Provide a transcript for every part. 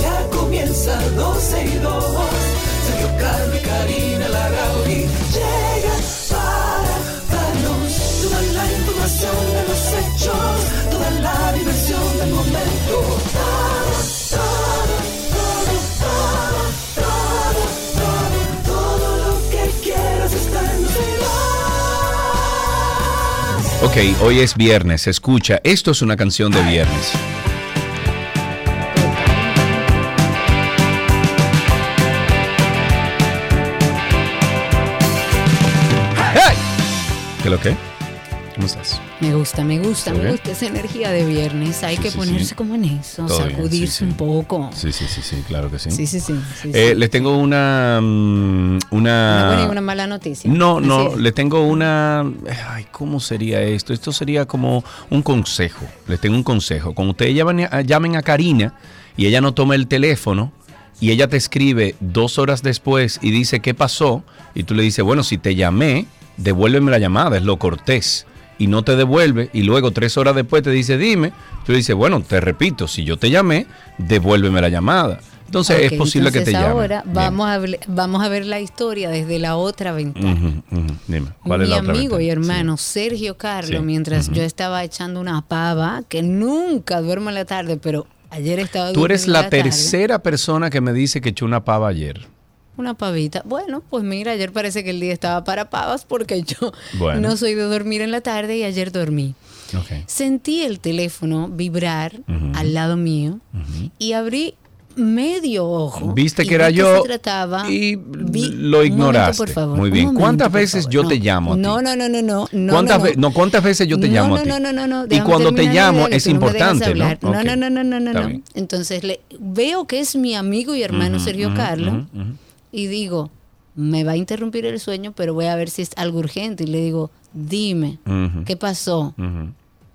ya comienza 12 y 2. Sergio Carlos y Karina Larrauri llegan para darnos toda la información de los hechos, toda la diversión del momento. Todo, todo, todo, todo, todo, todo, lo que quieras está en 12 y 2. Ok, hoy es viernes, escucha, esto es una canción de viernes. Gusta, me gusta, ¿Todo me gusta esa energía de viernes. Hay Sí, que sí, ponerse sí. como en eso, Todo sacudirse un poco. Sí, sí, sí, sí, claro que sí. Sí, sí, sí. Eh, les tengo una... mm, Una buena y Una... una mala noticia. No, Así no, le tengo una... Ay, ¿cómo sería esto? Esto sería como un consejo. Les tengo un consejo. Cuando ustedes llamen a, llamen a Karina y ella no toma el teléfono y ella te escribe dos horas después y dice qué pasó y tú le dices, bueno, si te llamé, devuélveme la llamada, es lo cortés. Y no te devuelve y luego tres horas después te dice, dime. Tú dices, bueno, te repito, si yo te llamé, devuélveme la llamada. Entonces es posible que te llame. ahora vamos a, habl- vamos a ver la historia desde la otra ventana. Dime, ¿cuál Mi es la otra amigo ventana? y Sí. hermano Sergio Carlos, Sí. mientras yo estaba echando una pava, que nunca duermo en la tarde, pero ayer estaba Tú eres la tarde. tercera persona que me dice que echó una pava ayer. Una pavita. Bueno, pues mira, ayer parece que el día estaba para pavas porque yo Bueno. no soy de dormir en la tarde y ayer dormí. Ok. Sentí el teléfono vibrar al lado mío y abrí medio ojo. Viste que era yo trataba. y Vi- lo momento, ignoraste. por favor, Muy bien. momento, ¿Cuántas veces favor. yo No, te llamo a ti? No, no, no, no, no. no, ¿Cuántas, no, ve- no, ¿Cuántas veces yo te llamo no, a ti? No, no, no, no. Y cuando te llamo es importante, ¿no? No, no, no, no, no. Entonces le, veo que es mi amigo y hermano Sergio Carlos. Y digo, me va a interrumpir el sueño, pero voy a ver si es algo urgente. Y le digo, dime. ¿qué pasó?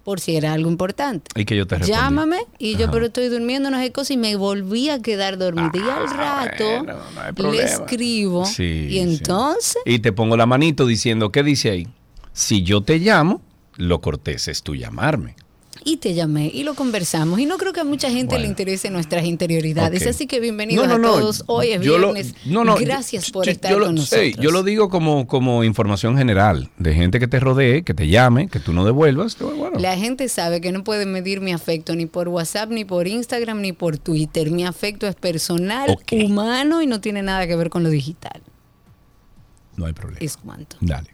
Por si era algo importante. Y que yo te respondí. Llámame y yo, pero estoy durmiendo, no sé cosa, y me volví a quedar dormida. y al Ah, rato bueno, no hay le escribo Sí, y sí. entonces Y te pongo la manito diciendo, ¿qué dice ahí? Si yo te llamo, lo cortés es tú llamarme. Y te llamé y lo conversamos. Y no creo que a mucha gente Bueno. le interese nuestras interioridades. Así que bienvenidos No, no, a no, todos. Hoy es lo- viernes. no, no, Gracias yo- por yo- estar yo lo- con nosotros. yo lo digo como, como información general, de gente que te rodee, que te llame, que tú no devuelvas. que bueno. La gente sabe que no puede medir mi afecto ni por WhatsApp, ni por Instagram, ni por Twitter. Mi afecto es personal, humano y no tiene nada que ver con lo digital. No hay problema. Es cuanto. Dale.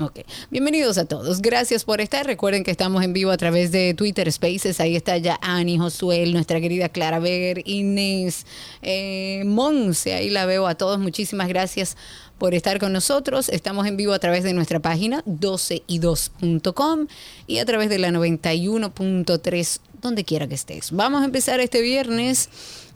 Ok, bienvenidos a todos. Gracias por estar. Recuerden que estamos en vivo a través de Twitter Spaces. Ahí está ya Ani, Josuel, nuestra querida Clara Ver, Inés, eh, Monse. Ahí la veo a todos. Muchísimas gracias por estar con nosotros. Estamos en vivo a través de nuestra página 12y2.com y a través de la 91.3, donde quiera que estés. Vamos a empezar este viernes.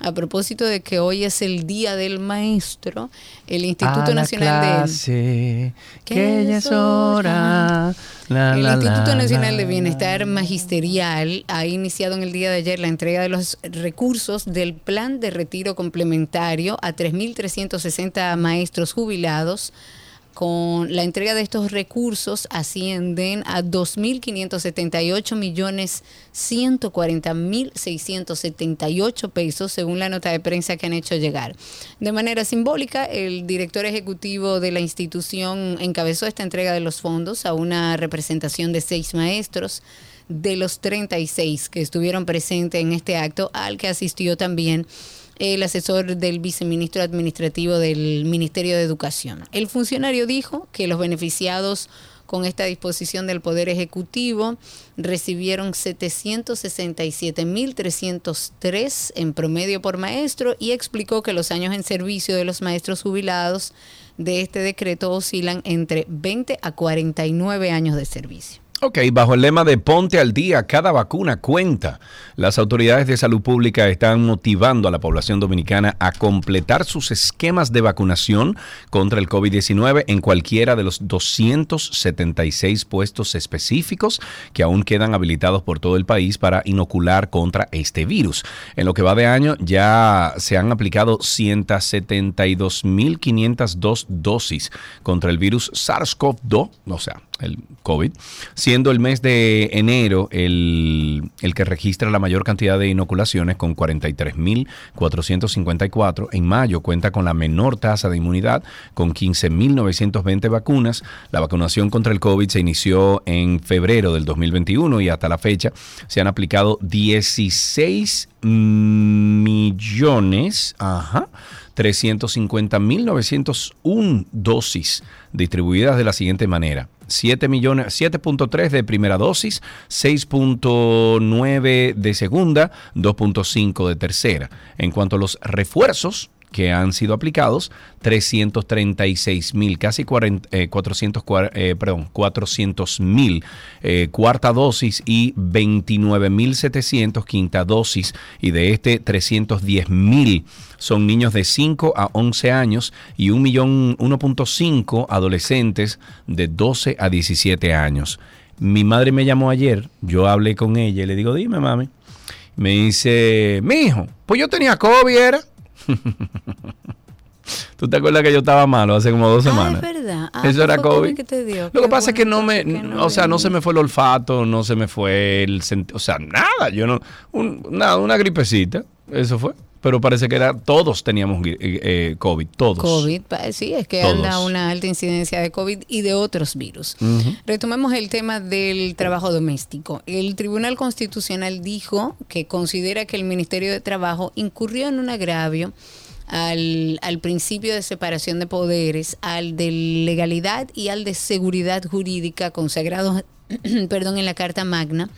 A propósito de que hoy es el Día del Maestro, el Instituto Nacional de... que ya es hora. La, El la, Instituto Nacional de. Bienestar Magisterial ha iniciado en el día de ayer la entrega de los recursos del plan de retiro complementario a 3.360 maestros jubilados. Con la entrega de estos recursos ascienden a 2.578 millones 140 mil 678 pesos, según la nota de prensa que han hecho llegar. De manera simbólica, el director ejecutivo de la institución encabezó esta entrega de los fondos a una representación de seis maestros de los 36 que estuvieron presentes en este acto, al que asistió también el asesor del viceministro administrativo del Ministerio de Educación. El funcionario dijo que los beneficiados con esta disposición del Poder Ejecutivo recibieron 767.303 en promedio por maestro y explicó que los años en servicio de los maestros jubilados de este decreto oscilan entre 20 a 49 años de servicio. Ok, bajo el lema de Ponte al día, cada vacuna cuenta. Las autoridades de salud pública están motivando a la población dominicana a completar sus esquemas de vacunación contra el COVID-19 en cualquiera de los 276 puestos específicos que aún quedan habilitados por todo el país para inocular contra este virus. En lo que va de año ya se han aplicado 172.502 dosis contra el virus SARS-CoV-2, o sea, el COVID, siendo el mes de enero el, que registra la mayor cantidad de inoculaciones con 43.454. En mayo cuenta con la menor tasa de inmunidad con 15.920 vacunas. La vacunación contra el COVID se inició en febrero del 2021 y hasta la fecha se han aplicado 16 millones. Ajá 350.901 dosis distribuidas de la siguiente manera. 7 millones, 7.3 de primera dosis, 6.9 de segunda, 2.5 de tercera. En cuanto a los refuerzos, que han sido aplicados, 336 mil, casi 400, eh, eh, perdón, 400 mil eh, cuarta dosis y 29 mil 700 quinta dosis y de este 310 mil son niños de 5 a 11 años y 1.5 adolescentes de 12 a 17 años. Mi madre me llamó ayer, yo hablé con ella y le digo, dime mami. Me dice, mi hijo, pues yo tenía COVID, ¿era? ¿Tú te acuerdas que yo estaba malo hace como dos semanas? Ah, es verdad. Ah, Eso era COVID. dio? Lo que pasa es que no me, o sea, no se me fue el olfato, no se me fue el, o sea, nada, yo no, nada, una gripecita, eso fue pero parece que era todos teníamos eh, eh, COVID, todos. COVID, sí, es que anda una alta incidencia de COVID y de otros virus. Retomemos el tema del trabajo doméstico. El Tribunal Constitucional dijo que considera que el Ministerio de Trabajo incurrió en un agravio al, al, principio de separación de poderes, al de legalidad y al de seguridad jurídica consagrados perdón, en la Carta Magna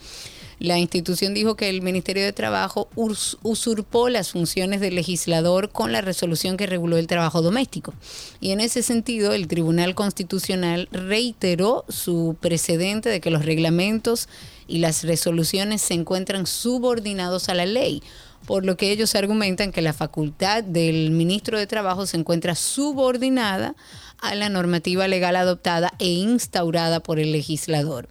la institución dijo que el Ministerio de Trabajo usurpó las funciones del legislador con la resolución que reguló el trabajo doméstico. Y en ese sentido, el Tribunal Constitucional reiteró su precedente de que los reglamentos y las resoluciones se encuentran subordinados a la ley por lo que ellos argumentan que la facultad del ministro de Trabajo se encuentra subordinada a la normativa legal adoptada e instaurada por el legislador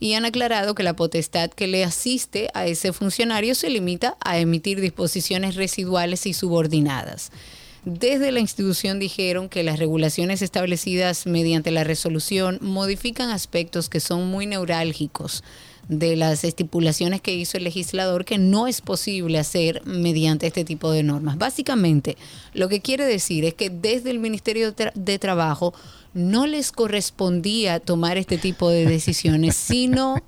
y han aclarado que la potestad que le asiste a ese funcionario se limita a emitir disposiciones residuales y subordinadas. Desde la institución dijeron que las regulaciones establecidas mediante la resolución modifican aspectos que son muy neurálgicos de las estipulaciones que hizo el legislador que no es posible hacer mediante este tipo de normas. Básicamente, lo que quiere decir es que desde el Ministerio de, Trabajo no les correspondía tomar este tipo de decisiones, sino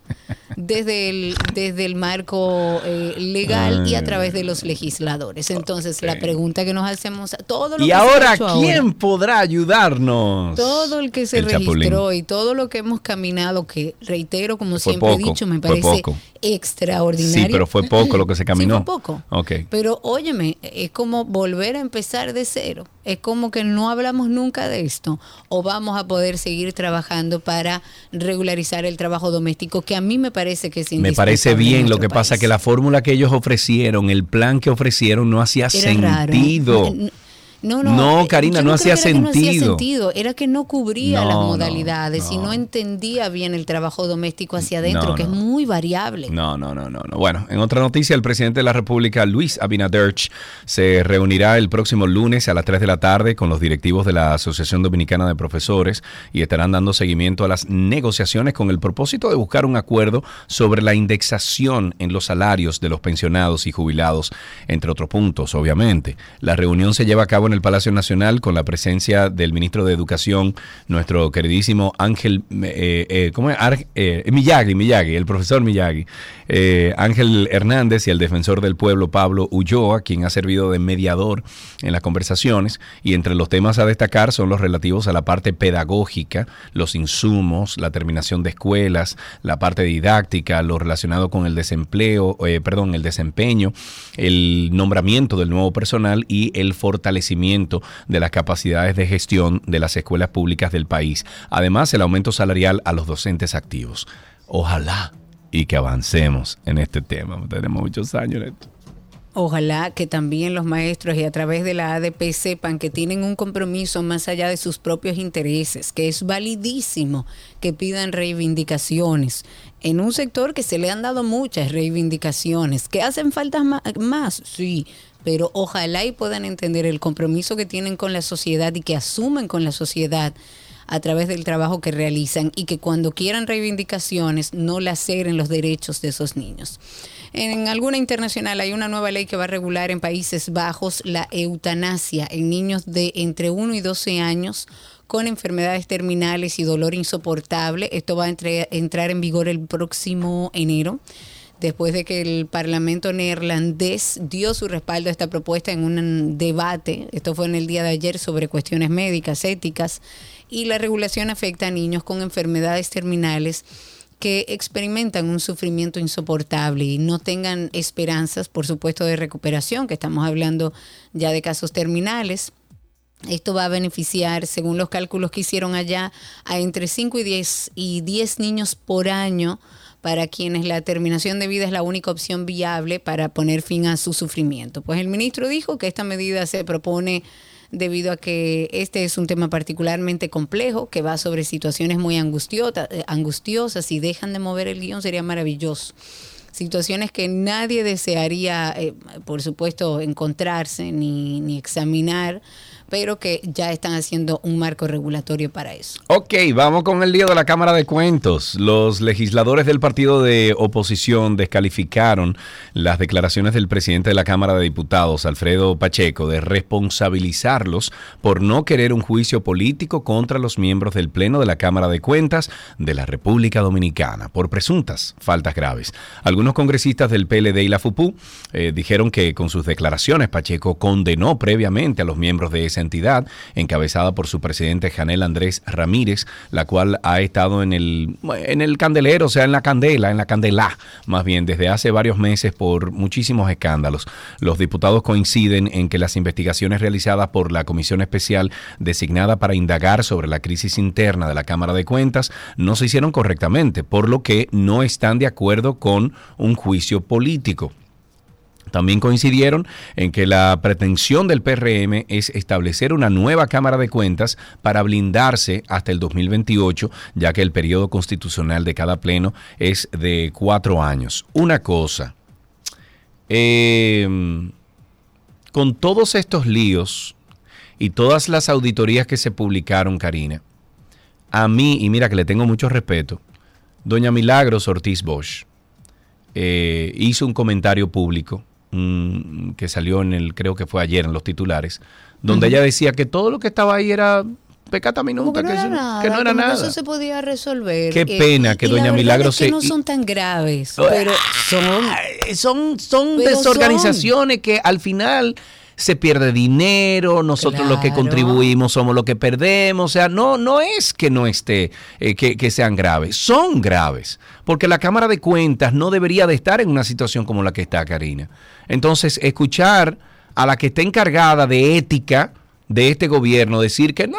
desde el, desde el marco eh, legal y a través de los legisladores. Entonces, la pregunta que nos hacemos, todo lo ¿Y ahora quién podrá ayudarnos? Todo el que se registró y todo lo que hemos caminado, que reitero, como siempre he dicho, me parece extraordinario. Sí, pero fue poco lo que se caminó. fue poco. Okay. Pero óyeme, es como volver a empezar de cero. Es como que no hablamos nunca de esto. O vamos a poder seguir trabajando para regularizar el trabajo doméstico, que a mí me parece que es Me parece bien, lo que pasa que la fórmula que ellos ofrecieron, el plan que ofrecieron no hacía sentido. No, no, no, eh, Karina, no hacía, sentido. no hacía sentido. Era que no cubría las modalidades y no entendía bien el trabajo doméstico hacia adentro, que es muy variable. No, no, no, no, no. Bueno, en otra noticia, el presidente de la República, Luis Abinader, se reunirá el próximo lunes a las 3 de la tarde con los directivos de la Asociación Dominicana de Profesores y estarán dando seguimiento a las negociaciones con el propósito de buscar un acuerdo sobre la indexación en los salarios de los pensionados y jubilados, entre otros puntos, obviamente. La reunión se lleva a cabo en el Palacio Nacional con la presencia del ministro de Educación, nuestro queridísimo Ángel, eh, eh, ¿cómo es? Eh, Miyagi, Miyagi, el profesor Miyagi. Eh, Ángel Hernández y el defensor del pueblo Pablo Ulloa, quien ha servido de mediador en las conversaciones. Y entre los temas a destacar son los relativos a la parte pedagógica, los insumos, la terminación de escuelas, la parte didáctica, lo relacionado con el desempleo, eh, perdón, el desempeño, el nombramiento del nuevo personal y el fortalecimiento de las capacidades de gestión de las escuelas públicas del país. Además, el aumento salarial a los docentes activos. Ojalá y que avancemos en este tema. Tenemos muchos años en esto. Ojalá que también los maestros y a través de la ADP sepan que tienen un compromiso más allá de sus propios intereses, que es validísimo que pidan reivindicaciones en un sector que se le han dado muchas reivindicaciones, que hacen falta más, sí, pero ojalá y puedan entender el compromiso que tienen con la sociedad y que asumen con la sociedad a través del trabajo que realizan y que cuando quieran reivindicaciones no laceren los derechos de esos niños. En alguna internacional hay una nueva ley que va a regular en Países Bajos la eutanasia en niños de entre 1 y 12 años con enfermedades terminales y dolor insoportable. Esto va a entrar en vigor el próximo enero después de que el Parlamento neerlandés dio su respaldo a esta propuesta en un debate, esto fue en el día de ayer, sobre cuestiones médicas, éticas, y la regulación afecta a niños con enfermedades terminales que experimentan un sufrimiento insoportable y no tengan esperanzas, por supuesto, de recuperación, que estamos hablando ya de casos terminales. Esto va a beneficiar, según los cálculos que hicieron allá, a entre 5 y 10, y 10 niños por año para quienes la terminación de vida es la única opción viable para poner fin a su sufrimiento. Pues el ministro dijo que esta medida se propone debido a que este es un tema particularmente complejo que va sobre situaciones muy eh, angustiosas. y dejan de mover el guion sería maravilloso. Situaciones que nadie desearía, eh, por supuesto, encontrarse ni, ni examinar pero que ya están haciendo un marco regulatorio para eso. Ok, vamos con el lío de la Cámara de Cuentos. Los legisladores del partido de oposición descalificaron las declaraciones del presidente de la Cámara de Diputados, Alfredo Pacheco, de responsabilizarlos por no querer un juicio político contra los miembros del Pleno de la Cámara de Cuentas de la República Dominicana por presuntas faltas graves. Algunos congresistas del PLD y la FUPU eh, dijeron que con sus declaraciones Pacheco condenó previamente a los miembros de ese entidad, encabezada por su presidente Janel Andrés Ramírez, la cual ha estado en el, en el candelero, o sea, en la candela, en la candela, más bien, desde hace varios meses por muchísimos escándalos. Los diputados coinciden en que las investigaciones realizadas por la Comisión Especial designada para indagar sobre la crisis interna de la Cámara de Cuentas no se hicieron correctamente, por lo que no están de acuerdo con un juicio político. También coincidieron en que la pretensión del PRM es establecer una nueva Cámara de Cuentas para blindarse hasta el 2028, ya que el periodo constitucional de cada pleno es de cuatro años. Una cosa, em, con todos estos líos y todas las auditorías que se publicaron, Karina, a mí, y mira que le tengo mucho respeto, doña Milagros Ortiz Bosch eh, hizo un comentario público que salió en el, creo que fue ayer en los titulares, donde ella decía que todo lo que estaba ahí era pecata minuta, que, no era nada, que no era nada. Eso se podía resolver. Qué eh, pena que Doña Milagro se. no son tan graves, pero son. Son, son desorganizaciones que al final se pierde dinero, nosotros lo que contribuimos somos lo que perdemos, o sea, no, no es que no esté, eh, que, que, sean graves, son graves, porque la Cámara de Cuentas no debería de estar en una situación como la que está Karina. Entonces, escuchar a la que está encargada de ética de este gobierno decir que no,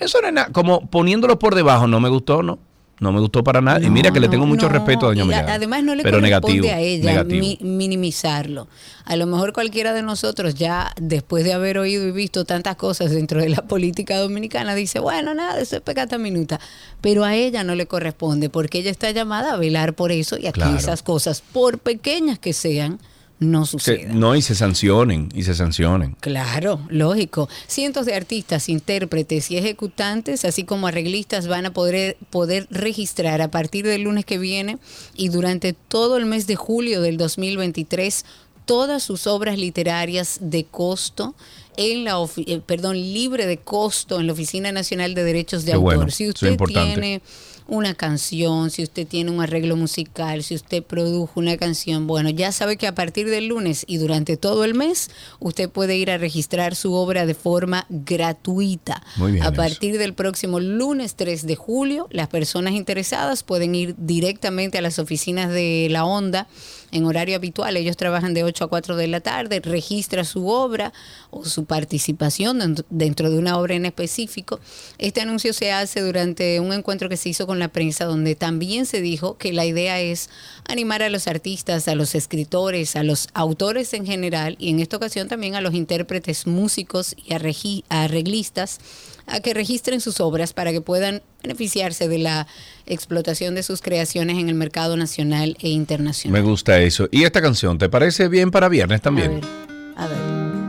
eso no es nada, como poniéndolo por debajo, no me gustó, ¿no? No me gustó para nada. y mira que le tengo mucho respeto a doña Milagro. Además no le pero corresponde a ella minimizarlo. A lo mejor cualquiera de nosotros ya después de haber oído y visto tantas cosas dentro de la política dominicana dice, bueno, nada, eso es pecata minuta. Pero a ella no le corresponde porque ella está llamada a velar por eso y a que esas cosas, por pequeñas que sean, no suceda. no, y se sancionen, y se sancionen. Claro, lógico. Cientos de artistas, intérpretes y ejecutantes, así como arreglistas, van a poder, poder registrar a partir del lunes que viene y durante todo el mes de julio del 2023 todas sus obras literarias de costo en la eh, perdón, libre de costo en la Oficina Nacional de Derechos de Autor. si usted tiene una canción, si usted tiene un arreglo musical, si usted produjo una canción, bueno, ya sabe que a partir del lunes y durante todo el mes usted puede ir a registrar su obra de forma gratuita. Muy bien, a partir del próximo lunes 3 de julio, las personas interesadas pueden ir directamente a las oficinas de La Onda en horario habitual. Ellos trabajan de 8 a 4 de la tarde, registra su obra o su participación dentro de una obra en específico. Este anuncio se hace durante un encuentro que se hizo con la prensa donde también se dijo que la idea es animar a los artistas, a los escritores, a los autores en general y en esta ocasión también a los intérpretes, músicos y arreglistas a que registren sus obras para que puedan beneficiarse de la explotación de sus creaciones en el mercado nacional e internacional. Me gusta eso. ¿Y esta canción te parece bien para viernes también? A ver. A ver.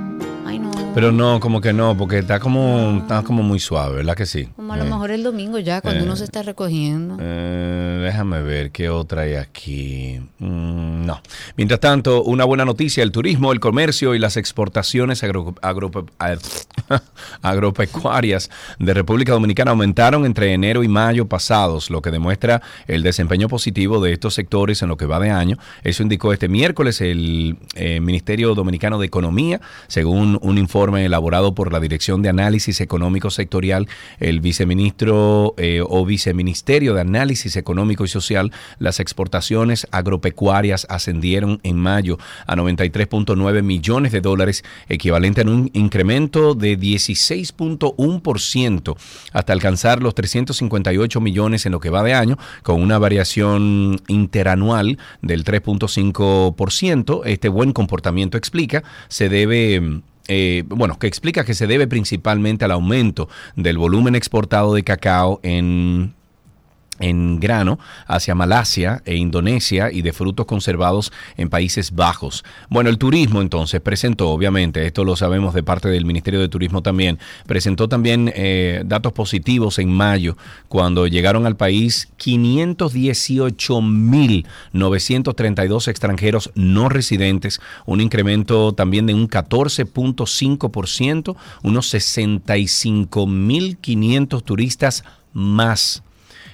Pero no, como que no, porque está como, está como muy suave, ¿verdad que sí? Como a lo eh. mejor el domingo ya, cuando uno se está recogiendo. Eh, déjame ver qué otra hay aquí. Mm, no. Mientras tanto, una buena noticia, el turismo, el comercio y las exportaciones agropecuarias de República Dominicana aumentaron entre enero y mayo pasados, lo que demuestra el desempeño positivo de estos sectores en lo que va de año. Eso indicó este miércoles el eh, Ministerio Dominicano de Economía, según un informe elaborado por la Dirección de Análisis Económico Sectorial, el viceministro eh, o viceministerio de Análisis Económico y Social, las exportaciones agropecuarias ascendieron en mayo a 93.9 millones de dólares, equivalente a un incremento de 16.1% hasta alcanzar los 358 millones en lo que va de año, con una variación interanual del 3.5%. Este buen comportamiento explica, se debe eh, bueno, que explica que se debe principalmente al aumento del volumen exportado de cacao en en grano hacia Malasia e Indonesia y de frutos conservados en Países Bajos. Bueno, el turismo entonces presentó, obviamente, esto lo sabemos de parte del Ministerio de Turismo también, presentó también eh, datos positivos en mayo, cuando llegaron al país 518.932 extranjeros no residentes, un incremento también de un 14.5%, unos 65.500 turistas más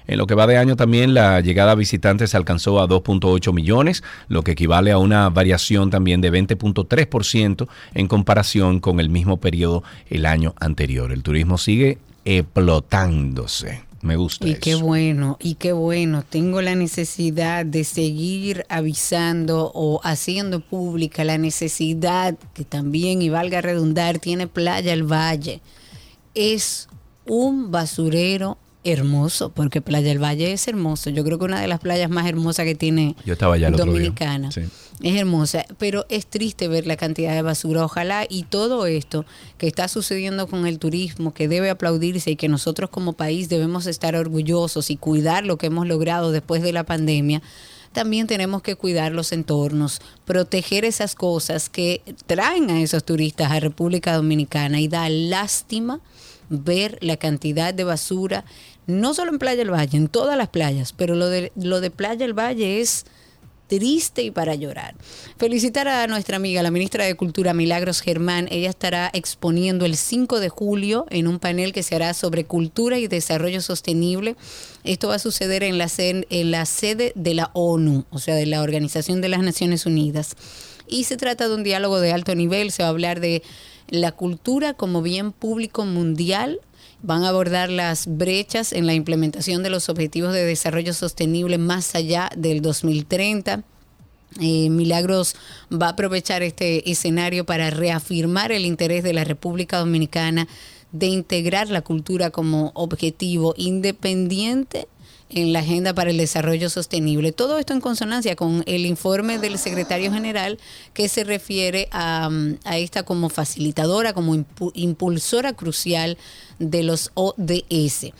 en lo que va de año también la llegada a visitantes alcanzó a 2.8 millones, lo que equivale a una variación también de 20.3% en comparación con el mismo periodo el año anterior. El turismo sigue explotándose. Me gusta. Y qué bueno, y qué bueno. Tengo la necesidad de seguir avisando o haciendo pública la necesidad que también, y valga redundar, tiene Playa El Valle. Es un basurero hermoso, porque Playa del Valle es hermoso. Yo creo que una de las playas más hermosas que tiene Yo estaba Dominicana. Es hermosa, pero es triste ver la cantidad de basura. Ojalá y todo esto que está sucediendo con el turismo, que debe aplaudirse y que nosotros como país debemos estar orgullosos y cuidar lo que hemos logrado después de la pandemia, también tenemos que cuidar los entornos, proteger esas cosas que traen a esos turistas a República Dominicana y da lástima ver la cantidad de basura no solo en Playa del Valle, en todas las playas, pero lo de, lo de Playa del Valle es triste y para llorar. Felicitar a nuestra amiga, la ministra de Cultura, Milagros Germán. Ella estará exponiendo el 5 de julio en un panel que se hará sobre cultura y desarrollo sostenible. Esto va a suceder en la, en la sede de la ONU, o sea, de la Organización de las Naciones Unidas. Y se trata de un diálogo de alto nivel. Se va a hablar de la cultura como bien público mundial van a abordar las brechas en la implementación de los objetivos de desarrollo sostenible más allá del 2030. Eh, Milagros va a aprovechar este escenario para reafirmar el interés de la República Dominicana de integrar la cultura como objetivo independiente en la Agenda para el Desarrollo Sostenible. Todo esto en consonancia con el informe del secretario general que se refiere a, a esta como facilitadora, como impulsora crucial de los ODS.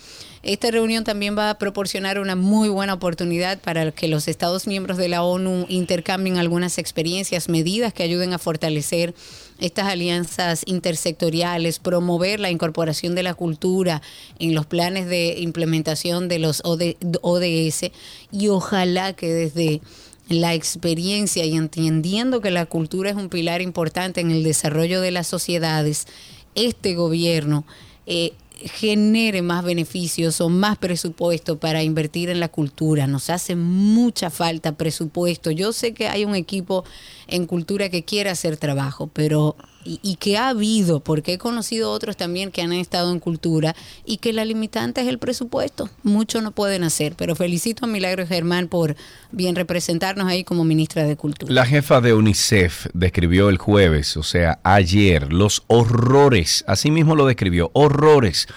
Esta reunión también va a proporcionar una muy buena oportunidad para que los Estados miembros de la ONU intercambien algunas experiencias, medidas que ayuden a fortalecer estas alianzas intersectoriales, promover la incorporación de la cultura en los planes de implementación de los ODS y ojalá que desde la experiencia y entendiendo que la cultura es un pilar importante en el desarrollo de las sociedades, este gobierno eh, genere más beneficios o más presupuesto para invertir en la cultura. Nos hace mucha falta presupuesto. Yo sé que hay un equipo en cultura que quiere hacer trabajo, pero y, y que ha habido, porque he conocido otros también que han estado en cultura, y que la limitante es el presupuesto. Muchos no pueden hacer, pero felicito a Milagro Germán por bien representarnos ahí como ministra de Cultura. La jefa de UNICEF describió el jueves, o sea, ayer, los horrores, así mismo lo describió, horrores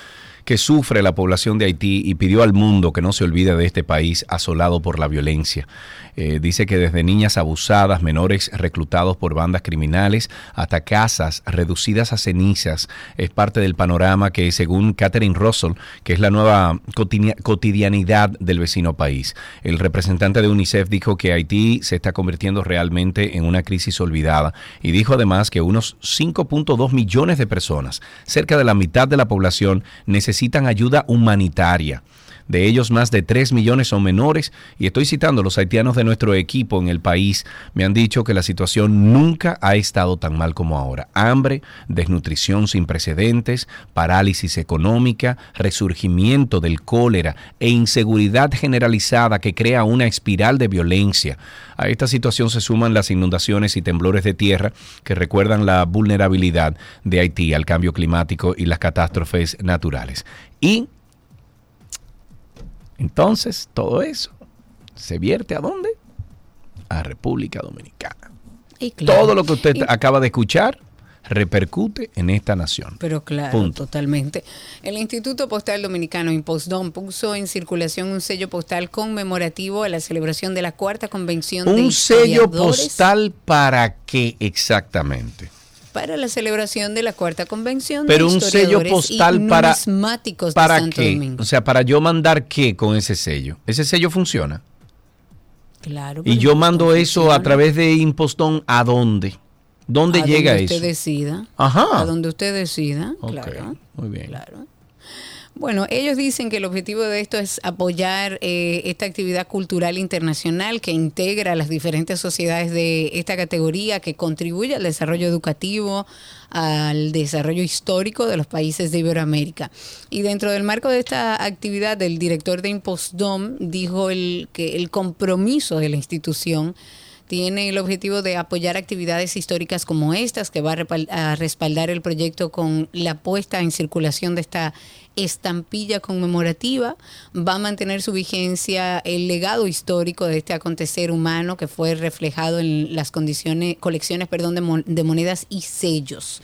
que sufre la población de Haití y pidió al mundo que no se olvide de este país asolado por la violencia. Eh, dice que desde niñas abusadas, menores reclutados por bandas criminales, hasta casas reducidas a cenizas, es parte del panorama que, según Catherine Russell, que es la nueva cotidianidad del vecino país. El representante de UNICEF dijo que Haití se está convirtiendo realmente en una crisis olvidada y dijo además que unos 5.2 millones de personas, cerca de la mitad de la población, necesitan ayuda humanitaria. De ellos, más de 3 millones son menores. Y estoy citando, los haitianos de nuestro equipo en el país me han dicho que la situación nunca ha estado tan mal como ahora. Hambre, desnutrición sin precedentes, parálisis económica, resurgimiento del cólera e inseguridad generalizada que crea una espiral de violencia. A esta situación se suman las inundaciones y temblores de tierra que recuerdan la vulnerabilidad de Haití al cambio climático y las catástrofes naturales. Y entonces, todo eso se vierte a dónde? A República Dominicana. Y claro, todo lo que usted y- acaba de escuchar repercute en esta nación. Pero claro, Punto. totalmente. El Instituto Postal Dominicano Impostdom puso en circulación un sello postal conmemorativo a la celebración de la cuarta convención de Un sello postal para qué exactamente? Para la celebración de la cuarta convención Pero de un sello postal para ¿Para Santo qué? Domingo. O sea, para yo mandar qué con ese sello. Ese sello funciona. Claro. Y yo mando eso a través de Impostón a dónde? ¿Dónde A llega donde eso? usted decida. Ajá. A donde usted decida. Claro. muy bien. Claro. Bueno, ellos dicen que el objetivo de esto es apoyar eh, esta actividad cultural internacional que integra a las diferentes sociedades de esta categoría, que contribuye al desarrollo educativo, al desarrollo histórico de los países de Iberoamérica. Y dentro del marco de esta actividad, el director de Impostdom dijo el, que el compromiso de la institución tiene el objetivo de apoyar actividades históricas como estas, que va a, a respaldar el proyecto con la puesta en circulación de esta estampilla conmemorativa, va a mantener su vigencia el legado histórico de este acontecer humano que fue reflejado en las condiciones, colecciones perdón, de, mon- de monedas y sellos.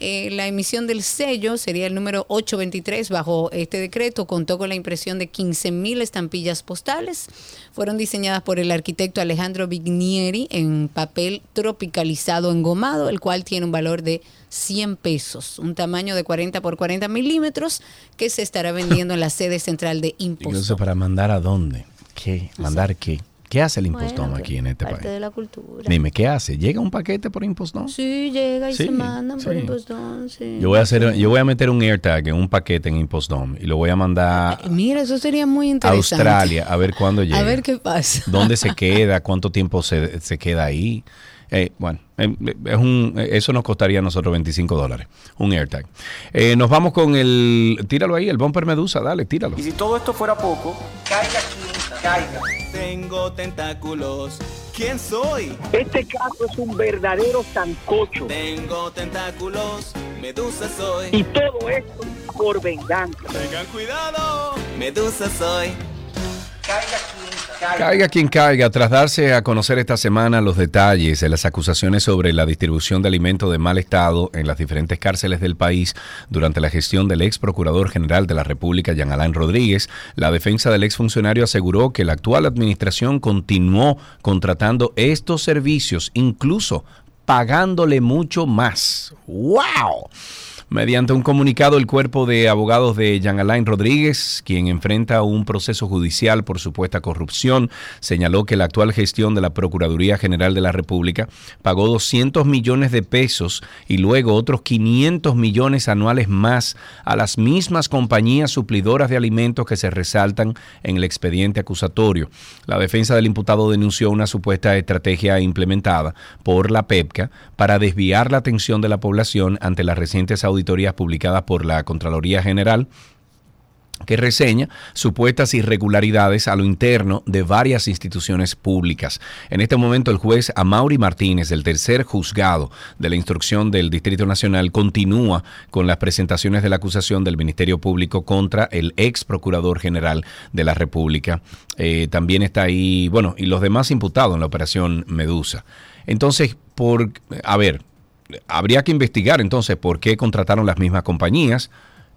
Eh, la emisión del sello sería el número 823 bajo este decreto. Contó con la impresión de 15.000 estampillas postales. Fueron diseñadas por el arquitecto Alejandro Vignieri en papel tropicalizado engomado, el cual tiene un valor de 100 pesos, un tamaño de 40 por 40 milímetros que se estará vendiendo en la sede central de Entonces, Imposto. ¿para mandar a dónde? ¿Qué? ¿Mandar qué? ¿Qué hace el Impostón Bueno, aquí en este parte país? de la cultura. Dime, ¿qué hace? ¿Llega un paquete por Impostón? Sí, llega y Sí, se mandan por. Impostón, sí. Yo voy a hacer, yo voy a meter un AirTag en un paquete en Impostón y lo voy a mandar Mira, eso sería muy a interesante. Australia a ver cuándo llega. A ver qué pasa. ¿Dónde se queda? ¿Cuánto tiempo se, se queda ahí? Eh, bueno, eh, es un, eso nos costaría a nosotros 25 dólares, un AirTag. Eh, nos vamos con el, tíralo ahí, el bumper Medusa, dale, tíralo. Y si todo esto fuera poco, caiga quien caiga. Tengo tentáculos. ¿Quién soy? Este caso es un verdadero sancocho. Tengo tentáculos. Medusa soy. Y todo esto por venganza. Tengan cuidado. Medusa soy. Caiga quien caiga. Quien caiga, tras darse a conocer esta semana los detalles de las acusaciones sobre la distribución de alimentos de mal estado en las diferentes cárceles del país durante la gestión del ex procurador general de la República, Jean Alain Rodríguez, la defensa del ex funcionario aseguró que la actual administración continuó contratando estos servicios, incluso pagándole mucho más. ¡Wow! Mediante un comunicado, el cuerpo de abogados de Jean Alain Rodríguez, quien enfrenta un proceso judicial por supuesta corrupción, señaló que la actual gestión de la Procuraduría General de la República pagó 200 millones de pesos y luego otros 500 millones anuales más a las mismas compañías suplidoras de alimentos que se resaltan en el expediente acusatorio. La defensa del imputado denunció una supuesta estrategia implementada por la PEPCA para desviar la atención de la población ante las recientes auditorías publicadas por la Contraloría General que reseña supuestas irregularidades a lo interno de varias instituciones públicas. En este momento el juez Amaury Martínez, del tercer juzgado de la instrucción del Distrito Nacional, continúa con las presentaciones de la acusación del Ministerio Público contra el ex Procurador General de la República. Eh, también está ahí, bueno, y los demás imputados en la operación Medusa. Entonces, por, a ver, habría que investigar entonces por qué contrataron las mismas compañías,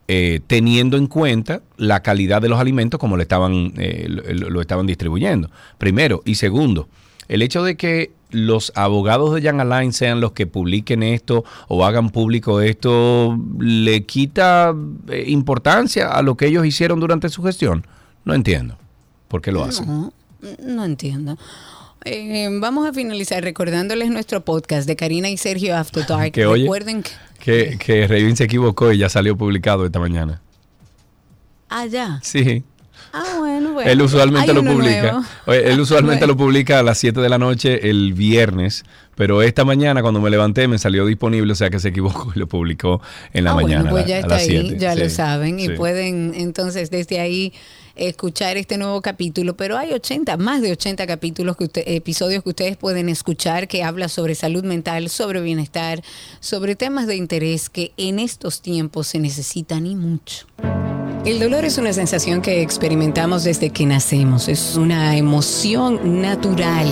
eh, teniendo en cuenta la calidad de los alimentos como le estaban, eh, lo, lo estaban distribuyendo. Primero. Y segundo, el hecho de que los abogados de Jan Alain sean los que publiquen esto o hagan público esto, ¿le quita eh, importancia a lo que ellos hicieron durante su gestión? No entiendo por qué lo hacen. No entiendo. Eh, vamos a finalizar recordándoles nuestro podcast de Karina y Sergio After Dark. Que Recuerden que... Que, que Revin se equivocó y ya salió publicado esta mañana. Ah, ya. Sí. Ah, bueno, bueno. Él usualmente lo publica. Oye, él usualmente Bueno. lo publica a las 7 de la noche el viernes, pero esta mañana cuando me levanté me salió disponible, o sea que se equivocó y lo publicó en la Ah, mañana. Bueno, pues ya a está las ahí, 7. ya lo saben y sí. pueden entonces desde ahí escuchar este nuevo capítulo, pero hay 80, más de 80 capítulos que episodios que ustedes pueden escuchar que habla sobre salud mental, sobre bienestar, sobre temas de interés que en estos tiempos se necesitan y mucho. El dolor es una sensación que experimentamos desde que nacemos, es una emoción natural.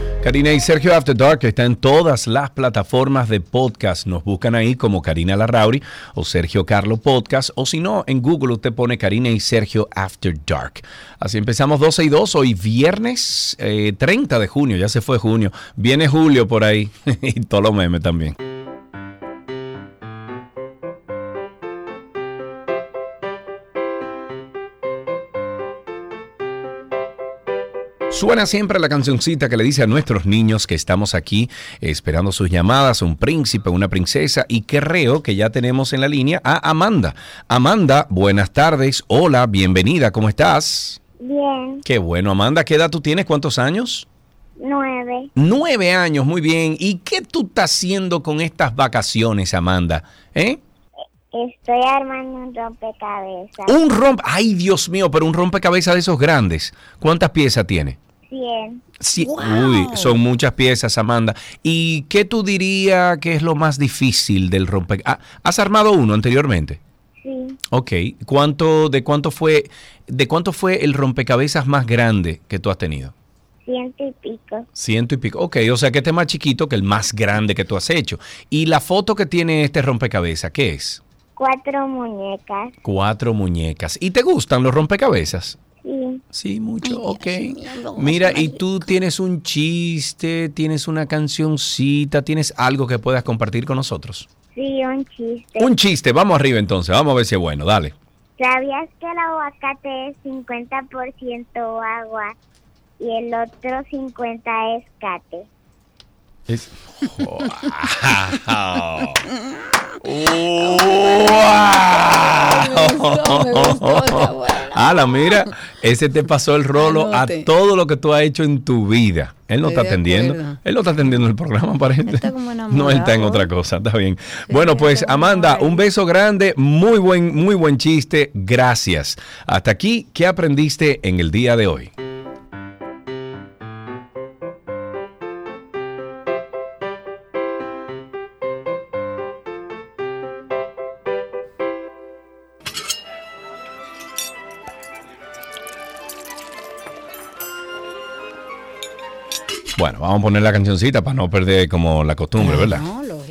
Karina y Sergio After Dark está en todas las plataformas de podcast. Nos buscan ahí como Karina Larrauri o Sergio Carlo Podcast. O si no, en Google usted pone Karina y Sergio After Dark. Así empezamos 12 y 2. Hoy viernes eh, 30 de junio. Ya se fue junio. Viene julio por ahí. y todos los memes también. Suena siempre la cancioncita que le dice a nuestros niños que estamos aquí esperando sus llamadas, un príncipe, una princesa, y creo que ya tenemos en la línea a Amanda. Amanda, buenas tardes, hola, bienvenida, ¿cómo estás? Bien, Qué bueno, Amanda, ¿qué edad tú tienes? ¿Cuántos años? nueve. Nueve años, muy bien. ¿Y qué tú estás haciendo con estas vacaciones, Amanda? ¿Eh? Estoy armando un rompecabezas. Un rompe... Ay, Dios mío, pero un rompecabezas de esos grandes. ¿Cuántas piezas tiene? Cien. Sí, ¡Wow! uy, son muchas piezas, Amanda. ¿Y qué tú dirías que es lo más difícil del rompecabezas? ¿Has armado uno anteriormente? Sí, Ok. ¿Cuánto, de cuánto fue, de cuánto fue el rompecabezas más grande que tú has tenido? ciento y pico. Ciento y pico. Ok, o sea que este es más chiquito que el más grande que tú has hecho. ¿Y la foto que tiene este rompecabezas, qué es? Cuatro muñecas. Cuatro muñecas. ¿Y te gustan los rompecabezas? Sí, Sí, mucho, Ay, ok. Mira, y tú tienes un chiste, tienes una cancioncita, tienes algo que puedas compartir con nosotros. sí, un chiste. Un chiste, vamos arriba entonces, vamos a ver si es bueno, dale. ¿Sabías que el aguacate es 50% agua y el otro 50 es cate? Es- está buena. Ala, mira, ese te pasó el rolo a todo lo que tú has hecho en tu vida. Él no Estoy está atendiendo. acuerdo. Él no está atendiendo el programa, parece. Está como No, él está en otra cosa, está bien. bueno, pues Amanda, un beso grande, muy buen, muy buen chiste, gracias. Hasta aquí, ¿qué aprendiste en el día de hoy? Bueno, vamos a poner la cancioncita para no perder como la costumbre, ¿verdad? No, lo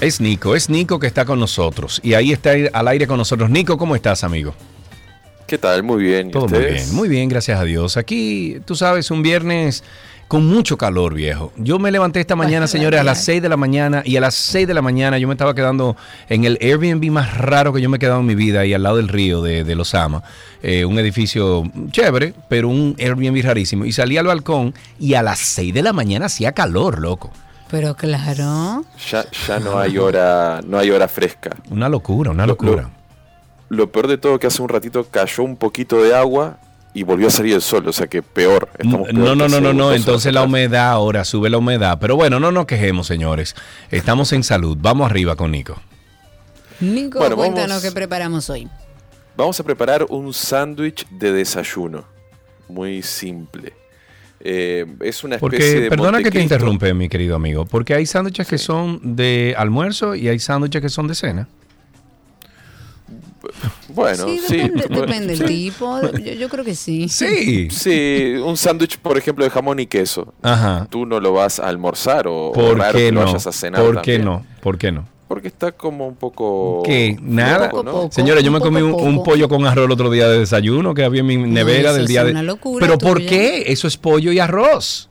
Es Nico, es Nico que está con nosotros y ahí está al aire con nosotros. Nico, ¿cómo estás, amigo? ¿Qué tal? Muy bien. ¿Y Todo muy ustedes? bien, muy bien, gracias a Dios. Aquí, tú sabes, un viernes con mucho calor, viejo. Yo me levanté esta mañana, señores, a las 6 de la mañana y a las 6 de la mañana yo me estaba quedando en el Airbnb más raro que yo me he quedado en mi vida y al lado del río de, de Los Ama. Eh, un edificio chévere, pero un Airbnb rarísimo. Y salí al balcón y a las 6 de la mañana hacía calor, loco. Pero claro. Ya, ya no hay hora, no hay hora fresca. Una locura, una Lo- locura. Lo peor de todo que hace un ratito cayó un poquito de agua y volvió a salir el sol, o sea que peor. Estamos peor No, no, no, no, no. Entonces la humedad ahora sube la humedad. Pero bueno, no nos quejemos, señores. Estamos en salud. Vamos arriba con Nico. Nico, Bueno, cuéntanos vamos- qué preparamos hoy. Vamos a preparar un sándwich de desayuno. Muy simple. Eh, es una especie Porque, de perdona que te interrumpe, mi querido amigo. Porque hay sándwiches que son de almuerzo y hay sándwiches que son de cena. Bueno, sí, sí. depende, del sí. tipo. Yo, yo creo que sí. Sí. Sí, un sándwich, por ejemplo, de jamón y queso. Ajá. Tú no lo vas a almorzar o, o ¿Por raro qué que lo no? vayas a cenar ¿Por qué también. no? ¿Por qué no? Porque está como un poco... ¿Qué? Nada. ¿no? Poco, Señora, yo me comí un, pollo con arroz el otro día de desayuno que había en mi nevera eso del es día de. una locura Pero ¿por qué? Eso es pollo y arroz.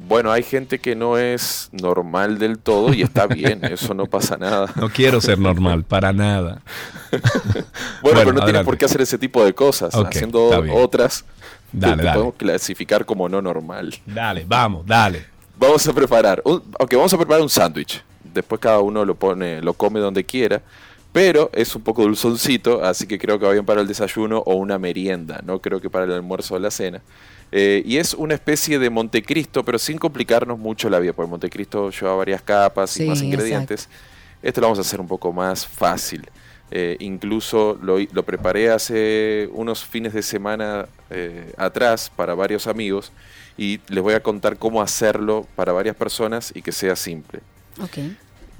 Bueno, hay gente que no es normal del todo y está bien, eso no pasa nada. No quiero ser normal, para nada. Bueno, Bueno, pero no tienes por qué hacer ese tipo de cosas. Haciendo otras, te- Dale, te, dale. podemos clasificar como no normal. Dale, vamos, dale. Vamos a preparar, un, ok, vamos a preparar un sándwich. Después cada uno lo pone, lo come donde quiera. Pero es un poco dulzoncito, así que creo que va bien para el desayuno o una merienda. No creo que para el almuerzo o la cena. Eh, y es una especie de Montecristo, pero sin complicarnos mucho la vida, porque Montecristo lleva varias capas y Sí, más ingredientes. Este lo vamos a hacer un poco más fácil. Eh, incluso lo, lo preparé hace unos fines de semana eh, atrás para varios amigos y les voy a contar cómo hacerlo para varias personas y que sea simple.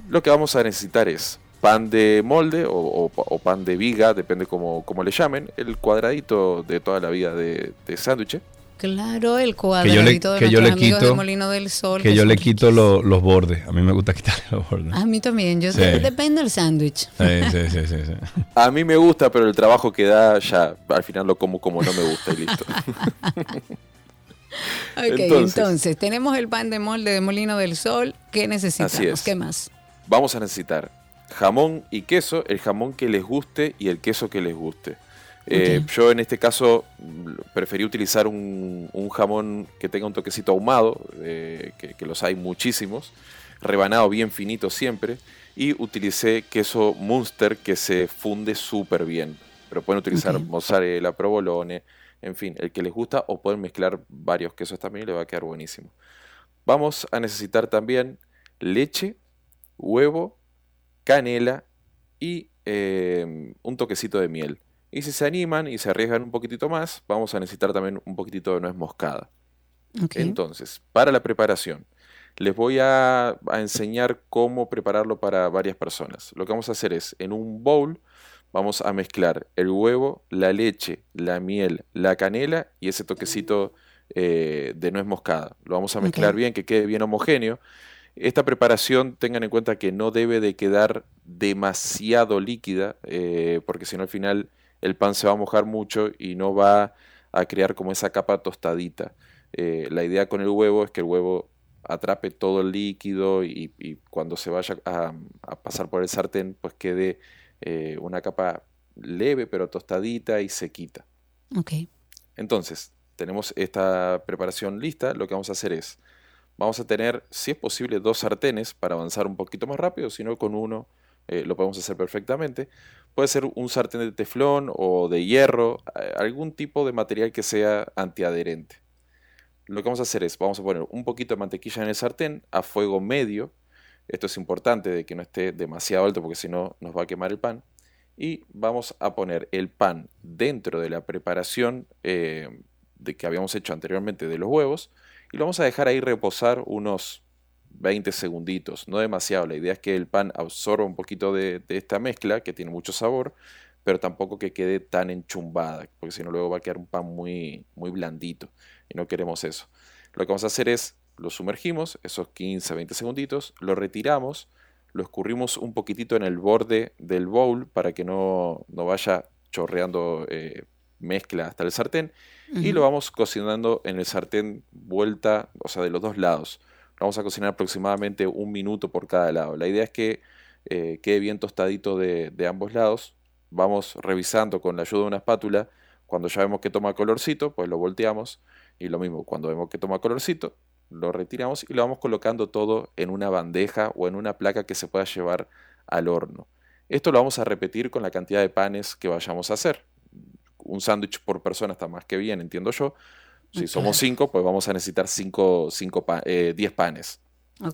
Lo que vamos a necesitar es pan de molde o, o- o pan de viga, depende cómo, cómo le llamen, el cuadradito de toda la vida de, de sándwich. Claro, el Que yo le- cuadradito de que yo le quito- de Molino del Sol. Que yo le quito lo- los bordes. A mí me gusta quitarle los bordes. A mí también, yo Sí. depende del sándwich. Sí, sí, sí, sí, sí. A mí me gusta, pero el trabajo que da ya al final lo como como no me gusta y listo. Ok, Entonces- entonces, tenemos el pan de molde de Molino del Sol. ¿Qué necesitamos? Así es. ¿Qué más? Vamos a necesitar jamón y queso, el jamón que les guste y el queso que les guste. Eh. Yo en este caso preferí utilizar un, un jamón que tenga un toquecito ahumado, eh, que, que los hay muchísimos, rebanado bien finito siempre, y utilicé queso Munster que se funde súper bien. Pero pueden utilizar Ok. mozzarella, provolone, en fin, el que les gusta, o pueden mezclar varios quesos también y le va a quedar buenísimo. Vamos a necesitar también leche, huevo, canela y eh, un toquecito de miel. Y si se animan y se arriesgan un poquitito más, vamos a necesitar también un poquitito de nuez moscada. Entonces, para la preparación, les voy a, a enseñar cómo prepararlo para varias personas. Lo que vamos a hacer es, en un bowl, vamos a mezclar el huevo, la leche, la miel, la canela y ese toquecito eh, de nuez moscada. Lo vamos a mezclar bien, que quede bien homogéneo. Esta preparación tengan en cuenta que no debe de quedar demasiado líquida, eh, porque si no al final el pan se va a mojar mucho y no va a crear como esa capa tostadita. Eh, la idea con el huevo es que el huevo atrape todo el líquido y, y cuando se vaya a, a pasar por el sartén, pues quede eh, una capa leve pero tostadita y sequita. Ok. Entonces, tenemos esta preparación lista. Lo que vamos a hacer es, vamos a tener, si es posible, dos sartenes para avanzar un poquito más rápido, si no con uno eh, lo podemos hacer perfectamente. Puede ser un sartén de teflón o de hierro, eh, algún tipo de material que sea antiadherente. Lo que vamos a hacer es, vamos a poner un poquito de mantequilla en el sartén a fuego medio. Esto es importante de que no esté demasiado alto porque si no nos va a quemar el pan. Y vamos a poner el pan dentro de la preparación eh, de que habíamos hecho anteriormente de los huevos. Y lo vamos a dejar ahí reposar unos 20 segunditos, no demasiado. La idea es que el pan absorba un poquito de, de esta mezcla que tiene mucho sabor, pero tampoco que quede tan enchumbada, porque si no luego va a quedar un pan muy, muy blandito y no queremos eso. Lo que vamos a hacer es, lo sumergimos, esos 15, 20 segunditos, lo retiramos, lo escurrimos un poquitito en el borde del bowl para que no, no vaya chorreando eh, mezcla hasta el sartén y lo vamos cocinando en el sartén vuelta, o sea, de los dos lados. Vamos a cocinar aproximadamente un minuto por cada lado. La idea es que eh, quede bien tostadito de, de ambos lados. Vamos revisando con la ayuda de una espátula. Cuando ya vemos que toma colorcito, pues lo volteamos. Y lo mismo, cuando vemos que toma colorcito, lo retiramos y lo vamos colocando todo en una bandeja o en una placa que se pueda llevar al horno. Esto lo vamos a repetir con la cantidad de panes que vayamos a hacer. Un sándwich por persona está más que bien, entiendo yo. Si somos cinco, pues vamos a necesitar cinco, cinco 10 eh, panes.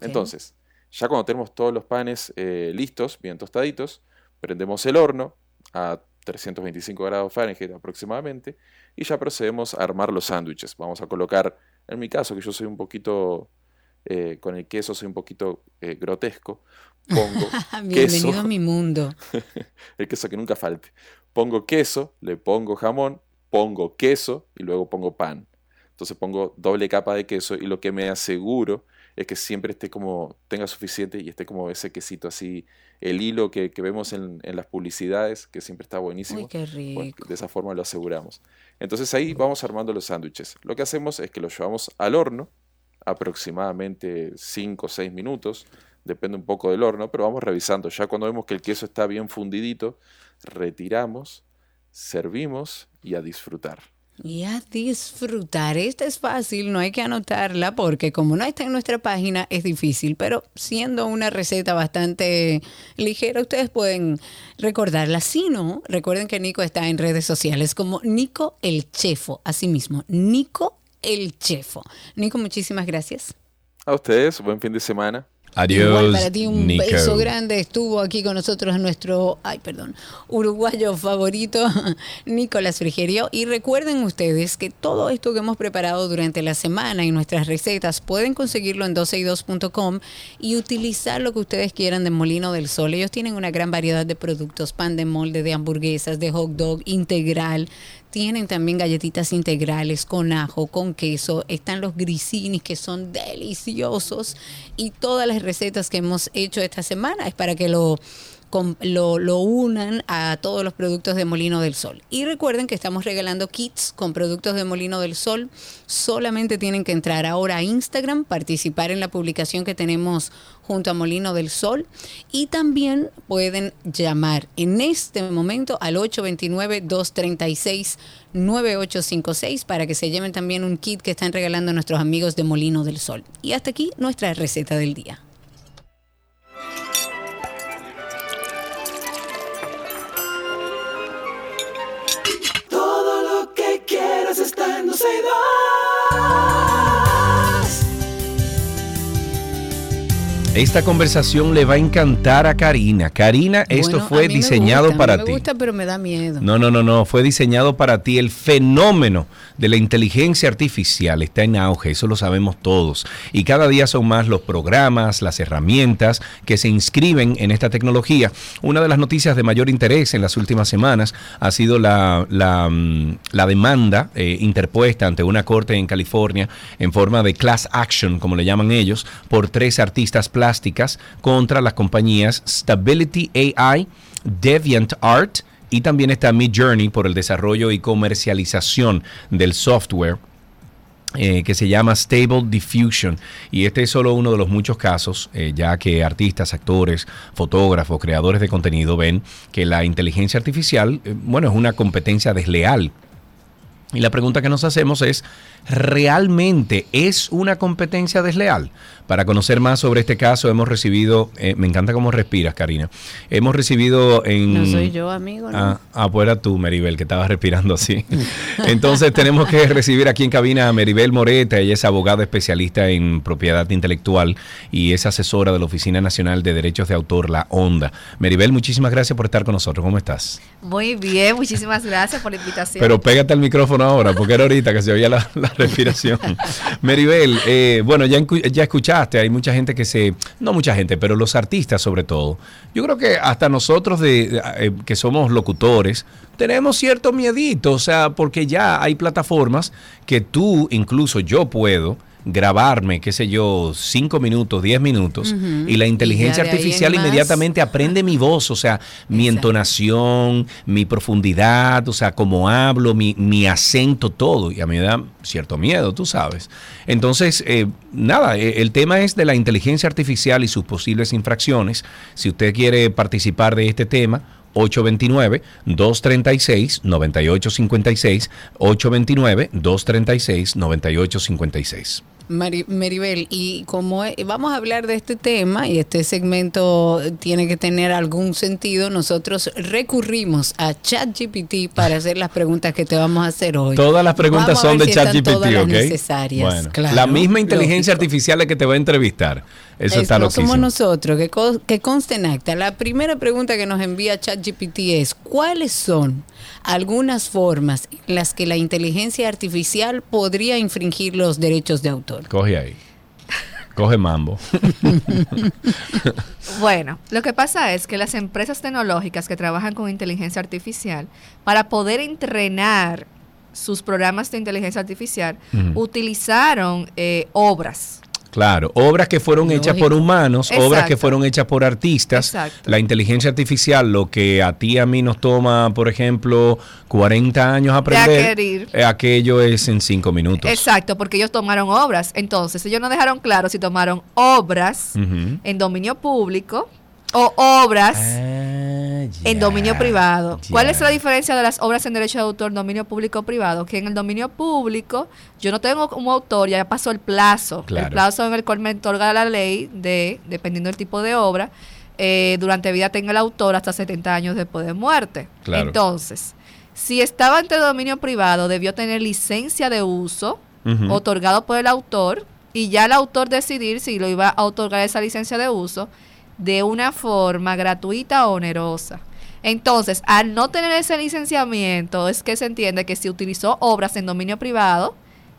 Entonces, ya cuando tenemos todos los panes eh, listos, bien tostaditos, prendemos el horno a 325 grados Fahrenheit aproximadamente y ya procedemos a armar los sándwiches. Vamos a colocar, en mi caso, que yo soy un poquito, eh, con el queso soy un poquito grotesco, pongo Bienvenido a mi mundo. el queso que nunca falte. Pongo queso, le pongo jamón, pongo queso y luego pongo pan. Entonces pongo doble capa de queso y lo que me aseguro es que siempre esté como, tenga suficiente y esté como ese quesito así, el hilo que, vemos en, las publicidades, que siempre está buenísimo. Uy, qué rico. de esa forma lo aseguramos. Entonces ahí vamos armando los sándwiches. Lo que hacemos es que los llevamos al horno, aproximadamente 5 o 6 minutos, depende un poco del horno, pero vamos revisando. Ya cuando vemos que el queso está bien fundidito, retiramos, servimos y a disfrutar. Y a disfrutar. Esta es fácil, no hay que anotarla porque como no está en nuestra página es difícil, pero siendo una receta bastante ligera, ustedes pueden recordarla. Si no, recuerden que Nico está en redes sociales como Nico el Chefo, así mismo, Nico el Chefo. Nico, muchísimas gracias. A ustedes, buen fin de semana. Adiós. Igual para ti un beso grande. Estuvo aquí con nosotros nuestro, ay, perdón, uruguayo favorito, Nicolás Frigerio. Y recuerden ustedes que todo esto que hemos preparado durante la semana y nuestras recetas pueden conseguirlo en 12y2.com y utilizar lo que ustedes quieran de Molino del Sol. Ellos tienen una gran variedad de productos, pan de molde, de hamburguesas, de hot dog integral tienen también galletitas integrales con ajo, con queso. Están los grisinis que son deliciosos. Y todas las recetas que hemos hecho esta semana es para que lo lo, unan a todos los productos de Molino del Sol. Y recuerden que estamos regalando kits con productos de Molino del Sol. Solamente tienen que entrar ahora a Instagram, participar en la publicación que tenemos junto a Molino del Sol y también pueden llamar en este momento al 829-236-9856 para que se lleven también un kit que están regalando nuestros amigos de Molino del Sol. Y hasta aquí nuestra receta del día. Está en Esta conversación le va a encantar a Karina. Karina, esto fue diseñado para ti. Me gusta, pero me da miedo. No, no, no, no, fue diseñado para ti. El fenómeno de la inteligencia artificial está en auge, eso lo sabemos todos. Y cada día son más los programas, las herramientas que se inscriben en esta tecnología. Una de las noticias de mayor interés en las últimas semanas ha sido la, la, mm, demanda eh, interpuesta ante una corte en California en forma de class action, como le llaman ellos, por tres artistas plásticos contra las compañías Stability AI, Deviant Art y también está Mid Journey por el desarrollo y comercialización del software eh, que se llama Stable Diffusion. Y este es solo uno de los muchos casos, eh, ya que artistas, actores, fotógrafos, creadores de contenido ven que la inteligencia artificial, eh, bueno, es una competencia desleal. Y la pregunta que nos hacemos es, ¿realmente es una competencia desleal? Para conocer más sobre este caso hemos recibido, eh, me encanta cómo respiras, Karina. Hemos recibido en... No soy yo, amigo. ¿no? Ah, ah pues tú, Meribel, que estabas respirando así. Entonces tenemos que recibir aquí en cabina a Meribel Moreta. Ella es abogada especialista en propiedad intelectual y es asesora de la Oficina Nacional de Derechos de Autor, la ONDA. Meribel, muchísimas gracias por estar con nosotros. ¿Cómo estás? Muy bien, muchísimas gracias por la invitación. Pero pégate al micrófono ahora, porque era ahorita que se oía la, respiración. Meribel, eh, bueno, ya, ya escuchaste hay mucha gente que se, no mucha gente, pero los artistas sobre todo. Yo creo que hasta nosotros de, eh, que somos locutores tenemos cierto miedito, o sea, porque ya hay plataformas que tú, incluso yo puedo grabarme, qué sé yo, cinco minutos, diez minutos, y la inteligencia Y artificial más- inmediatamente aprende mi voz, o sea, mi entonación, mi profundidad, o sea, cómo hablo, mi, mi acento, todo. Y a mí me da cierto miedo, tú sabes. Entonces, eh, nada, eh, el tema es de la inteligencia artificial y sus posibles infracciones. Si usted quiere participar de este tema, 829-236-9856, 829-236-9856. Mari- Maribel, y como e- vamos a hablar de este tema y este segmento tiene que tener algún sentido, nosotros recurrimos a ChatGPT para hacer las preguntas que te vamos a hacer hoy. Todas las preguntas Vamos a son ver de si ChatGPT, todas las ¿ok? necesarias. Bueno, Claro, la misma inteligencia lógico. artificial es que te va a entrevistar. Eso Es- está no loquísimo. somos nosotros, que, que conste en acta. La primera pregunta que nos envía ChatGPT es, ¿cuáles son algunas formas en las que la inteligencia artificial podría infringir los derechos de autor? Coge ahí. Coge mambo. Bueno, lo que pasa es que las empresas tecnológicas que trabajan con inteligencia artificial, para poder entrenar sus programas de inteligencia artificial, utilizaron eh, obras. Claro, obras que fueron hechas por humanos, obras que fueron hechas por artistas. Exacto. La inteligencia artificial, lo que a ti y a mí nos toma, por ejemplo, 40 años aprender, eh, aquello es en 5 minutos. Exacto, porque ellos tomaron obras. Entonces, ellos no dejaron claro si tomaron obras en dominio público o obras en dominio privado. ¿Cuál es la diferencia de las obras en derecho de autor, dominio público o privado? Que en el dominio público yo no tengo como autor, ya pasó el plazo. Claro. El plazo en el cual me otorga la ley de, dependiendo del tipo de obra, eh, durante vida tenga el autor hasta 70 años después de muerte. Claro. Entonces, si estaba entre dominio privado, debió tener licencia de uso otorgado por el autor y ya el autor decidir si lo iba a otorgar esa licencia de uso de una forma gratuita o onerosa. Entonces, al no tener ese licenciamiento, es que se entiende que se utilizó obras en dominio privado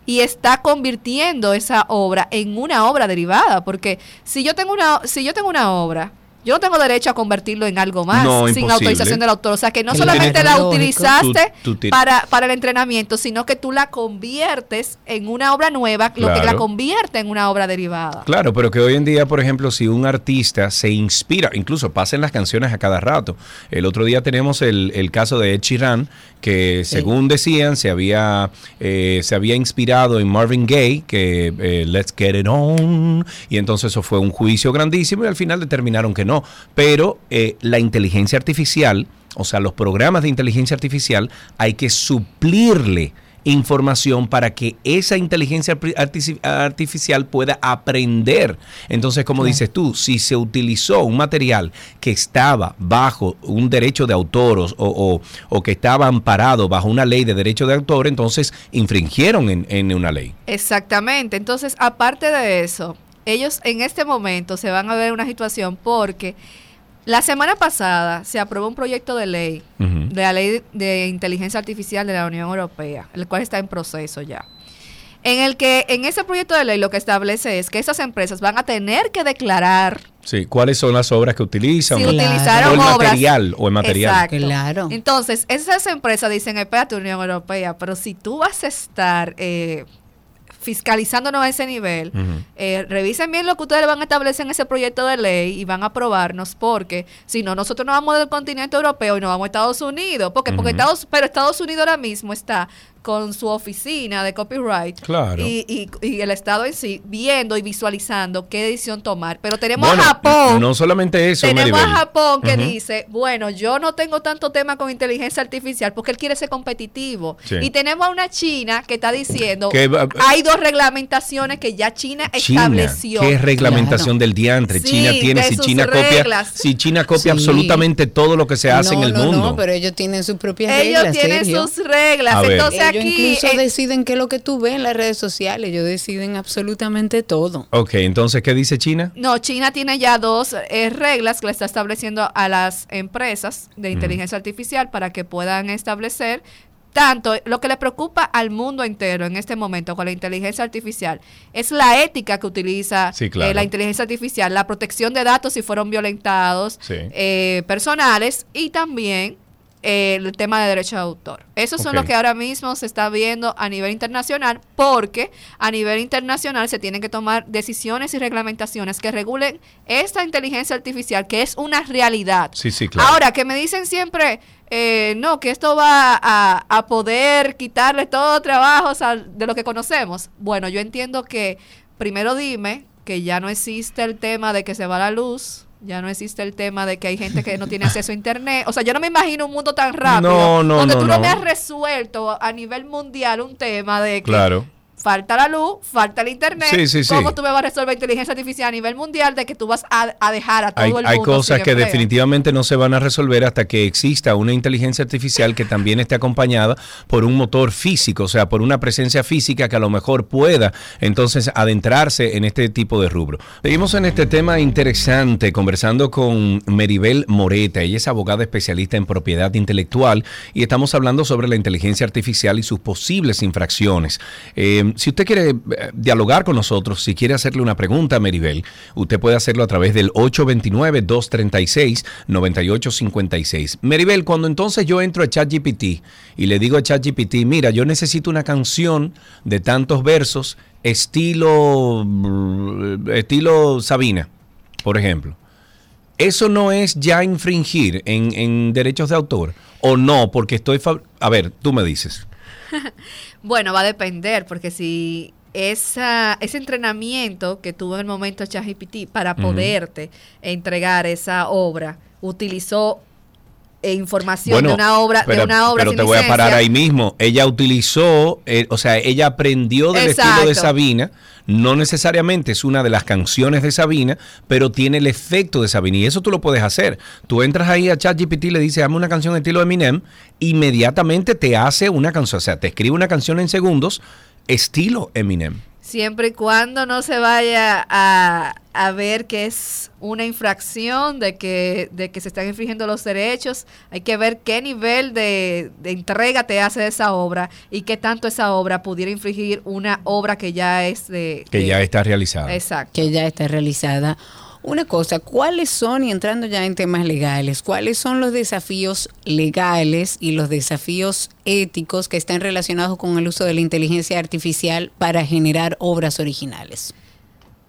y está convirtiendo esa obra en una obra derivada, porque si yo tengo una si yo tengo una obra, yo no tengo derecho a convertirlo en algo más No, sin imposible. autorización del autor, o sea que no solamente la Lógico. utilizaste Tú- tú tienes- para para el entrenamiento, sino que tú la conviertes en una obra nueva, lo que la convierte en una obra derivada. Claro, pero que hoy en día, por ejemplo, si un artista se inspira, incluso pasen las canciones a cada rato. El otro día tenemos el, el caso de Ed Sheeran, que según decían, se había, eh, se había inspirado en Marvin Gaye, que eh, Let's Get It On, y entonces eso fue un juicio grandísimo y al final determinaron que no. Pero eh, la inteligencia artificial, o sea, los programas de inteligencia artificial, hay que suplirle información para que esa inteligencia artificial pueda aprender. Entonces, como dices tú, si se utilizó un material que estaba bajo un derecho de autor o, o- o que estaba amparado bajo una ley de derecho de autor, entonces infringieron en, en una ley. Exactamente. Entonces, aparte de eso, ellos en este momento se van a ver una situación porque la semana pasada se aprobó un proyecto de ley de la ley de inteligencia artificial de la Unión Europea, el cual está en proceso ya. En el que en ese proyecto de ley lo que establece es que esas empresas van a tener que declarar Sí, ¿cuáles son las obras que utilizan? si o utilizaron el obras. material o el material. Exacto. Claro. Entonces, esas empresas dicen, espérate, Unión Europea, pero si tú vas a estar eh, fiscalizándonos a ese nivel, eh, revisen bien lo que ustedes van a establecer en ese proyecto de ley y van a aprobarnos porque si no nosotros nos vamos del continente europeo y nos vamos a Estados Unidos. Porque porque. Estados pero Estados Unidos ahora mismo está con su oficina de copyright Claro. y, y- y el Estado en sí viendo y visualizando qué decisión tomar pero tenemos Bueno, a Japón no solamente eso, tenemos Maribel. a Japón que dice, bueno, yo no tengo tanto tema con inteligencia artificial porque él quiere ser competitivo. Sí. Y tenemos a una China que está diciendo, Que hay dos reglamentaciones que ya China, China, estableció. ¿qué reglamentación del diantre? Sí, China tiene, si China reglas. copia, si China copia Sí. absolutamente todo lo que se hace no, en el no, mundo. No, pero ellos tienen sus propias Ellos reglas. tienen Sergio. sus reglas. Entonces Ellos aquí... incluso eh, deciden qué es lo que tú ves en las redes sociales. Ellos deciden absolutamente todo. Ok, entonces, ¿qué dice China? No, China tiene ya dos eh, reglas que le está estableciendo a las empresas de inteligencia artificial para que puedan establecer tanto lo que le preocupa al mundo entero en este momento con la inteligencia artificial es la ética que utiliza Sí, claro. eh, la inteligencia artificial, la protección de datos si fueron violentados, Sí. eh, personales y también el tema de derecho de autor. Eso son Ok. lo que ahora mismo se está viendo a nivel internacional, porque a nivel internacional se tienen que tomar decisiones y reglamentaciones que regulen esta inteligencia artificial, que es una realidad. Sí, sí, claro. Ahora, que me dicen siempre, eh, no, que esto va a, a poder quitarle todo trabajo de lo que conocemos. Bueno, yo entiendo que primero dime que ya no existe el tema de que se va la luz. Ya no existe el tema de que hay gente que no tiene acceso a internet. O sea, yo no me imagino un mundo tan rápido No, no, donde no, tú no, me has resuelto a nivel mundial un tema de que Claro. Falta la luz, falta el internet. Sí, sí, sí. ¿Cómo tú me vas a resolver inteligencia artificial a nivel mundial de que tú vas a, a dejar a todo Hay, el mundo hay cosas que empleo? definitivamente no se van a resolver hasta que exista una inteligencia artificial que también esté acompañada por un motor físico, o sea, por una presencia física que a lo mejor pueda entonces adentrarse en este tipo de rubro. Seguimos en este tema interesante conversando con Meribel Moreta. Ella es abogada especialista en propiedad intelectual y estamos hablando sobre la inteligencia artificial y sus posibles infracciones. Eh, si usted quiere eh, dialogar con nosotros, si quiere hacerle una pregunta a Meribel, usted puede hacerlo a través del 829-236-9856. Meribel, cuando entonces yo entro a ChatGPT y le digo a ChatGPT, mira, yo necesito una canción de tantos versos, estilo, mm, estilo Sabina, por ejemplo. ¿Eso no es ya infringir en, derechos de autor? ¿O no? Porque estoy... A ver, tú me dices. Bueno, va a depender, porque si esa, ese entrenamiento que tuvo en el momento ChatGPT para poderte entregar esa obra, utilizó eh, información de una obra, de pero, una obra pero sin te voy a parar ahí mismo. Ella utilizó, eh, o sea, ella aprendió del estilo de. Sabina. No necesariamente es una de las canciones de Sabina, pero tiene el efecto de Sabina. Y eso tú lo puedes hacer. Tú entras ahí a ChatGPT y le dices, dame una canción estilo Eminem, inmediatamente te hace una canción, o sea, te escribe una canción en segundos, estilo Eminem. Siempre y cuando no se vaya a, a ver que es una infracción de que, de que se están infringiendo los derechos, hay que ver qué nivel de, de entrega te hace de esa obra y qué tanto esa obra pudiera infringir una obra que ya es de... Que de- ya está realizada. Exacto. que ya está realizada. Una cosa, ¿cuáles son, y entrando ya en temas legales, cuáles son los desafíos legales y los desafíos éticos que están relacionados con el uso de la inteligencia artificial para generar obras originales?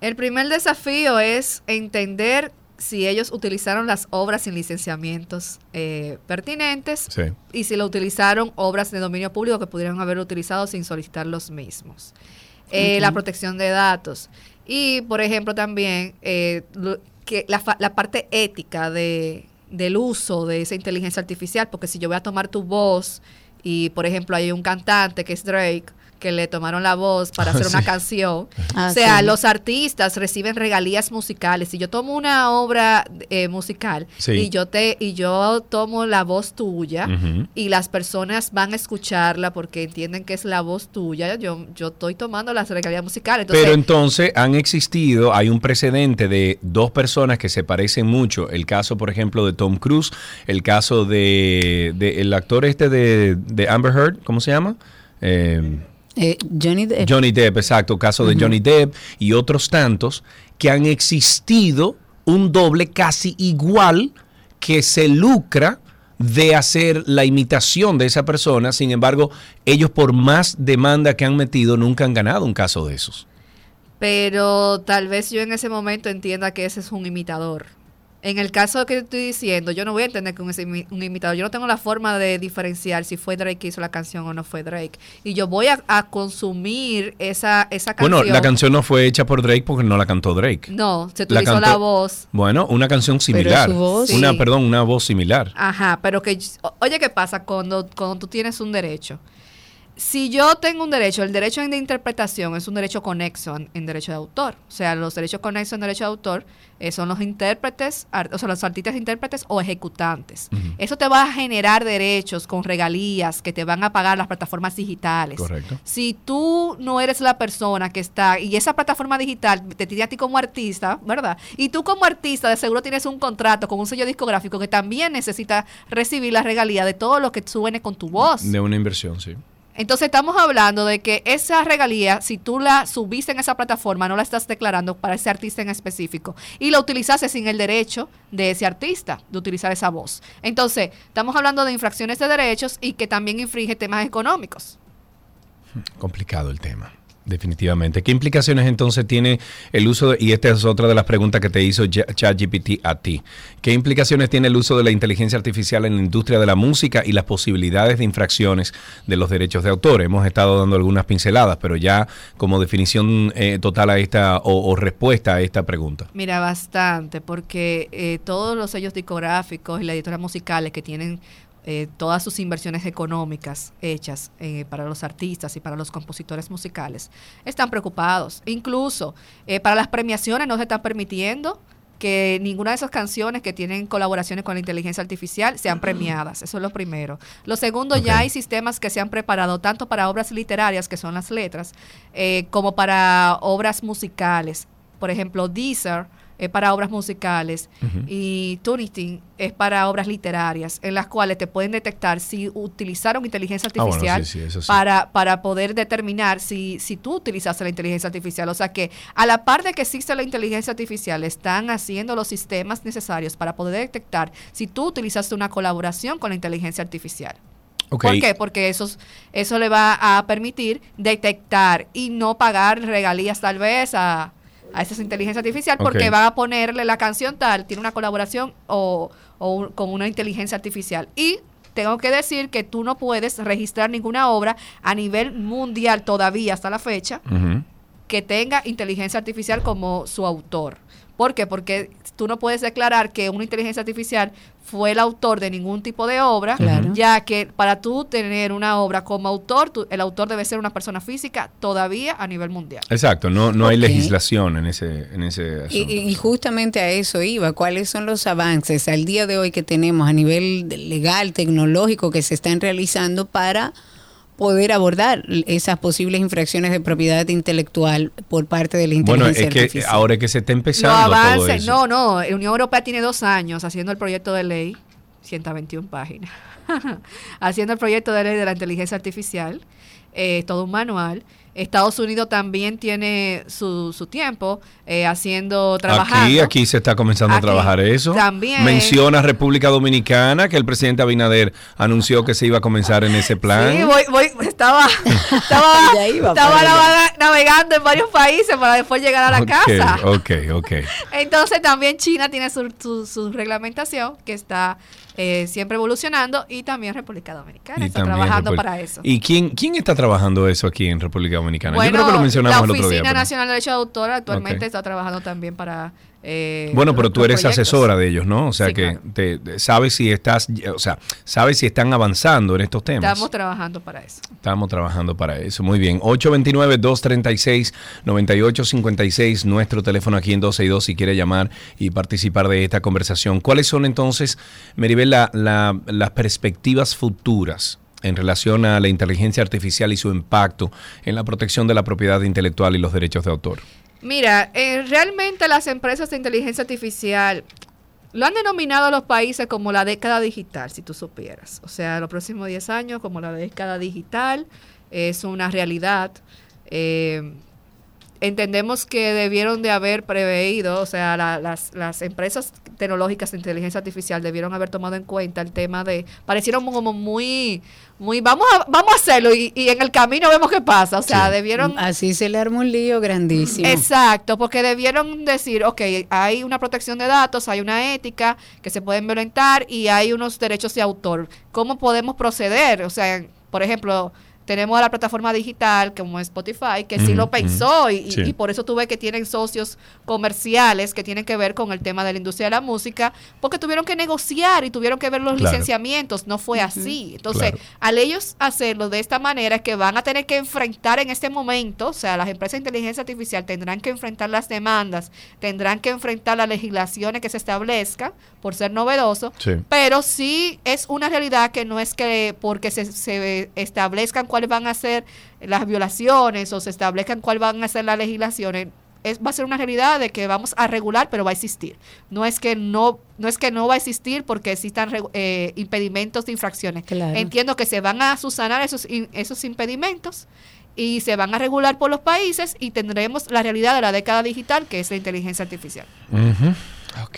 El primer desafío es entender si ellos utilizaron las obras sin licenciamientos eh, pertinentes Sí. y si lo utilizaron obras de dominio público que pudieran haber utilizado sin solicitar los mismos. Eh. La protección de datos. Y, por ejemplo, también eh, que la, la parte ética de, del uso de esa inteligencia artificial, porque si yo voy a tomar tu voz y, por ejemplo, hay un cantante que es Drake, que le tomaron la voz para hacer una canción. Ah, o sea, sí. los artistas reciben regalías musicales. Si yo tomo una obra eh, musical Sí. y yo te y yo tomo la voz tuya y las personas van a escucharla porque entienden que es la voz tuya, yo yo estoy tomando las regalías musicales. Entonces, Pero entonces han existido, hay un precedente de dos personas que se parecen mucho. El caso, por ejemplo, de Tom Cruise, el caso de, de el actor este de, de Amber Heard, ¿cómo se llama? Eh, Eh, Johnny Depp. Johnny Depp, exacto, caso de. Johnny Depp y otros tantos que han existido un doble casi igual que se lucra de hacer la imitación de esa persona, sin embargo, ellos por más demanda que han metido nunca han ganado un caso de esos. pero tal vez yo en ese momento entienda que ese es un imitador. En el caso que estoy diciendo, yo no voy a entender que un, un imitador. Yo no tengo la forma de diferenciar si fue Drake que hizo la canción o no fue Drake. Y yo voy a, a consumir esa, esa canción. Bueno, la canción no fue hecha por Drake porque no la cantó Drake. No, se utilizó la, cantó- voz. Bueno, una canción Pero similar. su voz- Una, Sí. perdón, una voz similar. Ajá, pero que, oye, ¿qué pasa cuando, cuando tú tienes un derecho? Si yo tengo un derecho, el derecho de interpretación es un derecho conexo en, en derecho de autor. O sea, los derechos conexos en derecho de autor eh, son los intérpretes, ar- o sea, los artistas intérpretes o ejecutantes. Eso te va a generar derechos con regalías que te van a pagar las plataformas digitales. Correcto. Si tú no eres la persona que está y esa plataforma digital te tiene a ti como artista, ¿verdad? Y tú como artista de seguro tienes un contrato con un sello discográfico que también necesita recibir la regalía de todo lo que suene con tu voz. De una inversión, sí. Entonces estamos hablando de que esa regalía, si tú la subiste en esa plataforma, no la estás declarando para ese artista en específico y la utilizaste sin el derecho de ese artista de utilizar esa voz. Entonces, estamos hablando de infracciones de derechos y que también infringe temas económicos. Complicado el tema. Definitivamente. ¿Qué implicaciones entonces tiene el uso, de- y esta es otra de las preguntas que te hizo ChatGPT a ti, qué implicaciones tiene el uso de la inteligencia artificial en la industria de la música y las posibilidades de infracciones de los derechos de autor? Hemos estado dando algunas pinceladas, pero ya como definición eh, total a esta o, o respuesta a esta pregunta. Mira, bastante, porque eh, todos los sellos discográficos y las editoras musicales que tienen eh, todas sus inversiones económicas hechas eh, para los artistas y para los compositores musicales están preocupados. Incluso eh, para las premiaciones no se están permitiendo que ninguna de esas canciones que tienen colaboraciones con la inteligencia artificial sean premiadas. Eso es lo primero. Lo segundo, ya hay sistemas que se han preparado tanto para obras literarias, que son las letras, eh, como para obras musicales. Por ejemplo, Deezer es para obras musicales y Tunitin es para obras literarias, en las cuales te pueden detectar si utilizaron inteligencia Ah, bueno, artificial sí, sí, eso sí. para, para poder determinar si, si tú utilizaste la inteligencia artificial. O sea que a la par de que existe la inteligencia artificial, están haciendo los sistemas necesarios para poder detectar si tú utilizaste una colaboración con la inteligencia artificial. Ok. ¿Por qué? Porque eso, eso le va a permitir detectar y no pagar regalías tal vez a, a esa inteligencia artificial porque Ok. van a ponerle la canción tal, tiene una colaboración o, o un- con una inteligencia artificial. Y tengo que decir que tú no puedes registrar ninguna obra a nivel mundial todavía hasta la fecha que tenga inteligencia artificial como su autor. ¿Por qué? Porque tú no puedes declarar que una inteligencia artificial fue el autor de ningún tipo de obra, Claro. ya que para tú tener una obra como autor, tú- el autor debe ser una persona física todavía a nivel mundial. Exacto, no, no hay legislación en ese, en ese Y, asunto. y- y justamente a eso iba. ¿Cuáles son los avances al día de hoy que tenemos a nivel legal, tecnológico, que se están realizando para poder abordar esas posibles infracciones de propiedad intelectual por parte de la Bueno, inteligencia es que artificial? ahora es que se está empezando todo avances, eso. no, no, la Unión Europea tiene dos años haciendo el proyecto de ley, 121 páginas, haciendo el proyecto de ley de la inteligencia artificial, eh, todo un manual. Estados Unidos también tiene su, su tiempo eh, haciendo, trabajando. Aquí, aquí se está comenzando Aquí a trabajar eso. también. Menciona República Dominicana, que el presidente Abinader anunció que se iba a comenzar en ese plan. Sí, voy, voy, estaba, estaba, navegando en varios países para después llegar a la casa. Ok, ok. Entonces también China tiene su, su, su reglamentación que está eh, siempre evolucionando y también República Dominicana Y está trabajando República- para eso. ¿Y quién, quién está trabajando eso aquí en República Dominicana? Yo Bueno, creo que lo mencionamos la el otro día. Oficina pero- Nacional de Derecho de Autor actualmente Ok. está trabajando también para... eh, Bueno, pero tú eres proyectos. asesora de ellos, ¿no? O sea Sí, que claro. te, te- sabes si estás, o sea, sabes si están avanzando en estos temas. Estamos trabajando para eso. Estamos trabajando para eso. Muy bien. 829-236-9856, nuestro teléfono aquí en 262 si quiere llamar y participar de esta conversación. ¿Cuáles son entonces, Meribel, la- la- las perspectivas futuras en relación a la inteligencia artificial y su impacto en la protección de la propiedad intelectual y los derechos de autor? Mira, eh, realmente las empresas de inteligencia artificial lo han denominado a los países como la década digital, si tú supieras. O sea, los próximos 10 años como la década digital es una realidad. Eh, entendemos que debieron de haber preveído, o sea, la- las, las empresas tecnológicas de inteligencia artificial debieron haber tomado en cuenta el tema de, parecieron como muy, muy, vamos a, vamos a hacerlo y, y en el camino vemos qué pasa, o sea, debieron... Así se le armó un lío grandísimo. Exacto, porque debieron decir, ok, hay una protección de datos, hay una ética que se pueden violentar y hay unos derechos de autor. ¿Cómo podemos proceder? O sea, por ejemplo, tenemos a la plataforma digital como es Spotify, que sí lo pensó y, y- sí. y por eso tuve que tienen socios comerciales que tienen que ver con el tema de la industria de la música, porque tuvieron que negociar y tuvieron que ver los Claro. licenciamientos, no fue así. Entonces, Claro. al ellos hacerlo de esta manera es que van a tener que enfrentar en este momento, o sea, las empresas de inteligencia artificial tendrán que enfrentar las demandas, tendrán que enfrentar las legislaciones que se establezcan por ser novedoso, Sí. pero sí es una realidad que no es que porque se, se establezcan cuáles van a ser las violaciones o se establezcan cuáles van a ser las legislaciones, es, va a ser una realidad de que vamos a regular, pero va a existir. No es que no, no es que no va a existir porque existan eh, impedimentos de infracciones. Claro. Entiendo que se van a subsanar esos, in- esos impedimentos y se van a regular por los países y tendremos la realidad de la década digital, que es la inteligencia artificial. Ok.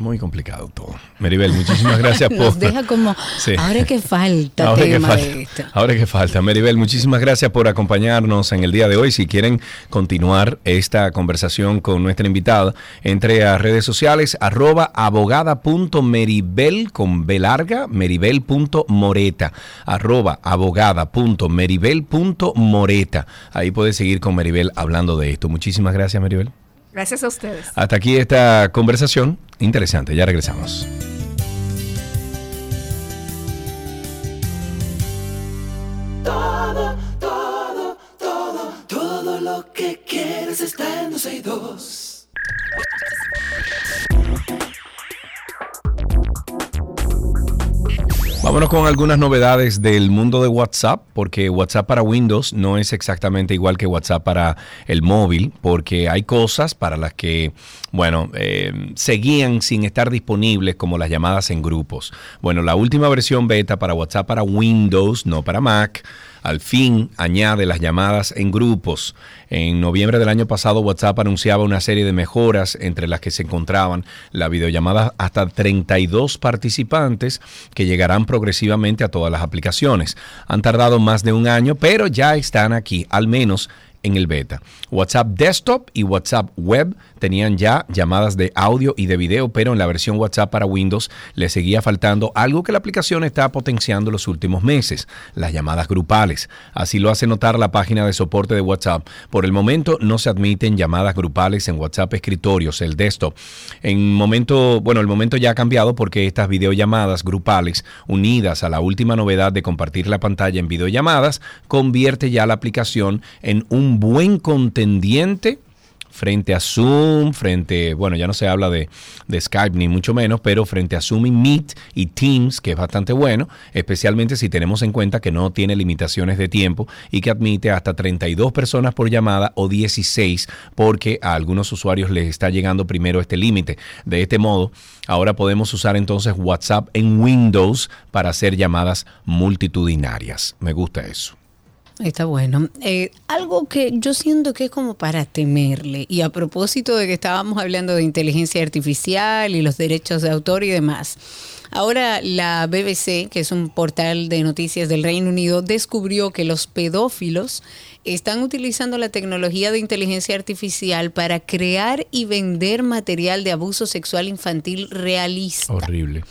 Muy complicado todo. Maribel, muchísimas gracias por... Deja como, Sí. ahora que falta Ahora que tema falta, de esto. ahora que falta. Maribel, muchísimas gracias por acompañarnos en el día de hoy. Si quieren continuar esta conversación con nuestra invitada, entre a redes sociales arroba abogada.meribel con B larga, meribel.moreta, arroba abogada.meribel.moreta. Ahí puedes seguir con Maribel hablando de esto. Muchísimas gracias, Maribel. Gracias a ustedes. Hasta aquí esta conversación interesante. Ya regresamos. Todo, todo, todo, todo lo que quieres está en 12 y 2. Vámonos con algunas novedades del mundo de WhatsApp, porque WhatsApp para Windows no es exactamente igual que WhatsApp para el móvil, porque hay cosas para las que, bueno, eh, seguían sin estar disponibles, como las llamadas en grupos. Bueno, la última versión beta para WhatsApp para Windows, no para Mac, al fin añade las llamadas en grupos. En noviembre del año pasado WhatsApp anunciaba una serie de mejoras entre las que se encontraban la videollamada hasta 32 participantes que llegarán progresivamente a todas las aplicaciones. Han tardado más de un año, pero ya están aquí, al menos en el beta. WhatsApp Desktop y WhatsApp Web tenían ya llamadas de audio y de video, pero en la versión WhatsApp para Windows le seguía faltando algo que la aplicación está potenciando los últimos meses, las llamadas grupales. Así lo hace notar la página de soporte de WhatsApp. Por el momento no se admiten llamadas grupales en WhatsApp escritorios, el desktop. En momento, bueno, el momento ya ha cambiado porque estas videollamadas grupales unidas a la última novedad de compartir la pantalla en videollamadas convierte ya la aplicación en un buen contendiente frente a Zoom, frente, bueno, ya no se habla de, de Skype ni mucho menos, pero frente a Zoom y Meet y Teams, que es bastante bueno, especialmente si tenemos en cuenta que no tiene limitaciones de tiempo y que admite hasta 32 personas por llamada o 16 porque a algunos usuarios les está llegando primero este límite. De este modo, ahora podemos usar entonces WhatsApp en Windows para hacer llamadas multitudinarias. Me gusta eso. Está bueno. Eh, algo que yo siento que es como para temerle, y a propósito de que estábamos hablando de inteligencia artificial y los derechos de autor y demás. Ahora la BBC, que es un portal de noticias del Reino Unido, descubrió que los pedófilos están utilizando la tecnología de inteligencia artificial para crear y vender material de abuso sexual infantil realista. Horrible.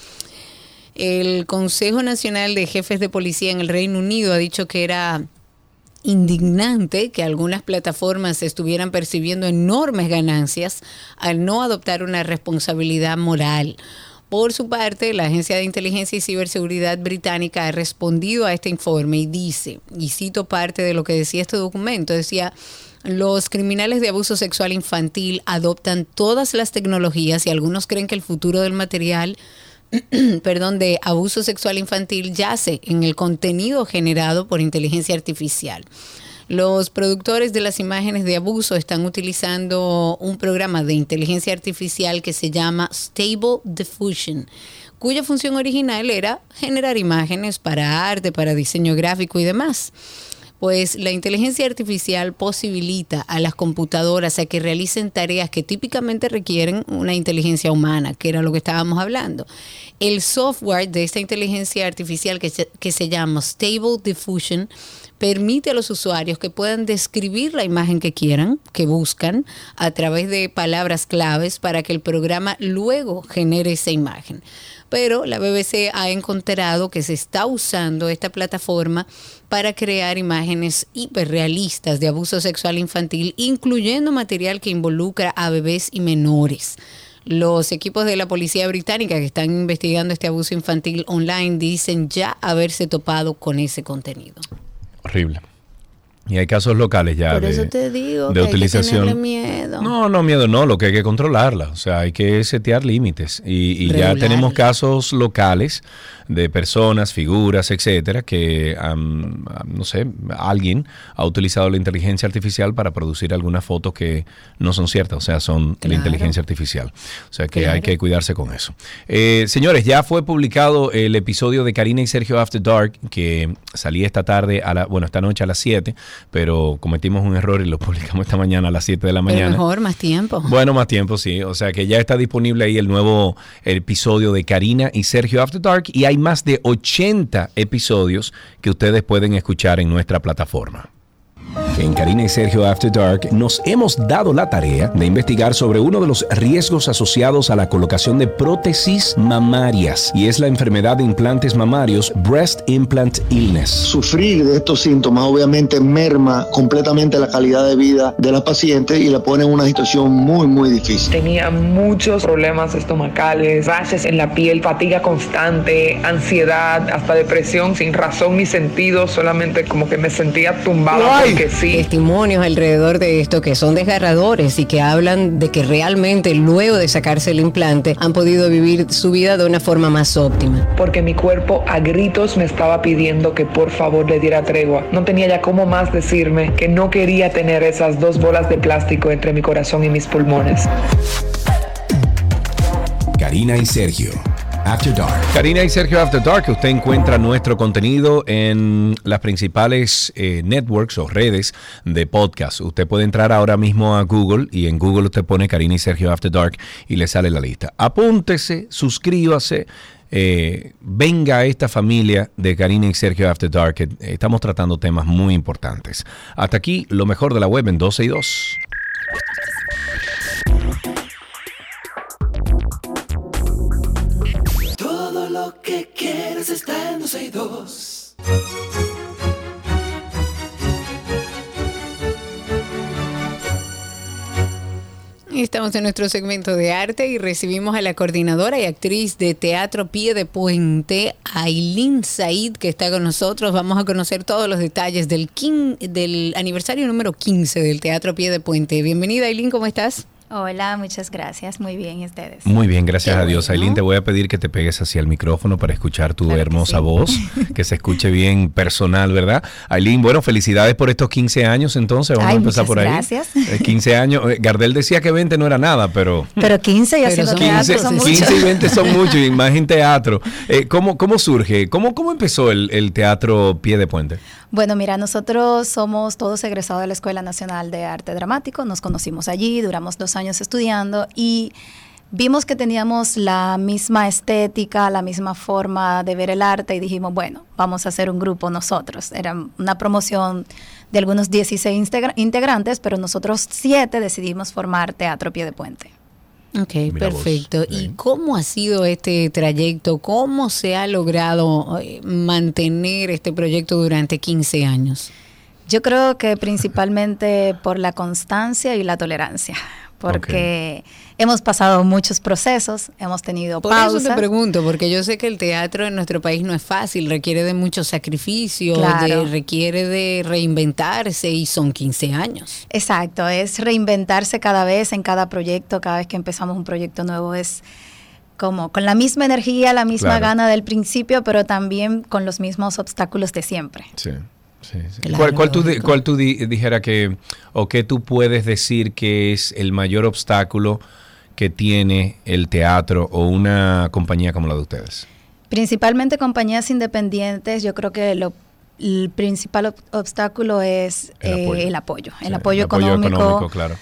El Consejo Nacional de Jefes de Policía en el Reino Unido ha dicho que era indignante que algunas plataformas estuvieran percibiendo enormes ganancias al no adoptar una responsabilidad moral. Por su parte, la Agencia de Inteligencia y Ciberseguridad británica ha respondido a este informe y dice, y cito parte de lo que decía este documento, decía, los criminales de abuso sexual infantil adoptan todas las tecnologías y algunos creen que el futuro del material perdón, de abuso sexual infantil yace en el contenido generado por inteligencia artificial. Los productores de las imágenes de abuso están utilizando un programa de inteligencia artificial que se llama Stable Diffusion, cuya función original era generar imágenes para arte, para diseño gráfico y demás. Pues la inteligencia artificial posibilita a las computadoras a que realicen tareas que típicamente requieren una inteligencia humana, que era lo que estábamos hablando. El software de esta inteligencia artificial que se, que se llama Stable Diffusion permite a los usuarios que puedan describir la imagen que quieran, que buscan, a través de palabras claves para que el programa luego genere esa imagen. Pero la BBC ha encontrado que se está usando esta plataforma para crear imágenes hiperrealistas de abuso sexual infantil, incluyendo material que involucra a bebés y menores. Los equipos de la policía británica que están investigando este abuso infantil online dicen ya haberse topado con ese contenido. Horrible. Y hay casos locales ya Por de, eso te digo de que hay que utilización. miedo. No, no, miedo no, lo que hay que controlarla, o sea, hay que setear límites y, y ya tenemos casos locales de personas, figuras, etcétera, que, am, no sé, alguien ha utilizado la inteligencia artificial para producir algunas fotos que no son ciertas, o sea, son la inteligencia artificial. O sea, que hay que cuidarse con eso. Eh, señores, ya fue publicado el episodio de Karina y Sergio After Dark, que salía esta tarde, a la, bueno, esta noche a las 7, pero cometimos un error y lo publicamos esta mañana a las 7 de la Pero mañana. mejor, más tiempo. Bueno, más tiempo, sí. O sea que ya está disponible ahí el nuevo episodio de Karina y Sergio After Dark y hay más de 80 episodios que ustedes pueden escuchar en nuestra plataforma. En Karina y Sergio After Dark nos hemos dado la tarea de investigar sobre uno de los riesgos asociados a la colocación de prótesis mamarias y es la enfermedad de implantes mamarios Breast Implant Illness. Sufrir de estos síntomas obviamente merma completamente la calidad de vida de la paciente y la pone en una situación muy muy difícil. Tenía muchos problemas estomacales, rashes en la piel, fatiga constante, ansiedad, hasta depresión sin razón ni sentido, solamente como que me sentía tumbada porque sí. Testimonios alrededor de esto que son desgarradores y que hablan de que realmente luego de sacarse el implante han podido vivir su vida de una forma más óptima. Porque mi cuerpo a gritos me estaba pidiendo que por favor le diera tregua. No tenía ya cómo más decirme que no quería tener esas dos bolas de plástico entre mi corazón y mis pulmones. Karina y Sergio After Dark. Karina y Sergio After Dark, usted encuentra nuestro contenido en las principales eh, networks o redes de podcast. Usted puede entrar ahora mismo a Google y en Google usted pone Karina y Sergio After Dark y le sale la lista. Apúntese, suscríbase. eh, venga a esta familia de Karina y Sergio After Dark, estamos tratando temas muy importantes. Hasta aquí, lo mejor de la web en 12 y 2. Estamos en nuestro segmento de arte y recibimos a la coordinadora y actriz de Teatro Pie de Puente, Aileen Said, que está con nosotros. Vamos a conocer todos los detalles del, del aniversario número 15 del Teatro Pie de Puente. Bienvenida, Aileen, ¿cómo estás? Hola, muchas gracias. Muy bien, ¿y ustedes? Muy bien, gracias Qué a Dios. bueno. Aileen, te voy a pedir que te pegues hacia el micrófono para escuchar tu Claro que hermosa sí. voz, que se escuche bien personal, ¿verdad? Aileen, bueno, felicidades por estos 15 años entonces. Vamos Ay, a empezar por ahí. gracias. Eh, 15 años. Eh, Gardel decía que 20 no era nada, pero... Pero 15 y Pero haciendo son 15, teatro son 15 y muchos. 20 son muchos, y más en teatro. Eh, ¿cómo, ¿Cómo surge? ¿Cómo, cómo empezó el, el teatro Pie de Puente? Bueno, mira, nosotros somos todos egresados de la Escuela Nacional de Arte Dramático, nos conocimos allí, duramos dos años estudiando y vimos que teníamos la misma estética, la misma forma de ver el arte y dijimos, bueno, vamos a hacer un grupo nosotros. Era una promoción de algunos 16 integra- integrantes, pero nosotros siete decidimos formar Teatro Pie de Puente. Ok, Mira vos, perfecto. ¿Y bien. cómo ha sido este trayecto? ¿Cómo se ha logrado eh, mantener este proyecto durante 15 años? Yo creo que principalmente por la constancia y la tolerancia, porque hemos pasado muchos procesos, hemos tenido Por pausas. eso te pregunto, porque yo sé que el teatro en nuestro país no es fácil, requiere de mucho sacrificio, Claro. de- requiere de reinventarse y son 15 años. Exacto, es reinventarse cada vez en cada proyecto, cada vez que empezamos un proyecto nuevo es como con la misma energía, la misma Claro. gana del principio, pero también con los mismos obstáculos de siempre. Sí. Sí, sí. Claro, ¿Cuál, cuál tú, cuál tú di- dijera que, o qué tú puedes decir que es el mayor obstáculo que tiene el teatro o una compañía como la de ustedes? Principalmente compañías independientes, yo creo que lo el principal ob- obstáculo es El eh, apoyo. el apoyo, el apoyo económico. claro.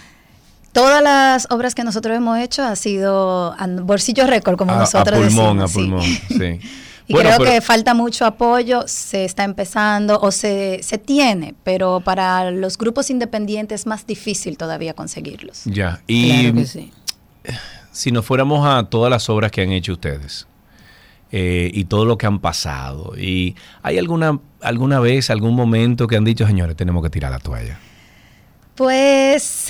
Todas las obras que nosotros hemos hecho ha sido a bolsillo récord, como A- nosotros a pulmón, decimos. a pulmón, sí. sí. Y Bueno, creo pero- que falta mucho apoyo, se está empezando o se, se tiene, pero para los grupos independientes es más difícil todavía conseguirlos. Ya, y claro que sí. si nos fuéramos a todas las obras que han hecho ustedes eh, y todo lo que han pasado, y ¿hay alguna, alguna vez, algún momento que han dicho, señores, tenemos que tirar la toalla? Pues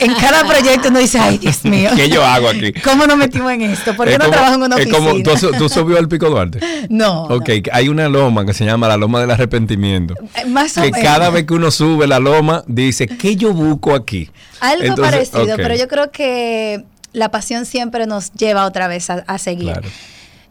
en cada proyecto uno dice, ay Dios mío. ¿Qué yo hago aquí? ¿Cómo nos metimos en esto? ¿Por qué Es no como- trabajo en una oficina? como, ¿tú, ¿Tú subido al Pico Duarte? No, Ok, hay una loma que se llama la loma del arrepentimiento. Eh, Más o Que menos. cada vez que uno sube la loma, dice, ¿qué yo busco aquí? Algo Entonces, parecido, ok. pero yo creo que la pasión siempre nos lleva otra vez a, a seguir. Claro.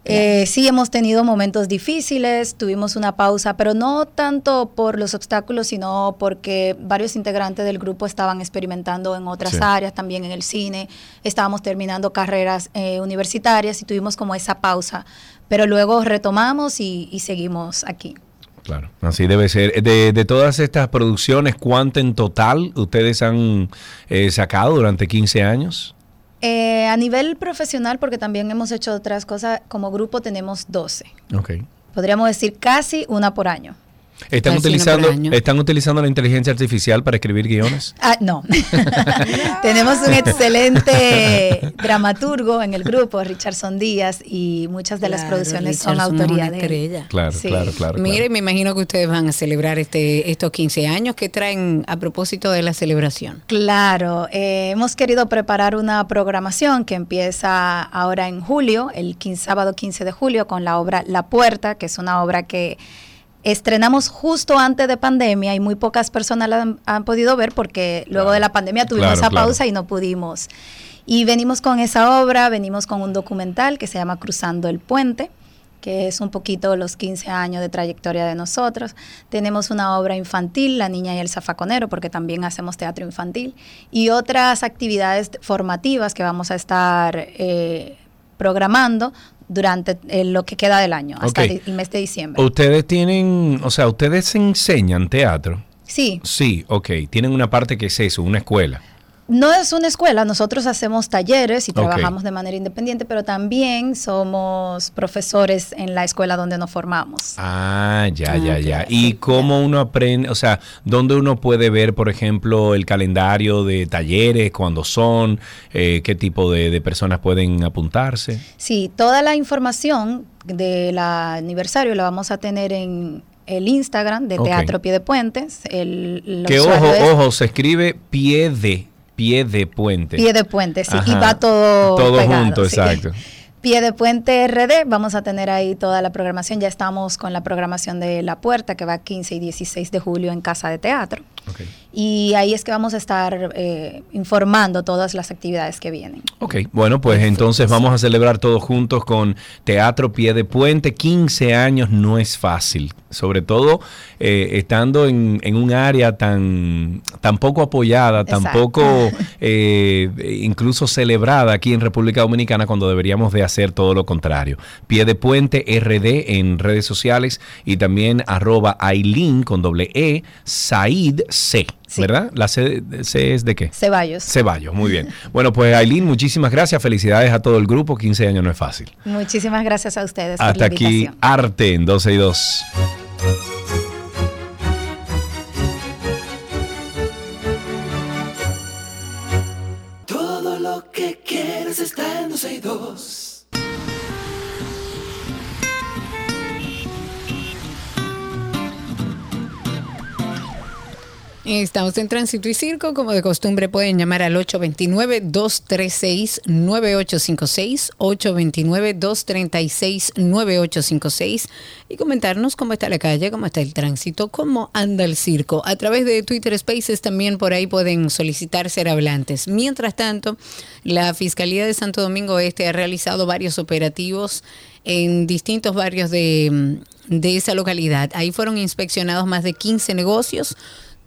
Eh, sí, hemos tenido momentos difíciles, tuvimos una pausa, pero no tanto por los obstáculos, sino porque varios integrantes del grupo estaban experimentando en otras Sí. áreas, también en el cine, estábamos terminando carreras eh, universitarias y tuvimos como esa pausa, pero luego retomamos y, y seguimos aquí. Claro, así debe ser. De, de todas estas producciones, ¿cuánto en total ustedes han eh, sacado durante 15 años? Eh, a nivel profesional, porque también hemos hecho otras cosas, como grupo tenemos 12. Ok. Podríamos decir casi una por año. ¿Están utilizando. ¿Están utilizando la inteligencia artificial para escribir guiones? Ah, no. Tenemos un excelente dramaturgo en el grupo, Richardson Díaz, y muchas de las Claro, producciones son Richardson es autoría de él. Claro, Sí. claro, claro. Mire, me imagino que ustedes van a celebrar este estos 15 años. ¿Qué traen a propósito de la celebración? Claro, eh, hemos querido preparar una programación que empieza ahora en julio, el 15 sábado 15 de julio, con la obra La Puerta, que es una obra que estrenamos justo antes de pandemia y muy pocas personas la han, han podido ver porque luego de la pandemia tuvimos Claro, esa claro. pausa y no pudimos. Y venimos con esa obra, venimos con un documental que se llama Cruzando el Puente que es un poquito los 15 años de trayectoria de nosotros. Tenemos una obra infantil, La Niña y el Zafaconero, porque también hacemos teatro infantil, y otras actividades formativas que vamos a estar eh, programando durante eh, lo que queda del año, hasta el mes de diciembre. Ustedes tienen, o sea, ustedes enseñan teatro. Sí, Sí, ok. Tienen una parte que es eso, una escuela. No es una escuela, nosotros hacemos talleres y trabajamos de manera independiente, pero también somos profesores en la escuela donde nos formamos. Ah, ya, Ah, ya, ok, ya. ¿Y cómo uno aprende, o sea, dónde uno puede ver, por ejemplo, el calendario de talleres, cuándo son, eh, qué tipo de, de personas pueden apuntarse? Sí, toda la información del aniversario la vamos a tener en el Instagram de. Teatro Pie de Puentes. El, Que ojo, es ojo, se escribe pie de, pie de puente. Pie de Puente, sí, y va todo Todo pegado, junto, sí. exacto. Pie de Puente RD, vamos a tener ahí toda la programación. Ya estamos con la programación de La Puerta, que va 15 y 16 de julio en Casa de Teatro. Y ahí es que vamos a estar eh, informando todas las actividades que vienen. Ok, bueno, pues entonces vamos a celebrar todos juntos con Teatro Pie de Puente. 15 años no es fácil, sobre todo eh, estando en, en un área tan, tan poco apoyada, tan Exacto. poco eh, incluso celebrada aquí en República Dominicana cuando deberíamos de hacer todo lo contrario. Pie de Puente RD en redes sociales y también arroba Aileen con doble E, Said C, ¿verdad? La C, C es de qué? Ceballos. Ceballos, muy bien. Bueno, pues Aileen, muchísimas gracias. Felicidades a todo el grupo. 15 años no es fácil. Muchísimas gracias a ustedes por Hasta la aquí, invitación. Arte en 12 y 2. Todo lo que quieres está en 12 y 2. Estamos en Tránsito y Circo. Como de costumbre, pueden llamar al 829-236-9856, 829-236-9856 y comentarnos cómo está la calle, cómo está el tránsito, cómo anda el circo. A través de Twitter Spaces también por ahí pueden solicitar ser hablantes. Mientras tanto, la Fiscalía de Santo Domingo Este ha realizado varios operativos en distintos barrios de, de esa localidad. Ahí fueron inspeccionados más de 15 negocios.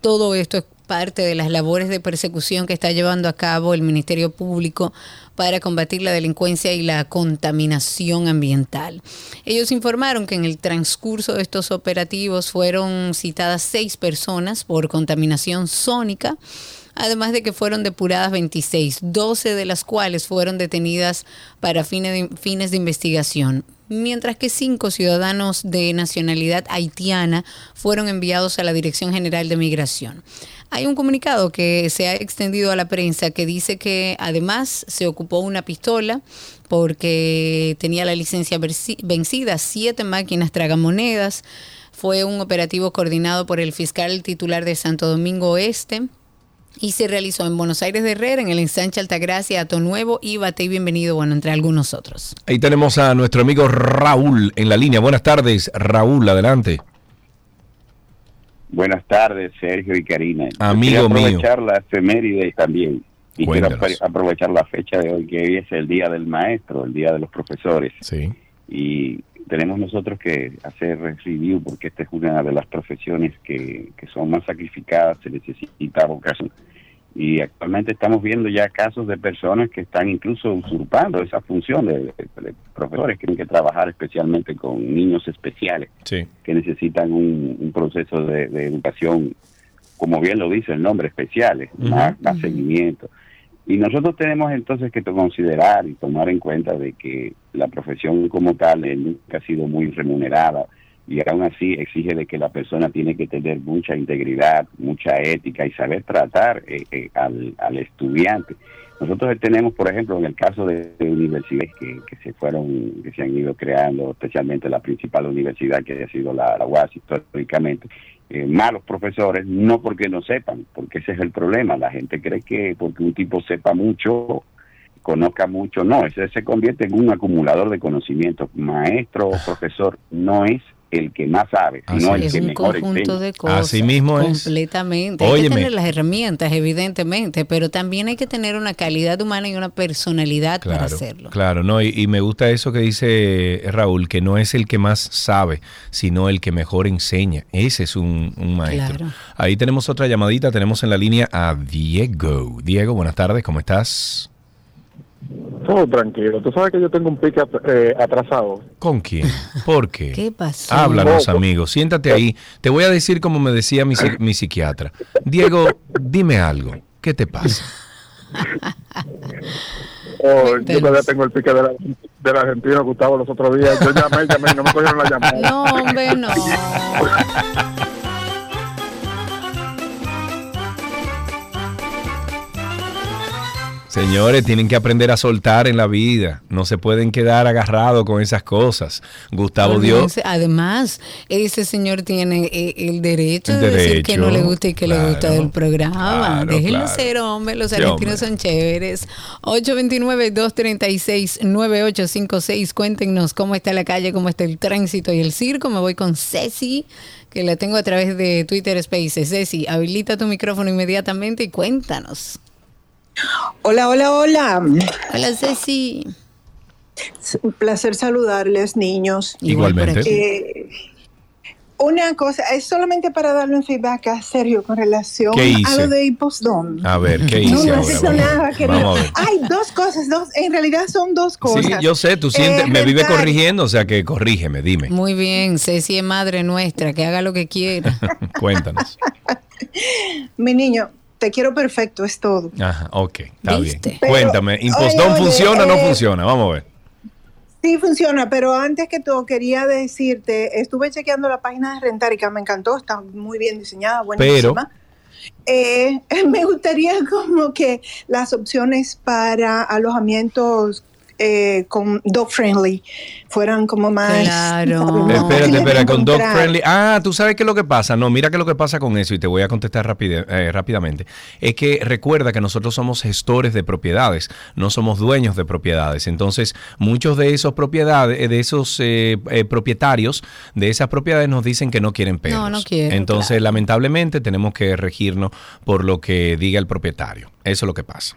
Todo esto es parte de las labores de persecución que está llevando a cabo el Ministerio Público para combatir la delincuencia y la contaminación ambiental. Ellos informaron que en el transcurso de estos operativos fueron citadas seis personas por contaminación sónica, además de que fueron depuradas 26, 12 de las cuales fueron detenidas para fines de, fines de investigación mientras que cinco ciudadanos de nacionalidad haitiana fueron enviados a la Dirección General de Migración. Hay un comunicado que se ha extendido a la prensa que dice que además se ocupó una pistola porque tenía la licencia vencida, siete máquinas tragamonedas, Fue un operativo coordinado por el fiscal titular de Santo Domingo Este y se realizó en Buenos Aires de Herrera, en el ensanche Altagracia, Ato Nuevo y Bate y Bienvenido, bueno, entre algunos otros. Ahí tenemos a nuestro amigo Raúl en la línea. Buenas tardes, Raúl, adelante. Buenas tardes, Sergio y Karina. Amigo mío. aprovechar la efeméride también. Y quiero Cuéntanos. aprovechar la fecha de hoy, que hoy es el Día del Maestro, el Día de los Profesores. Sí. Y tenemos nosotros que hacer review porque esta es una de las profesiones que, que son más sacrificadas, se necesita vocación. Y actualmente estamos viendo ya casos de personas que están incluso usurpando esa función de, profesores que tienen que trabajar especialmente con niños especiales Sí. que necesitan un, un proceso de, de educación, como bien lo dice el nombre, especiales, más seguimiento. Y nosotros tenemos entonces que considerar y tomar en cuenta de que la profesión como tal eh, nunca ha sido muy remunerada y aún así exige de que la persona tiene que tener mucha integridad, mucha ética y saber tratar eh, eh, al, al estudiante. Nosotros tenemos, por ejemplo, en el caso de universidades que, que se fueron, que se han ido creando, especialmente la principal universidad que ha sido la, la UAS históricamente, eh, malos profesores, no porque no sepan, porque ese es el problema. La gente cree que porque un tipo sepa mucho, conozca mucho, no, ese se convierte en un acumulador de conocimiento. Maestro o profesor no es el que más sabe, sino el es que un mejor conjunto enseña. de cosas. Así mismo es. Completamente. Hay que tener las herramientas, evidentemente, pero también hay que tener una calidad humana y una personalidad para hacerlo. claro, no, y, y me gusta eso que dice Raúl, que no es el que más sabe, sino el que mejor enseña. Ese es un, un maestro. Claro. Ahí tenemos otra llamadita, tenemos en la línea a Diego. Diego, buenas tardes, ¿cómo estás? Todo tranquilo. Tú sabes que yo tengo un pique at- eh, atrasado. ¿Con quién? ¿Por qué? ¿Qué pasó? Háblanos, Oh, amigo. Siéntate ahí. Te voy a decir como me decía mi, mi psiquiatra. Diego, dime algo. ¿Qué te pasa? Oh, yo todavía tengo el pique de la- del argentino Gustavo los otros días. Yo llamé, llamé y no me cogieron la llamada. No, hombre, no. Señores, tienen que aprender a soltar en la vida. No se pueden quedar agarrados con esas cosas. Gustavo dio Olvídense, Además, ese señor tiene eh, el derecho El de decir que no le gusta y que le gusta del programa. claro, Déjenlo claro. ser, hombre. Los Sí, argentinos hombre. son chéveres. 829-236-9856. Cuéntenos cómo está la calle, cómo está el tránsito y el circo. Me voy con Ceci, que la tengo a través de Twitter Spaces. Ceci, habilita tu micrófono inmediatamente y cuéntanos. Hola, hola, hola. Hola, Ceci. Un placer saludarles, niños. Igualmente. aquí. Eh, una cosa, es solamente para darle un feedback a Sergio con relación a lo de Hiposdom. A ver, ¿qué No, hice no hecho Vamos, nada, a ver. Hay dos cosas, dos, en realidad son dos cosas. Sí, yo sé, tú sientes, Eh, me vive rentar- corrigiendo, o sea que corrígeme, dime. Muy bien, Ceci es madre nuestra, que haga lo que quiera. Cuéntanos. Mi niño, te quiero perfecto, es todo. Ajá, ok, está ¿Viste? bien. Pero, Cuéntame, ¿Impostón oye, oye, funciona o no eh, funciona? Vamos a ver. Sí, funciona, pero antes que todo quería decirte, estuve chequeando la página de Rentarica, me encantó, está muy bien diseñada, buenísima. Eh, me gustaría como que las opciones para alojamientos eh, con dog friendly fueran como más... Claro. Espérate, espera, con dog friendly. Ah, tú sabes qué es lo que pasa. No, mira qué es lo que pasa con eso y te voy a contestar rápide- eh, rápidamente. Es que recuerda que nosotros somos gestores de propiedades, no somos dueños de propiedades. Entonces, muchos de esos propiedades, eh, de esos eh, eh, propietarios de esas propiedades nos dicen que no quieren perros. No, no quieren, Entonces, lamentablemente, tenemos que regirnos por lo que diga el propietario. Eso es lo que pasa.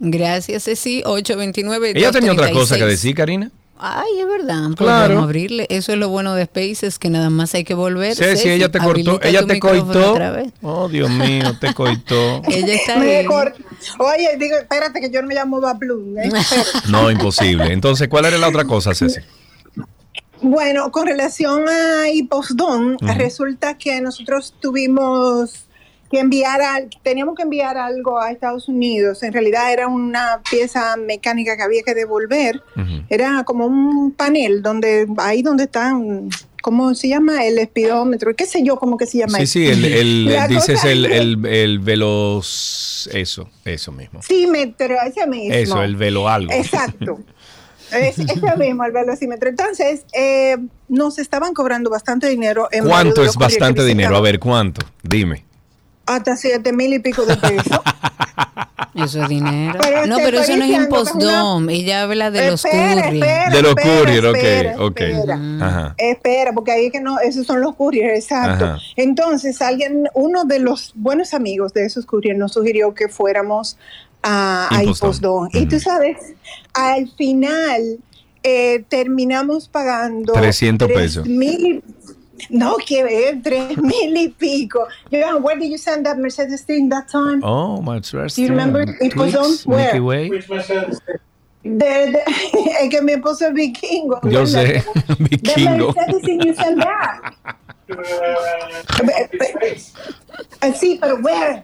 Gracias, Ceci. 829 Ella tenía otra cosa que 236. decir, Karina. Ay, es verdad. Claro. Abrirle. Eso es lo bueno de Spaces, que nada más hay que volver. Sí, sí, ella te cortó, ella te coitó. otra vez. Oh, Dios mío, te coitó. Ella está ahí. Oye, digo, espérate que yo no me llamo Bablu. ¿eh? No, imposible. Entonces, ¿cuál era la otra cosa, Ceci? Bueno, con relación a Hiposdon, Ujú. resulta que nosotros tuvimos que enviar, al- teníamos que enviar algo a Estados Unidos. En realidad era una pieza mecánica que había que devolver. Era como un panel donde ahí donde están, ¿cómo se llama? El espidómetro, qué sé yo, cómo que se llama. Sí, sí, el, el- La dices el, el, el veloz... Eso, eso mismo. Sí, metro, ese mismo. Eso, el velo algo. Exacto. Es, ese mismo, el velocímetro. Entonces, eh, nos estaban cobrando bastante dinero. En ¿Cuánto es bastante dinero? A ver, ¿cuánto? Dime. Hasta siete mil y pico de pesos. Eso es dinero. Pero no, te pero eso no es es una-. Ella habla de los Espera, courier. espera, De los espera, courier, ok, espera, ok. espera. Ajá. Espera, porque ahí es que no, esos son los couriers, exacto. Ajá. Entonces, alguien, uno de los buenos amigos de esos couriers nos sugirió que fuéramos a, a. Impostón. Y tú sabes, al final eh, terminamos pagando 300 tres pesos. mil- no, que tres mil y pico. Yo, where did you send that Mercedes thing that time? Oh, much Do you remember Impostón? Tweets, Where? Milky Way. De- de- es que mi esposo es vikingo. Yo sé, vikingo. Mercedes thing you send back. Eh, Sí, pero where?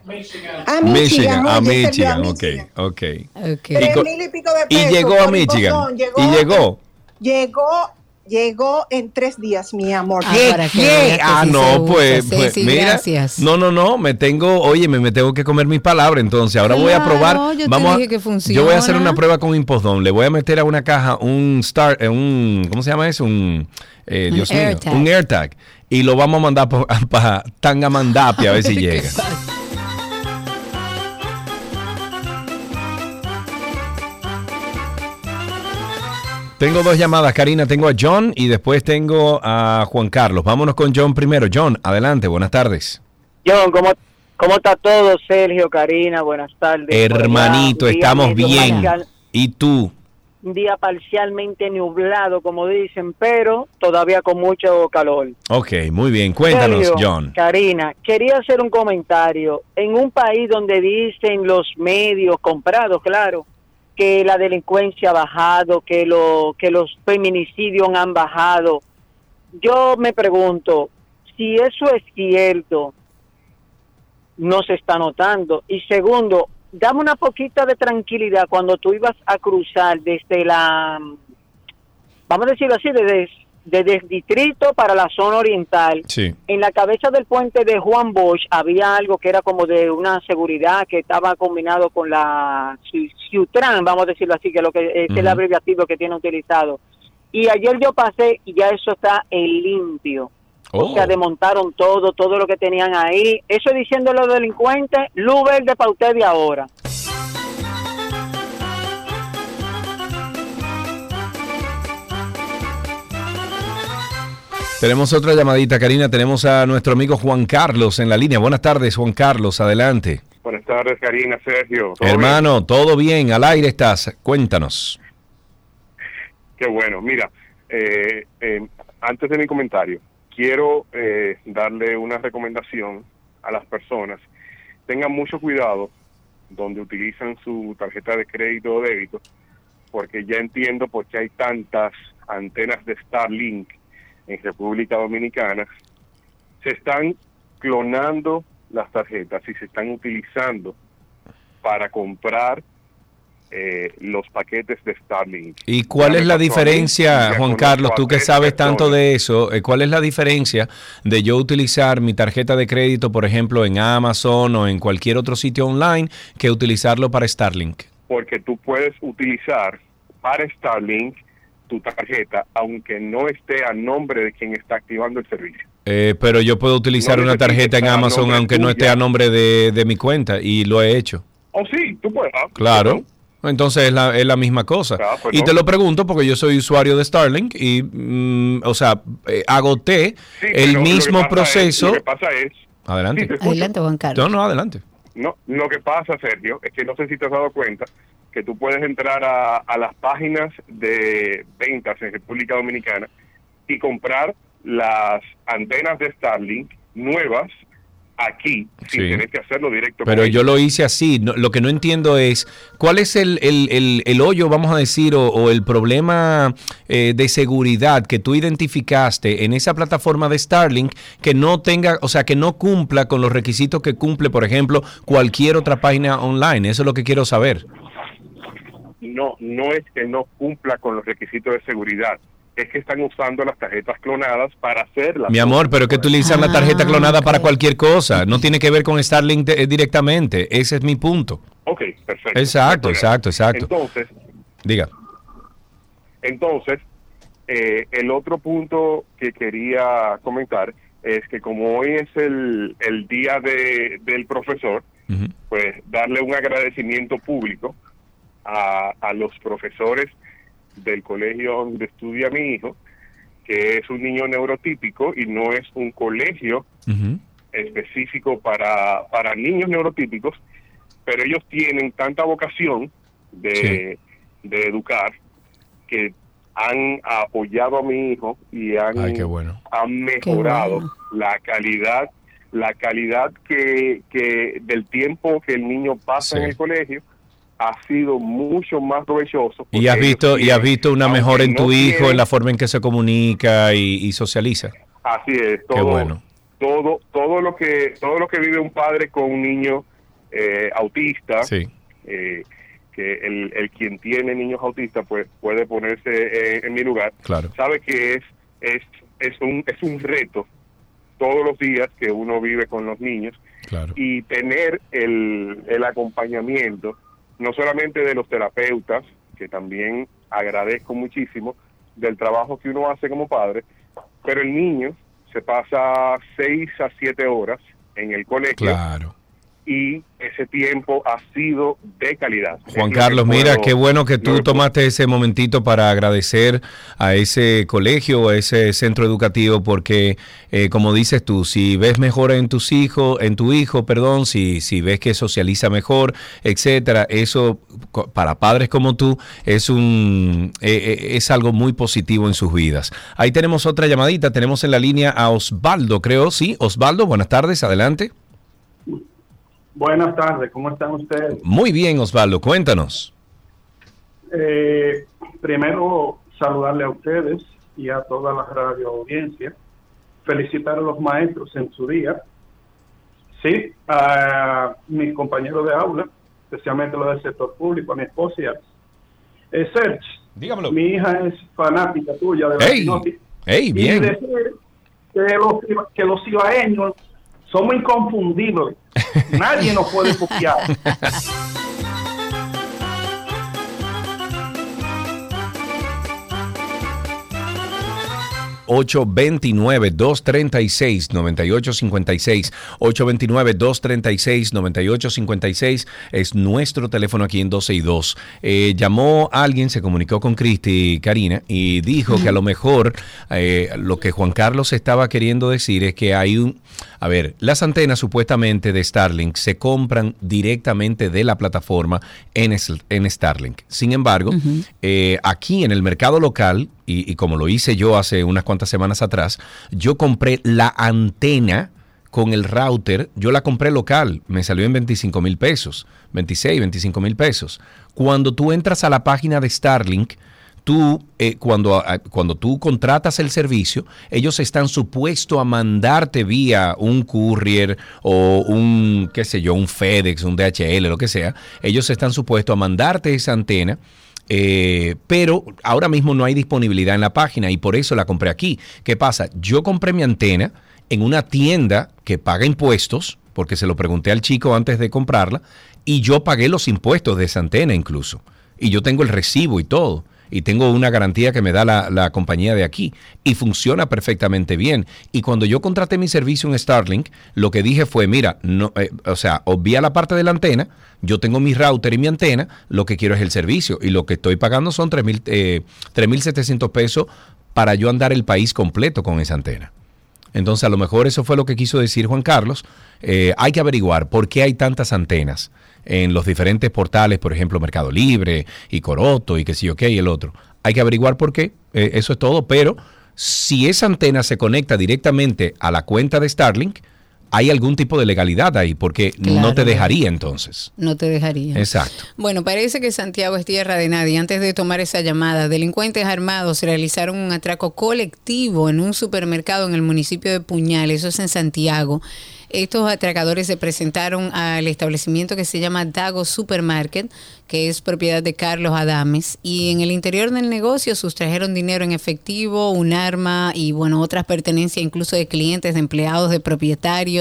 A Michigan. Michigan, a Michigan, ok, ok. Y, Tres co- mil y pico de y pesos llegó a Michigan. Llegó- y llegó. Llegó, llegó en tres días, mi amor. ¿Qué? ¿Qué? Ah, no, pues, pues, Ceci, mira. gracias. No, no, no, me tengo, oye, me, me tengo que comer mis palabras, entonces ahora voy a probar. yo te Vamos a- dije que yo voy a hacer funciona. una prueba con Impostón. Le voy a meter a una caja un start, eh, un, ¿cómo se llama eso? Un, eh, Un Dios mío, AirTag. un AirTag. Y lo vamos a mandar para Tangamandapia a ver si llega. Tengo dos llamadas, Karina. Tengo a John y después tengo a Juan Carlos. Vámonos con John primero. John, adelante, buenas tardes. John, ¿cómo, ¿cómo está todo? Sergio, Karina, buenas tardes. Hermanito, un día estamos bien. parcial- ¿Y tú? un día parcialmente nublado, como dicen, pero todavía con mucho calor. Ok, muy bien. Cuéntanos, Sergio, John. Karina, quería hacer un comentario. En un país donde dicen los medios comprados, claro, que la delincuencia ha bajado, que, lo, que los feminicidios han bajado, yo me pregunto, si eso es cierto, no se está notando. Y segundo, dame una poquita de tranquilidad cuando tú ibas a cruzar desde la, vamos a decirlo así, desde, desde el distrito para la zona oriental. Sí. En la cabeza del puente de Juan Bosch había algo que era como de una seguridad que estaba combinado con la Ciu- Ciutran, vamos a decirlo así, que lo que es el abreviativo que tiene utilizado. Y ayer yo pasé y ya eso está en limpio. O sea, desmontaron todo, todo lo que tenían ahí. Eso diciendo los delincuentes, luz verde para usted de ahora. Tenemos otra llamadita, Karina. Tenemos a nuestro amigo Juan Carlos en la línea. Buenas tardes, Juan Carlos. Adelante. Buenas tardes, Karina, Sergio. ¿Todo Hermano, todo bien. Al aire estás. Cuéntanos. Qué bueno. Mira, eh, eh, antes de mi comentario, quiero eh, darle una recomendación a las personas. Tengan mucho cuidado donde utilizan su tarjeta de crédito o débito, porque ya entiendo por qué hay tantas antenas de Starlink en República Dominicana. Se están clonando las tarjetas y se están utilizando para comprar eh, los paquetes de Starlink. ¿Y cuál Ya es la diferencia, Juan Carlos, tú que sabes tanto de eso? eh, ¿Cuál es la diferencia de yo utilizar mi tarjeta de crédito, por ejemplo, en Amazon o en cualquier otro sitio online, que utilizarlo para Starlink? porque tú puedes utilizar para Starlink tu tarjeta, aunque no esté a nombre de quien está activando el servicio. Eh, pero yo puedo utilizar No una tarjeta en Amazon aunque no esté a nombre de, de mi cuenta y lo he hecho. Oh, sí, tú puedes. ah, Claro. Entonces es la, es la misma cosa. Ah, pues y no. te lo pregunto porque yo soy usuario de Starlink y, mm, o sea, eh, agoté Sí, el mismo es- proceso. lo que pasa es, Adelante. Sí. Adelante, Juan Carlos. No, no, adelante. No, lo que pasa, Sergio, es que no sé si te has dado cuenta que tú puedes entrar a, a las páginas de ventas en República Dominicana y comprar las antenas de Starlink nuevas aquí, sin Sí. tener que hacerlo directo Pero ellos. yo lo hice así. No- lo que no entiendo es cuál es el, el- el- el hoyo, vamos a decir, o, o el problema eh, de seguridad que tú identificaste en esa plataforma de Starlink que no tenga, o sea, que no cumpla con los requisitos que cumple, por ejemplo, cualquier otra página online. Eso es lo que quiero saber. No, no es que no cumpla con los requisitos de seguridad, es que están usando las tarjetas clonadas para hacerlas. Mi amor, pero que utilizan la tarjeta clonada para cualquier cosa. No tiene que ver con Starlink de- directamente. Ese es mi punto. Ok, perfecto. Exacto, exacto, exacto. Entonces, Diga. Entonces, eh, el otro punto que quería comentar es que como hoy es el, el día de, del profesor, pues darle un agradecimiento público a, a los profesores del colegio donde estudia mi hijo, que es un niño neurotípico y no es un colegio específico para, para niños neurotípicos, pero ellos tienen tanta vocación de, de educar que han apoyado a mi hijo y han, Ay, qué bueno. han mejorado Qué bueno. la calidad la calidad que, que del tiempo que el niño pasa Sí. en el colegio ha sido mucho más provechoso Y has visto, y has visto una mejora en no tu hijo, tienen- en la forma en que se comunica y, y socializa. Así es, Qué todo, bueno. todo, todo lo que, todo lo que vive un padre con un niño eh, autista, Sí. eh, que el, el quien tiene niños autistas, pues puede ponerse eh, en mi lugar, Claro. sabe que es, es, es un, es un reto todos los días que uno vive con los niños Claro. y tener el, el acompañamiento, no solamente de los terapeutas, que también agradezco muchísimo del trabajo que uno hace como padre, pero el niño se pasa seis a siete horas en el colegio Claro. Y ese tiempo ha sido de calidad. Juan Carlos, mira, qué bueno que tú tomaste ese momentito para agradecer a ese colegio, a ese centro educativo, porque eh, como dices tú, si ves mejora en tus hijos, en tu hijo, perdón, si, si ves que socializa mejor, etcétera, eso para padres como tú es un eh, eh, es algo muy positivo en sus vidas. Ahí tenemos otra llamadita, tenemos en la línea a Osvaldo, creo, sí, Osvaldo, buenas tardes, adelante. Buenas tardes, ¿cómo están ustedes? Muy bien, Osvaldo, cuéntanos. Eh, primero, saludarle a ustedes y a toda la radio audiencia. Felicitar a los maestros en su día. Sí, a mis compañeros de aula, especialmente los del sector público, a mi esposa y a eh, Serge, Dígamelo. mi hija es fanática tuya de la ¡Ey! ¡Ey, Y bien! decir que los, que los ibaeños somos inconfundibles. Nadie nos puede copiar. 829-236-9856. 829-236-9856 es nuestro teléfono aquí en 12 y 2. Eh, llamó alguien, se comunicó con Cristi Karina y dijo que a lo mejor eh, lo que Juan Carlos estaba queriendo decir es que hay un... A ver, las antenas supuestamente de Starlink se compran directamente de la plataforma en, en Starlink. Sin embargo, eh, aquí en el mercado local, y, y como lo hice yo hace unas cuantas semanas atrás, yo compré la antena con el router, yo la compré local, me salió en 25 mil pesos, 26, 25 mil pesos. Cuando tú entras a la página de Starlink, tú, eh, cuando, ah, cuando tú contratas el servicio, ellos están supuestos a mandarte vía un courier o un, qué sé yo, un FedEx, un DHL, lo que sea. Ellos están supuestos a mandarte esa antena. eh, pero ahora mismo no hay disponibilidad en la página y por eso la compré aquí. ¿Qué pasa? Yo compré mi antena en una tienda que paga impuestos, porque se lo pregunté al chico antes de comprarla, y yo pagué los impuestos de esa antena incluso. Y yo tengo el recibo y todo. Y tengo una garantía que me da la, compañía de aquí. Y funciona perfectamente bien. Y cuando yo contraté mi servicio en Starlink, lo que dije fue, mira, no, eh, o sea, obvia la parte de la antena, yo tengo mi router y mi antena, lo que quiero es el servicio. Y lo que estoy pagando son 3.000, eh, 3.700 pesos para yo andar el país completo con esa antena. Entonces, a lo mejor eso fue lo que quiso decir Juan Carlos. Eh, hay que averiguar por qué hay tantas antenas en los diferentes portales, por ejemplo, Mercado Libre y Coroto y qué sé yo qué y el otro. Hay que averiguar por qué. Eh, eso es todo. Pero si esa antena se conecta directamente a la cuenta de Starlink, hay algún tipo de legalidad ahí, porque no te dejaría entonces. No te dejaría. Exacto. Bueno, parece que Santiago es tierra de nadie. Antes de tomar esa llamada, delincuentes armados realizaron un atraco colectivo en un supermercado en el municipio de Puñal, eso es en Santiago. Estos atracadores se presentaron al establecimiento que se llama Dago Supermarket, que es propiedad de Carlos Adames, y en el interior del negocio sustrajeron dinero en efectivo, un arma y bueno, otras pertenencias incluso de clientes, de empleados, de propietarios.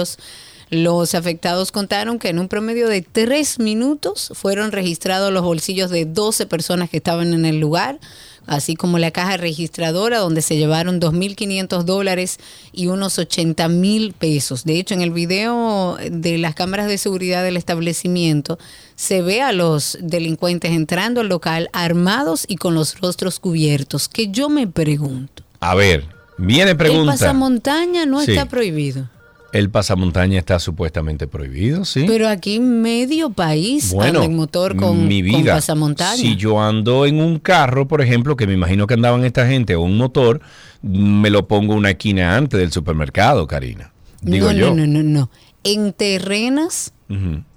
Los afectados contaron que en un promedio de tres minutos fueron registrados los bolsillos de 12 personas que estaban en el lugar, así como la caja registradora donde se llevaron 2.500 dólares y unos 80 mil pesos. De hecho, en el video de las cámaras de seguridad del establecimiento se ve a los delincuentes entrando al local armados y con los rostros cubiertos. Que yo me pregunto. A ver, viene El pregunta. pasamontaña no Sí. está prohibido. El pasamontaña está supuestamente prohibido, ¿sí? Pero aquí medio país Bueno, anda en motor con, mi con vida, pasamontaña. si yo ando en un carro, por ejemplo, que me imagino que andaban esta gente, o un motor, me lo pongo una esquina antes del supermercado, Karina. Digo no, yo. no, no, no, no. En terrenas,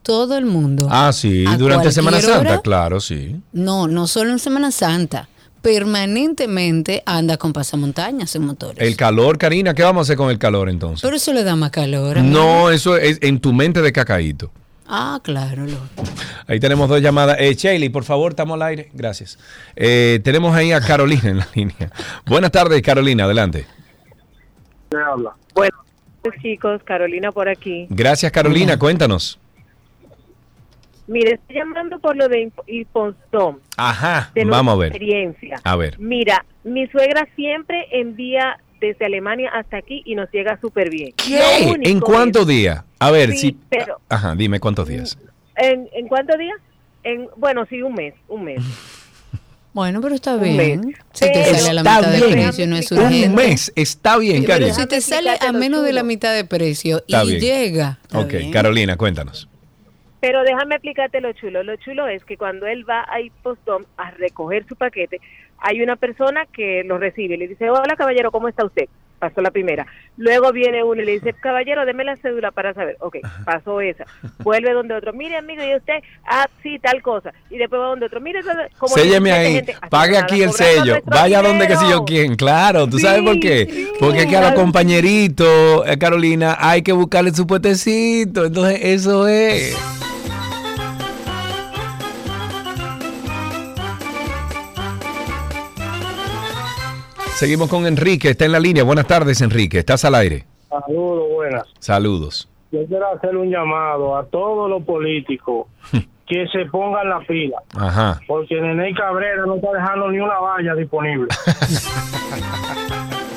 todo el mundo. Ah, sí, durante Semana Santa, hora, claro, sí. No, no solo en Semana Santa. Permanentemente anda con pasamontañas en motores. El calor, Karina, ¿qué vamos a hacer con el calor entonces? Pero eso le da más calor. amigo. No, eso es en tu mente de cacaíto. Ah, claro. lo- Ahí tenemos dos llamadas. Eh, Shaley, por favor, estamos al aire. Gracias. Eh, tenemos ahí a Carolina en la línea. Buenas tardes, Carolina, adelante. ¿Qué habla? Bueno, chicos, Carolina por aquí. Gracias, Carolina, cuéntanos. Mire, estoy llamando por lo de Impostón, Ajá, de vamos a ver. experiencia. A ver. Mira, mi suegra siempre envía desde Alemania hasta aquí y nos llega súper bien. ¿Qué? ¿En cuántos días? A ver, Sí, si... pero- Ajá, dime cuántos días. ¿En, en cuántos días? En, bueno, sí, un mes, un mes. Bueno, pero está Un bien. mes. Si te Pero- sale a la mitad de bien. precio, no es urgente. Un mes, está bien, Pero Karina. si te sale a menos de la mitad de precio Está y bien. llega. está Ok, bien. Carolina, cuéntanos. Pero déjame explicarte lo chulo. Lo chulo es que cuando él va a Impostón a recoger su paquete, hay una persona que lo recibe y le dice, hola caballero, ¿cómo está usted? Pasó la primera. Luego viene uno y le dice, caballero, deme la cédula para saber. Ok, pasó esa. Vuelve donde otro, mire amigo, ¿y usted? Ah, sí, tal cosa. Y después va donde otro, mire, como Sélleme 17 ahí, gente pague nada, aquí el sello, vaya donde que sé yo quién. Claro, ¿tú sabes por qué? Porque aquí a los compañeritos, eh, Carolina, hay que buscarle su puestecito. Entonces, eso es. Seguimos con Enrique, está en la línea. Buenas tardes, Enrique. Estás al aire. Saludos, buenas. Saludos. Yo quiero hacer un llamado a todos los políticos que se pongan la fila, Ajá. porque Nene Cabrera no está dejando ni una valla disponible.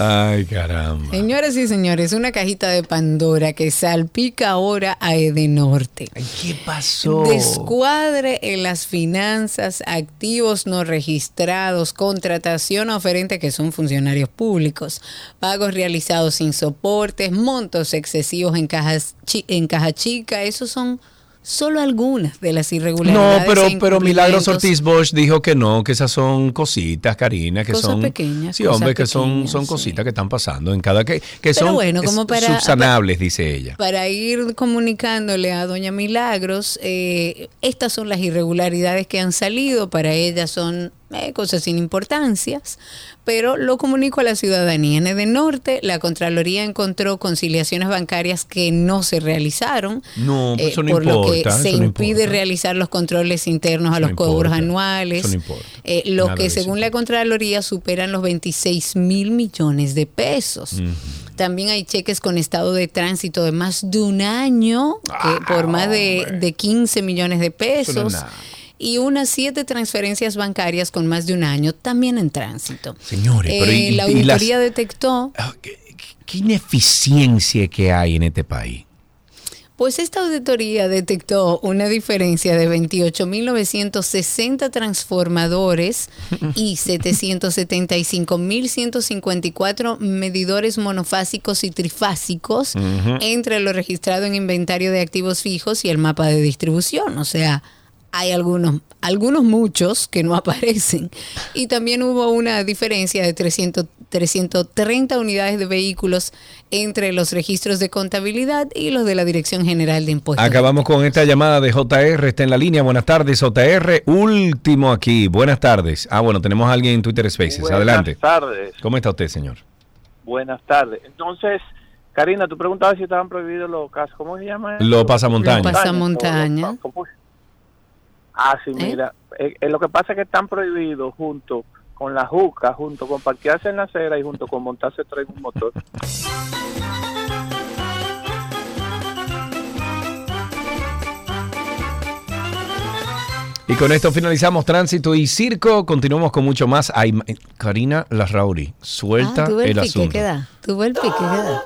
Ay, caramba. Señoras y señores, una cajita de Pandora que salpica ahora a Edenorte. ¿Qué pasó? Descuadre en las finanzas, activos no registrados, contratación a oferente que son funcionarios públicos, pagos realizados sin soportes, montos excesivos en, cajas chi- en caja chica, esos son solo algunas de las No, irregularidades. pero, e pero Milagros. Ortiz Bosch dijo que no, que esas son cositas, Karina, que Cosas son pequeñas, Sí, hombre, que son, son cositas que están pasando en cada que, que Pero son bueno, como para- subsanables, dice ella. Para ir comunicándole a Doña Milagros, eh, estas son las irregularidades que han salido, para ella son eh, cosas sin importancias, pero lo comunico a la ciudadanía. En Edenorte, la Contraloría encontró conciliaciones bancarias que no se realizaron, No, pues eh, eso no por lo que se impide importa. realizar los controles internos a los no cobros importa, anuales, no eh, los Nada que según la Contraloría superan los 26 mil millones de pesos. También hay cheques con estado de tránsito de más de un año, que por más de, de 15 millones de pesos. Y unas siete transferencias bancarias con más de un año también en tránsito. Señores, pero y- Eh, la y- y las- auditoría detectó, ¿Qué ineficiencia que hay en este país? pues esta auditoría detectó una diferencia de 28.960 transformadores y 775.154 medidores monofásicos y trifásicos entre lo registrado en inventario de activos fijos y el mapa de distribución. O sea, hay algunos, algunos muchos que no aparecen. Y también hubo una diferencia de 300, 330 unidades de vehículos entre los registros de contabilidad y los de la Dirección General de Impuestos. Acabamos con esta llamada de JR, está en la línea. Buenas tardes, JR. Último aquí. Buenas tardes. Ah, bueno, tenemos a alguien en Twitter Spaces. Buenas Adelante. tardes. ¿Cómo está usted, señor? Buenas tardes. Entonces, Karina, tú preguntabas si estaban prohibidos los casos. ¿Cómo se llama? Los pasamontañas. Los pasamontañas. ¿Cómo- Ah, sí, ¿Eh? mira. eh, eh, lo que pasa es que están prohibidos junto con la juca, junto con parquearse en la acera y junto con montarse en un motor. Y con esto finalizamos Tránsito y Circo. Continuamos con mucho más. Ay, Karina Larrauri, suelta Ah, tuve el, el pique asunto. que da. Tuve el pique que da.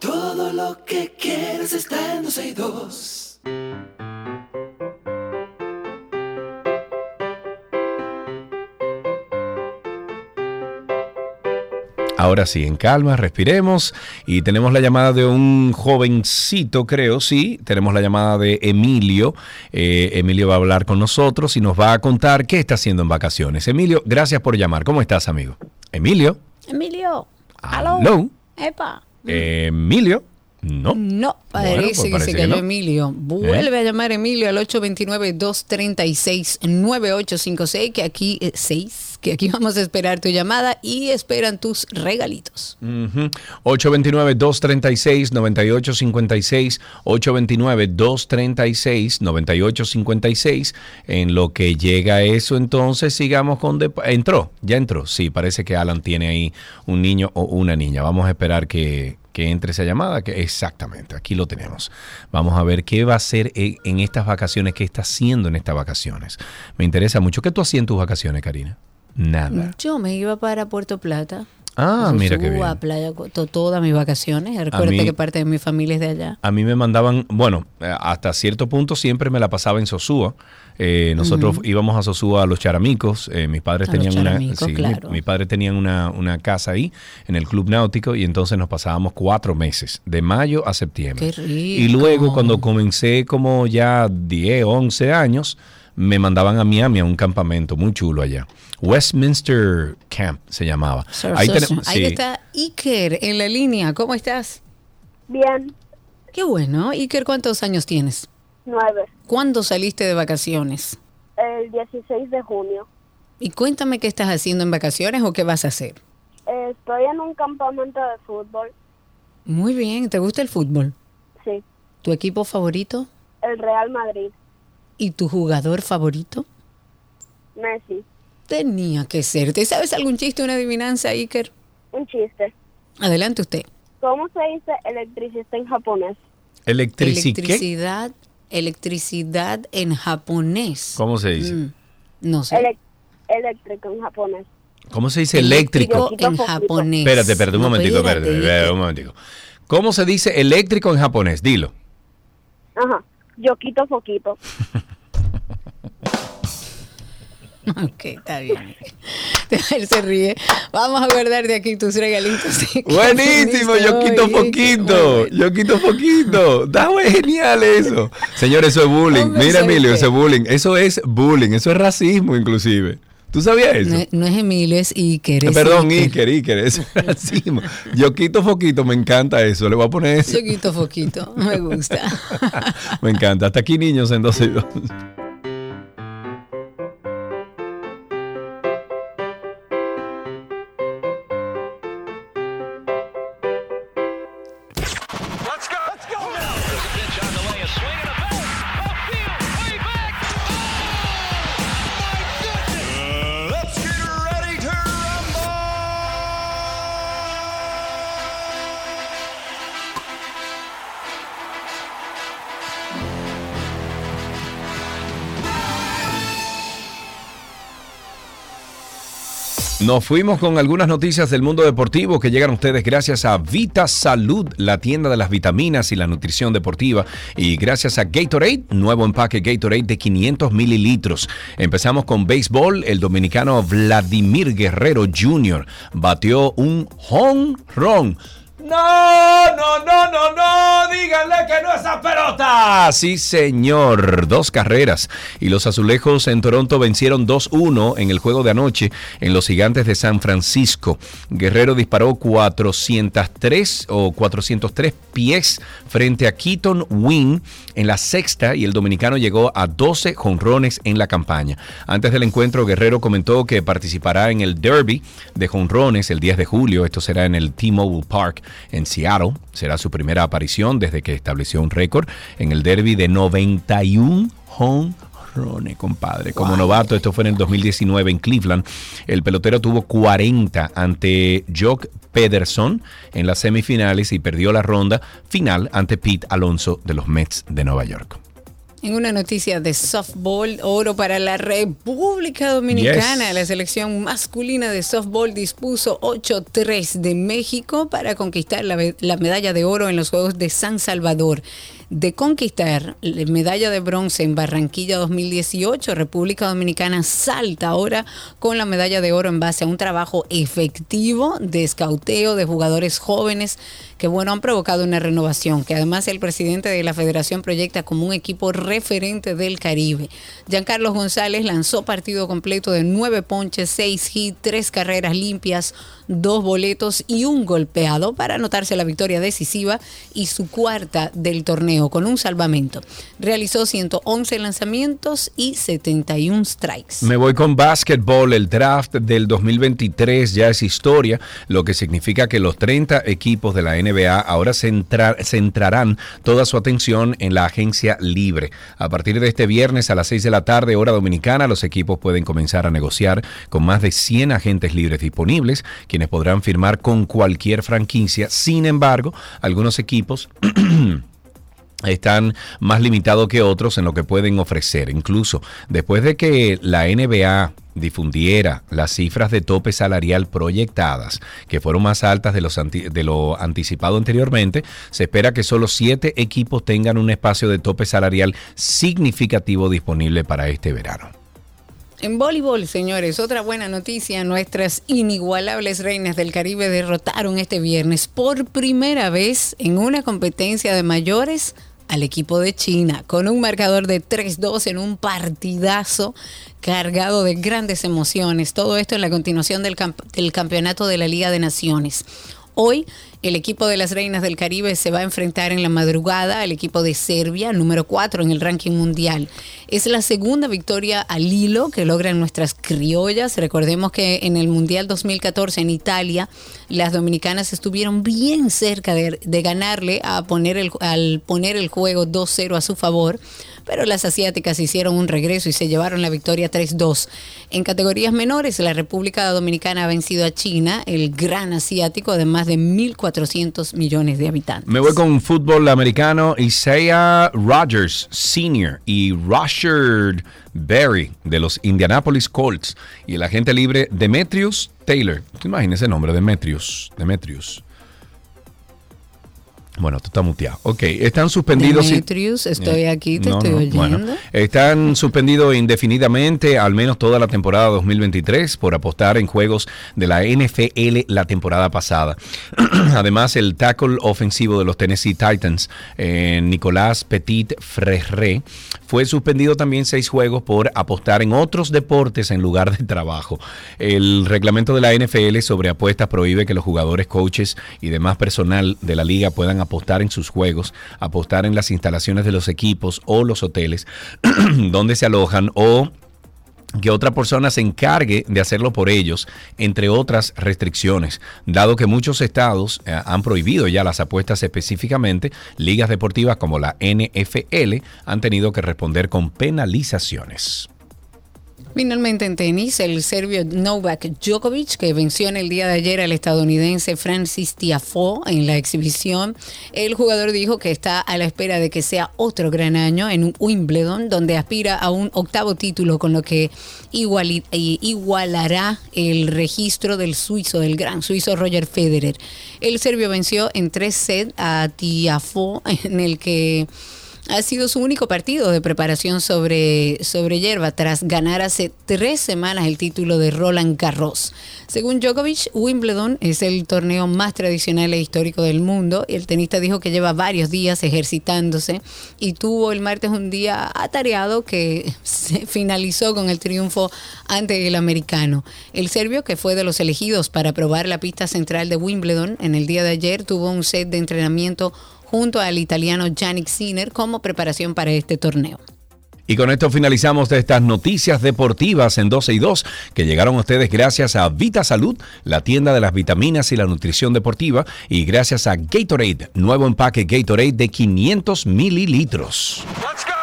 Todo lo que quieres está en 12 y 2. Ahora sí, en calma, respiremos. Y tenemos la llamada de un jovencito, creo, sí. Tenemos la llamada de Emilio. Eh, Emilio va a hablar con nosotros y nos va a contar qué está haciendo en vacaciones. Emilio, gracias por llamar. ¿Cómo estás, amigo? Emilio. Emilio. Hello. Epa. Emilio. No. No, Bueno, parece pues que parece se que cayó no. Emilio. Vuelve a llamar Emilio al 829-236-9856, que aquí, eh, seis, que aquí vamos a esperar tu llamada y esperan tus regalitos. Ujú. 829-236-9856, 829-236-9856. En lo que llega eso, entonces sigamos con... de- entró, ya entró. Sí, parece que Alan tiene ahí un niño o una niña. Vamos a esperar que, que entre esa llamada. Que, exactamente, aquí lo tenemos. Vamos a ver qué va a hacer en, en estas vacaciones, qué está haciendo en estas vacaciones. Me interesa mucho. ¿Qué tú hacías en tus vacaciones, Karina? Nada. Yo me iba para Puerto Plata. Ah, mira qué Sosúa, bien. Playa, to- todas mis vacaciones. Recuerda que parte de mi familia es de allá. A mí me mandaban, bueno, eh, hasta cierto punto siempre me la pasaba en Sosúa. Eh, nosotros íbamos a Sosúa a los charamicos. eh, mis padres A los tenían una, mi- mis padres tenían una, una casa ahí en el club náutico y entonces nos pasábamos cuatro meses, de mayo a septiembre. Qué rico. Y luego cuando comencé como ya 10, 11 años, me mandaban a Miami a un campamento muy chulo allá. Westminster Camp se llamaba. Sir, Ahí Ahí sí. está Iker en la línea. ¿Cómo estás? Bien, Qué bueno. Iker, ¿cuántos años tienes? nueve. ¿Cuándo saliste de vacaciones? El 16 de junio. Y cuéntame qué estás haciendo en vacaciones o qué vas a hacer. Estoy en un campamento de fútbol. Muy bien, ¿te gusta el fútbol? Sí, ¿Tu equipo favorito? el Real Madrid. ¿Y tu jugador favorito? Messi. Tenía que ser. ¿Te sabes algún chiste, una adivinanza, Iker? Un chiste. Adelante usted. ¿Cómo se dice electricista en japonés? Electrici- ¿qué? Electricidad, electricidad en japonés. ¿Cómo se dice? Mm, no sé. Elec- eléctrico en japonés. ¿Cómo se dice eléctrico? en japonés. Espérate, espérate, un No, momentico, espérate, espérate, espérate, un momentico. ¿Cómo se dice eléctrico en japonés? Dilo. Ajá. Yo quito foquito. Ok, está bien. Él se ríe. Vamos a guardar de aquí tus regalitos. Buenísimo, yo quito poquito, yo quito poquito. Está muy genial eso. Señores, eso es bullying. Hombre, Mira, ¿sabe Emilio, eso es bullying. Eso es bullying, eso es racismo inclusive. ¿Tú sabías eso? No, es- no es Emilio, es Iker. es Perdón, Iker. Iker, es racismo. Yo quito foquito, me encanta eso. Le voy a poner eso. Yo quito foquito, me gusta. Me encanta. Hasta aquí, niños, en 12 y 2. Nos fuimos con algunas noticias del mundo deportivo que llegan a ustedes gracias a Vita Salud, la tienda de las vitaminas y la nutrición deportiva, y gracias a Gatorade, nuevo empaque Gatorade de 500 mililitros. Empezamos con béisbol. El dominicano Vladimir Guerrero Jr. batió un home run. No, no, no, no, no, díganle que no esa pelota. Sí, señor, dos carreras. Y los azulejos en Toronto vencieron 2-1 en el juego de anoche en los gigantes de San Francisco. Guerrero disparó 403 o 403 pies frente a Keaton Wynn en la sexta y el dominicano llegó a 12 jonrones en la campaña. Antes del encuentro, Guerrero comentó que participará en el Derby de jonrones el 10 de julio. Esto será en el T-Mobile Park en Seattle. Será su primera aparición desde que estableció un récord en el Derby de 91 home jonrones, compadre. Como novato, esto fue en el 2019 en Cleveland. El pelotero tuvo 40 ante Jock Pederson en las semifinales y perdió la ronda final ante Pete Alonso de los Mets de Nueva York. En una noticia de softball, oro para la República Dominicana. Yes. La selección masculina de softball dispuso 8-3 de México para conquistar la, la medalla de oro en los Juegos de San Salvador. De conquistar la medalla de bronce en Barranquilla 2018, República Dominicana salta ahora con la medalla de oro en base a un trabajo efectivo de escauteo de jugadores jóvenes que bueno han provocado una renovación, que además el presidente de la federación proyecta como un equipo referente del Caribe. Giancarlo González lanzó partido completo de nueve ponches, seis hits, tres carreras limpias, dos boletos y un golpeado para anotarse la victoria decisiva y su cuarta del torneo con un salvamento. Realizó 111 lanzamientos y 71 strikes. Me voy con básquetbol. El draft del 2023 ya es historia, lo que significa que los 30 equipos de la NBA ahora centrar- centrarán toda su atención en la agencia libre. A partir de este viernes a las 6 de la tarde, hora dominicana, los equipos pueden comenzar a negociar con más de 100 agentes libres disponibles, quienes podrán firmar con cualquier franquicia. Sin embargo, algunos equipos están más limitados que otros en lo que pueden ofrecer. Incluso después de que la NBA difundiera las cifras de tope salarial proyectadas, que fueron más altas de, los de lo anticipado anteriormente, se espera que solo siete equipos tengan un espacio de tope salarial significativo disponible para este verano. En voleibol, señores, otra buena noticia. Nuestras inigualables reinas del Caribe derrotaron este viernes por primera vez en una competencia de mayores al equipo de China, con un marcador de 3-2 en un partidazo cargado de grandes emociones. Todo esto en la continuación del, camp- del campeonato de la Liga de Naciones. Hoy el equipo de las Reinas del Caribe se va a enfrentar en la madrugada al equipo de Serbia, número 4 en el ranking mundial. Es la segunda victoria al hilo que logran nuestras criollas. Recordemos que en el Mundial 2014 en Italia, las dominicanas estuvieron bien cerca de, de ganarle a poner el, al poner el juego 2-0 a su favor, pero las asiáticas hicieron un regreso y se llevaron la victoria 3-2. En categorías menores, la República Dominicana ha vencido a China, el gran asiático de más de 1.400 millones de habitantes. Me voy con fútbol americano. Isaiah Rogers Sr. y Rashard Berry de los Indianapolis Colts y el agente libre Demetrius Taylor. ¿Te imaginas ese nombre? Demetrius. Demetrius. Bueno, tú estás muteado. Ok, están suspendidos. Demetrius, estoy Eh, aquí, te no, estoy no, oyendo. bueno, están suspendidos indefinidamente, al menos toda la temporada 2023, por apostar en juegos de la NFL la temporada pasada. Además, el tackle ofensivo de los Tennessee Titans, eh, Nicolás Petit Frere, fue suspendido también seis juegos por apostar en otros deportes en lugar de trabajo. El reglamento de la NFL sobre apuestas prohíbe que los jugadores, coaches y demás personal de la liga puedan apostar en sus juegos, apostar en las instalaciones de los equipos o los hoteles donde se alojan o que otra persona se encargue de hacerlo por ellos, entre otras restricciones, dado que muchos estados eh, han prohibido ya las apuestas específicamente, ligas deportivas como la NFL han tenido que responder con penalizaciones. Finalmente en tenis, el serbio Novak Djokovic, que venció en el día de ayer al estadounidense Francis Tiafoe en la exhibición, el jugador dijo que está a la espera de que sea otro gran año en Wimbledon, donde aspira a un octavo título, con lo que igualará el registro del suizo, del gran suizo Roger Federer. El serbio venció en tres sets a Tiafoe, en el que ha sido su único partido de preparación sobre, sobre hierba tras ganar hace tres semanas el título de Roland Garros. Según Djokovic, Wimbledon es el torneo más tradicional e histórico del mundo. El tenista dijo que lleva varios días ejercitándose y tuvo el martes un día atareado que se finalizó con el triunfo ante el americano. El serbio, que fue de los elegidos para probar la pista central de Wimbledon en el día de ayer, tuvo un set de entrenamiento junto al italiano Yannick Sinner como preparación para este torneo. Y con esto finalizamos de estas noticias deportivas en 12 y 2 que llegaron a ustedes gracias a Vita Salud, la tienda de las vitaminas y la nutrición deportiva, y gracias a Gatorade, nuevo empaque Gatorade de 500 mililitros. Let's go.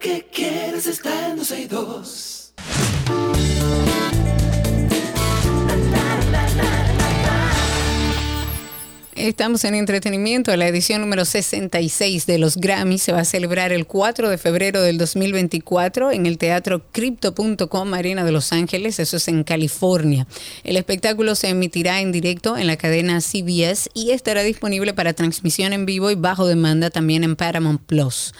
Que quieres está en 262. Estamos en entretenimiento. La edición número 66 de los Grammys se va a celebrar el 4 de febrero del 2024 en el Teatro Crypto.com Arena de Los Ángeles. Eso es en California. El espectáculo se emitirá en directo en la cadena CBS y estará disponible para transmisión en vivo y bajo demanda también en Paramount Plus.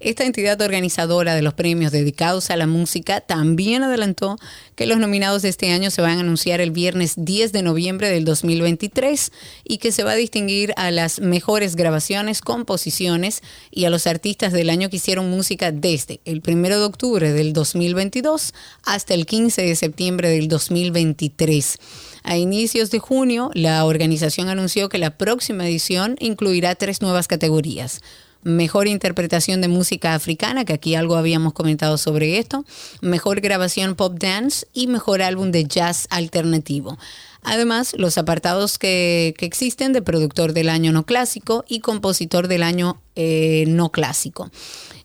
Esta entidad organizadora de los premios dedicados a la música también adelantó que los nominados de este año se van a anunciar el viernes 10 de noviembre del 2023 y que se va a distinguir a las mejores grabaciones, composiciones y a los artistas del año que hicieron música desde el 1 de octubre del 2022 hasta el 15 de septiembre del 2023. A inicios de junio, la organización anunció que la próxima edición incluirá tres nuevas categorías mejor interpretación de música africana, que aquí algo habíamos comentado sobre esto, mejor grabación pop dance y mejor álbum de jazz alternativo. Además, los apartados que, que existen de productor del año no clásico y compositor del año eh, no clásico.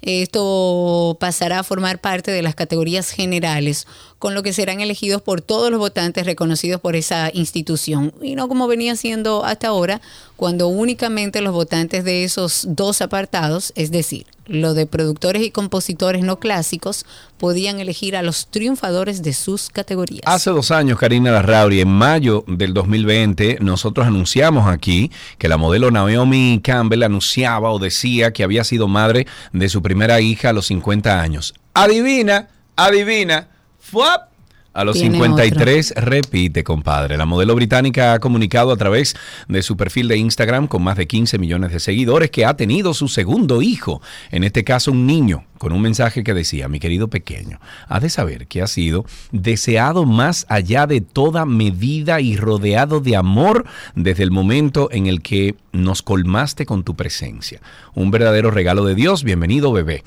Esto pasará a formar parte de las categorías generales, con lo que serán elegidos por todos los votantes reconocidos por esa institución, y no como venía siendo hasta ahora, cuando únicamente los votantes de esos dos apartados, es decir, lo de productores y compositores no clásicos, podían elegir a los triunfadores de sus categorías. Hace dos años, Karina Larrauri, en mayo del 2020, nosotros anunciamos aquí que la modelo Naomi Campbell anunciaba o decía que había sido madre de su primera hija a los 50 años. Adivina, adivina, ¡fuap! A los 53 repite, compadre. La modelo británica ha comunicado a través de su perfil de Instagram con más de 15 millones de seguidores que ha tenido su segundo hijo, en este caso un niño, con un mensaje que decía, mi querido pequeño, ha de saber que ha sido deseado más allá de toda medida y rodeado de amor desde el momento en el que nos colmaste con tu presencia. Un verdadero regalo de Dios. Bienvenido, bebé.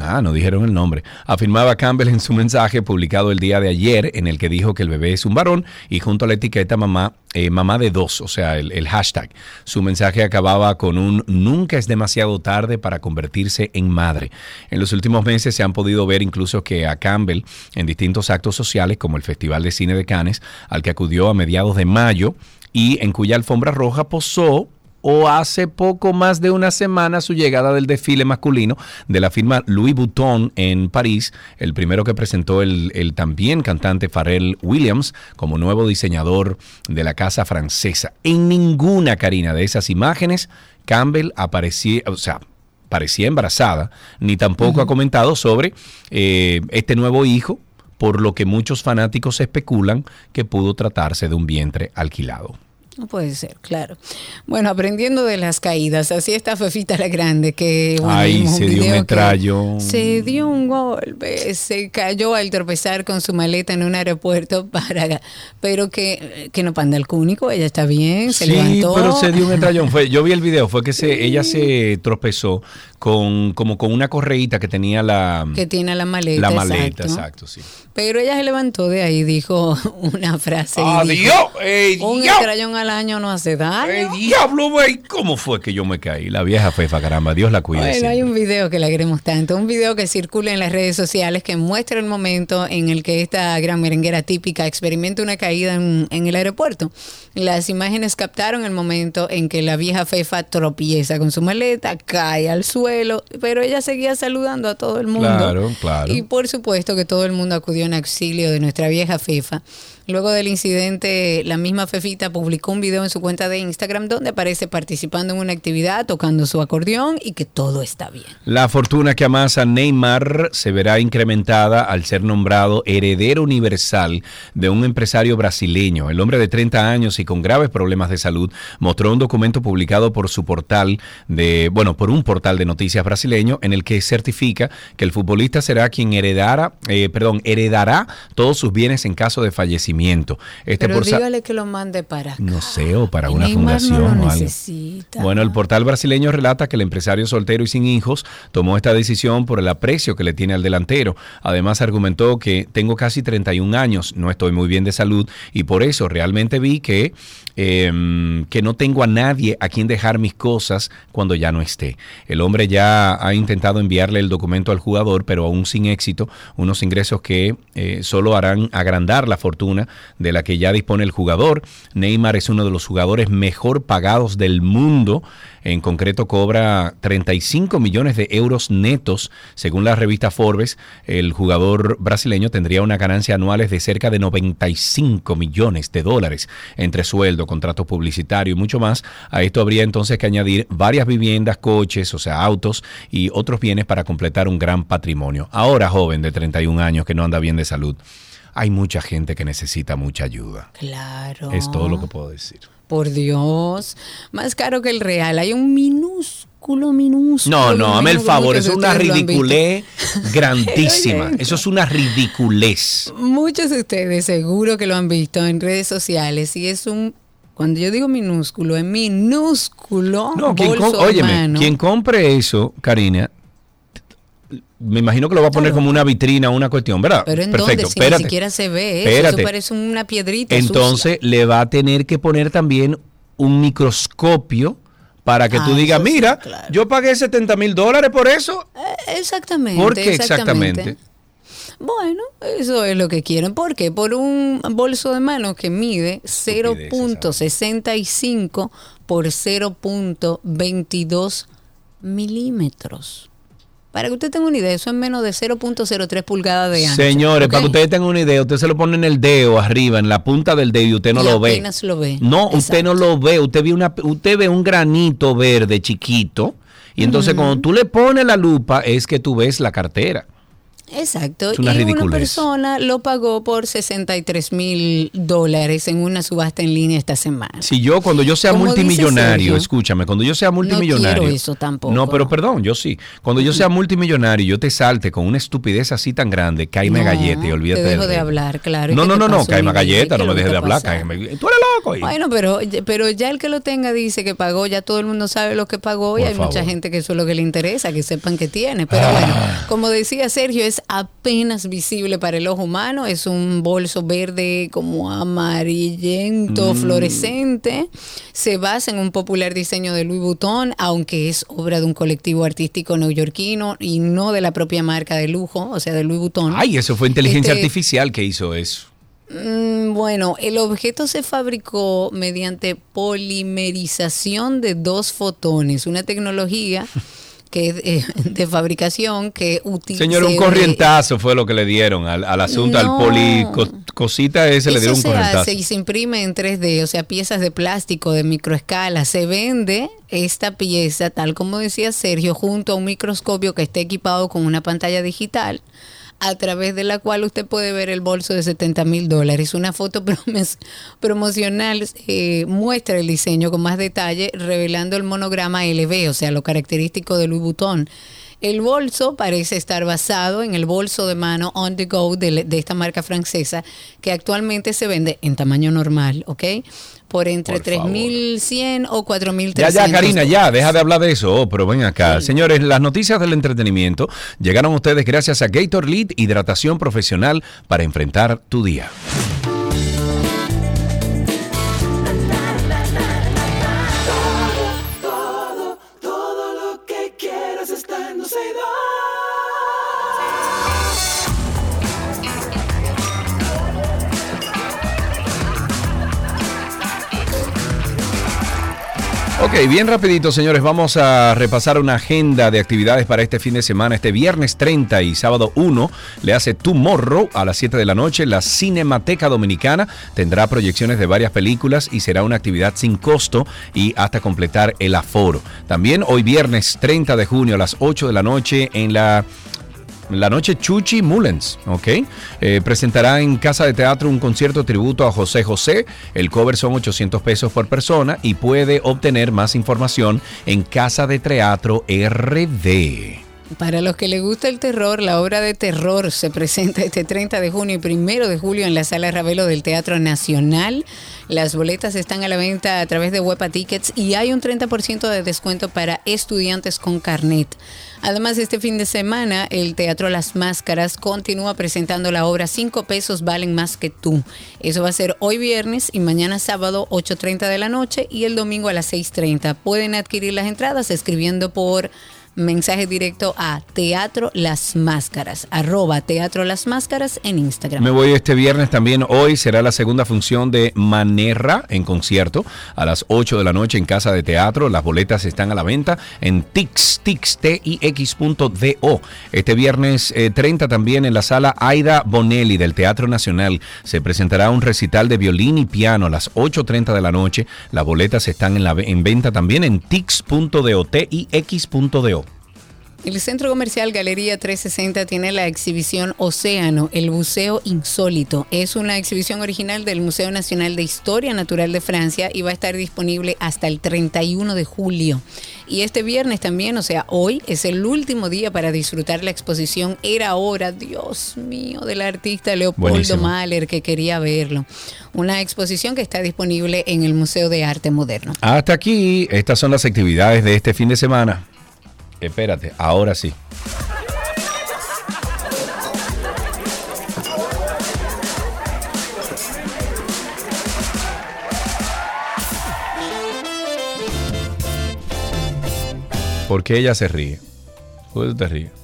Ah, no dijeron el nombre. Afirmaba Campbell en su mensaje publicado el día de ayer en el que dijo que el bebé es un varón y junto a la etiqueta mamá, eh, mamá de dos, o sea, el, el, hashtag. Su mensaje acababa con un nunca es demasiado tarde para convertirse en madre. En los últimos meses se han podido ver incluso que a Campbell en distintos actos sociales como el Festival de Cine de Cannes, al que acudió a mediados de mayo y en cuya alfombra roja posó o hace poco más de una semana su llegada del desfile masculino de la firma Louis Vuitton en París, el primero que presentó el, el, también cantante Pharrell Williams como nuevo diseñador de la casa francesa. En ninguna, Karina, de esas imágenes, Campbell aparecía, o sea, parecía embarazada, ni tampoco uh -huh. ha comentado sobre eh, este nuevo hijo, por lo que muchos fanáticos especulan que pudo tratarse de un vientre alquilado. No puede ser, claro. Bueno, aprendiendo de las caídas, así está Fefita la Grande, que bueno, Ay, se dio un metrallo. Se dio un golpe, se cayó al tropezar con su maleta en un aeropuerto para, pero que, que no panda el cúnico, ella está bien, se sí, levantó. pero se dio un metrallón. Fue, yo vi el video, fue que se, ella se tropezó con como con una correíta que tenía la que tiene la maleta. La maleta, exacto, exacto sí. Pero ella se levantó de ahí, dijo una frase. ¡Adiós! Ey, un estrellón al año no hace daño. ¡Ey, diablo, güey! ¿Cómo fue que yo me caí? La vieja fefa, caramba, Dios la cuide. Bueno, siempre. hay un video que la queremos tanto, un video que circula en las redes sociales que muestra el momento en el que esta gran merenguera típica experimenta una caída en, en el aeropuerto. Las imágenes captaron el momento en que la vieja fefa tropieza con su maleta, cae al suelo, pero ella seguía saludando a todo el mundo. Claro, claro. Y por supuesto que todo el mundo acudió en auxilio de nuestra vieja fefa. Luego del incidente, la misma Fefita publicó un video en su cuenta de Instagram donde aparece participando en una actividad, tocando su acordeón y que todo está bien. La fortuna que amasa Neymar se verá incrementada al ser nombrado heredero universal de un empresario brasileño. El hombre de 30 años y con graves problemas de salud mostró un documento publicado por su portal de, bueno, por un portal de noticias brasileño en el que certifica que el futbolista será quien heredara, eh, perdón, heredará todos sus bienes en caso de fallecimiento. Este Pero dígale que lo mande para acá. No sé, o para una Neymar fundación no lo o algo. necesita. Bueno, el portal brasileño relata que el empresario soltero y sin hijos tomó esta decisión por el aprecio que le tiene al delantero. Además argumentó que tengo casi 31 años, no estoy muy bien de salud y por eso realmente vi que, eh, que no tengo a nadie a quien dejar mis cosas cuando ya no esté. El hombre ya ha intentado enviarle el documento al jugador, pero aún sin éxito, unos ingresos que eh, solo harán agrandar la fortuna de la que ya dispone el jugador. Neymar es uno de los jugadores mejor pagados del mundo. En concreto cobra 35 millones de euros netos. Según la revista Forbes, el jugador brasileño tendría una ganancia anuales de cerca de 95 millones de dólares entre sueldo, contrato publicitario y mucho más. A esto habría entonces que añadir varias viviendas, coches, o sea, autos y otros bienes para completar un gran patrimonio. Ahora, joven de 31 años que no anda bien de salud, hay mucha gente que necesita mucha ayuda. Claro. Es todo lo que puedo decir. Por Dios. Más caro que el real. Hay un minúsculo, minúsculo. No, no, hazme el favor, eso es una ridiculez grandísima. Eso es una ridiculez. Muchos de ustedes seguro que lo han visto en redes sociales y es un, cuando yo digo minúsculo, es minúsculo No, quien, bolso com- óyeme, quien compre eso, Karina, me imagino que lo va a poner como una vitrina, una cuestión, ¿verdad? Pero en Perfecto, dónde, si espérate. ni siquiera se ve eso, Espérate. eso parece una piedrita Entonces le va a tener que poner también un microscopio para que tú Ah, digas, sí, mira, yo pagué 70 mil dólares por eso. sucia. Exactamente. ¿Por qué exactamente? Bueno, eso es lo que quieren. ¿Por qué? Por un bolso de mano que mide 0.65 por 0.22 milímetros. Para que usted tenga una idea, eso es menos de 0.03 pulgadas de ancho. Señores, para que ustedes tengan una idea, usted se lo pone en el dedo arriba, en la punta del dedo y usted no Y lo ve. apenas lo ve. No, usted no lo ve, usted ve una usted ve un granito verde chiquito y entonces cuando tú le pones la lupa es que tú ves la cartera. Exacto. Es una y una persona lo pagó por 63 mil dólares en una subasta en línea esta semana. Si yo cuando yo sea multimillonario, escúchame, cuando yo sea multimillonario. quiero eso tampoco. No, pero perdón, yo sí. Cuando yo sea multimillonario, y yo te salte con una estupidez así tan grande, caime No, galleta y olvídate Te dejo del de resto. hablar, claro. ¿Y No, no, no, no, caime galleta, ¿Qué no me dejes de hablar, cáeme. Tú eres loco. y- Bueno, pero, pero ya el que lo tenga dice que pagó, ya todo el mundo sabe lo que pagó y hay mucha gente que eso es lo que le interesa, que sepan que tiene. Pero bueno, como decía Sergio, es apenas visible para el ojo humano, es un bolso verde como amarillento, Mm. fluorescente, se basa en un popular diseño de Louis Vuitton, aunque es obra de un colectivo artístico neoyorquino y no de la propia marca de lujo, o sea, de Louis Vuitton. Ay, eso fue inteligencia Este, artificial que hizo eso. Mm, Bueno, el objeto se fabricó mediante polimerización de dos fotones, una tecnología que es de fabricación que utiliza. Señor, un corrientazo fue lo que le dieron al, al asunto, No. al poli co- cosita ese le dieron un se corrientazo. hace y se imprime en 3D, o sea, piezas de plástico de microescala. Se vende esta pieza, tal como decía Sergio, junto a un microscopio que está equipado con una pantalla digital a través de la cual usted puede ver el bolso de 70 mil dólares. Una foto promocional eh, muestra el diseño con más detalle, revelando el monograma LV, o sea, lo característico de Louis Vuitton. El bolso parece estar basado en el bolso de mano on the go de, de esta marca francesa, que actualmente se vende en tamaño normal, ¿ok? Por entre 3.100 o 4.300. Ya, ya, Karina, ya, deja de hablar de eso. Oh, pero ven acá. Señores, las noticias del entretenimiento llegaron a ustedes gracias a Gator Lead, hidratación profesional para enfrentar tu día. Todo, todo lo que quieras está en Ok, bien rapidito, señores, vamos a repasar una agenda de actividades para este fin de semana. Este viernes 30 y sábado 1 le hace Tomorrow a las 7 de la noche. La Cinemateca Dominicana tendrá proyecciones de varias películas y será una actividad sin costo y hasta completar el aforo. También hoy viernes 30 de junio a las 8 de la noche en la la noche Chuchi Mullens, ¿ok? Eh, presentará en Casa de Teatro un concierto tributo a José José. El cover son 800 pesos por persona y puede obtener más información en Casa de Teatro RD. Para los que les gusta el terror, la obra de terror se presenta este 30 de junio y 1 de julio en la Sala Ravelo del Teatro Nacional. Las boletas están a la venta a través de Huepa Tickets y hay un 30% de descuento para estudiantes con carnet. Además, este fin de semana, el Teatro Las Máscaras continúa presentando la obra 5 pesos valen más que tú. Eso va a ser hoy viernes y mañana sábado 8.30 de la noche y el domingo a las 6.30. Pueden adquirir las entradas escribiendo por mensaje directo a Teatro Las Máscaras, arroba Teatro Las Máscaras en Instagram. Me voy este viernes también. Hoy será la segunda función de Manerra en concierto a las 8 de la noche en Casa de Teatro. Las boletas están a la venta en tix, tix. Este viernes 30 eh, también en la sala Aida Bonelli del Teatro Nacional se presentará un recital de violín y piano a las 8.30 de la noche. Las boletas están en, venta también en tix.do, tix.do. El Centro Comercial Galería 360 tiene la exhibición Océano, el buceo insólito. Es una exhibición original del Museo Nacional de Historia Natural de Francia y va a estar disponible hasta el 31 de julio. Y este viernes también, o sea, hoy es el último día para disfrutar la exposición Era Hora, Dios mío, del artista Leopoldo Mahler que quería verlo. Una exposición que está disponible en el Museo de Arte Moderno. Hasta aquí, estas son las actividades de este fin de semana. Espérate, ahora sí. ¿Por qué ella se ríe? ¿Por te ríes?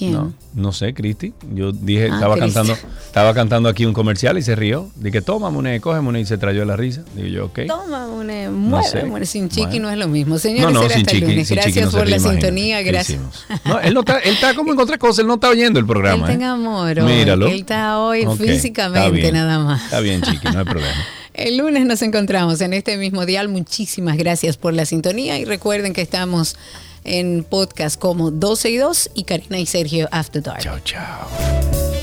¿Quién? No, sé, Cristi. Yo dije, Ah, estaba cantando, estaba cantando aquí un comercial y se rió. Dije, toma, Mune, coge Mune y se trayó la risa. Digo yo, ok. Toma, una, mueve, sé. mueve. sin chiqui Bueno. no es lo mismo. Señores, No, no, sin chiqui, lunes. sin chiqui Gracias no por la sintonía, ¿Qué gracias. No, él, no está, él está como en otra cosa, él no está oyendo el programa. Él ¿eh? está en amor hoy. Míralo. Él está hoy físicamente nada más. Está bien, chiqui, no hay problema. El lunes nos encontramos en este mismo dial. Muchísimas gracias por la sintonía y recuerden que estamos en podcast como 12 y 2 y Karina y Sergio After Dark. Chao, chao.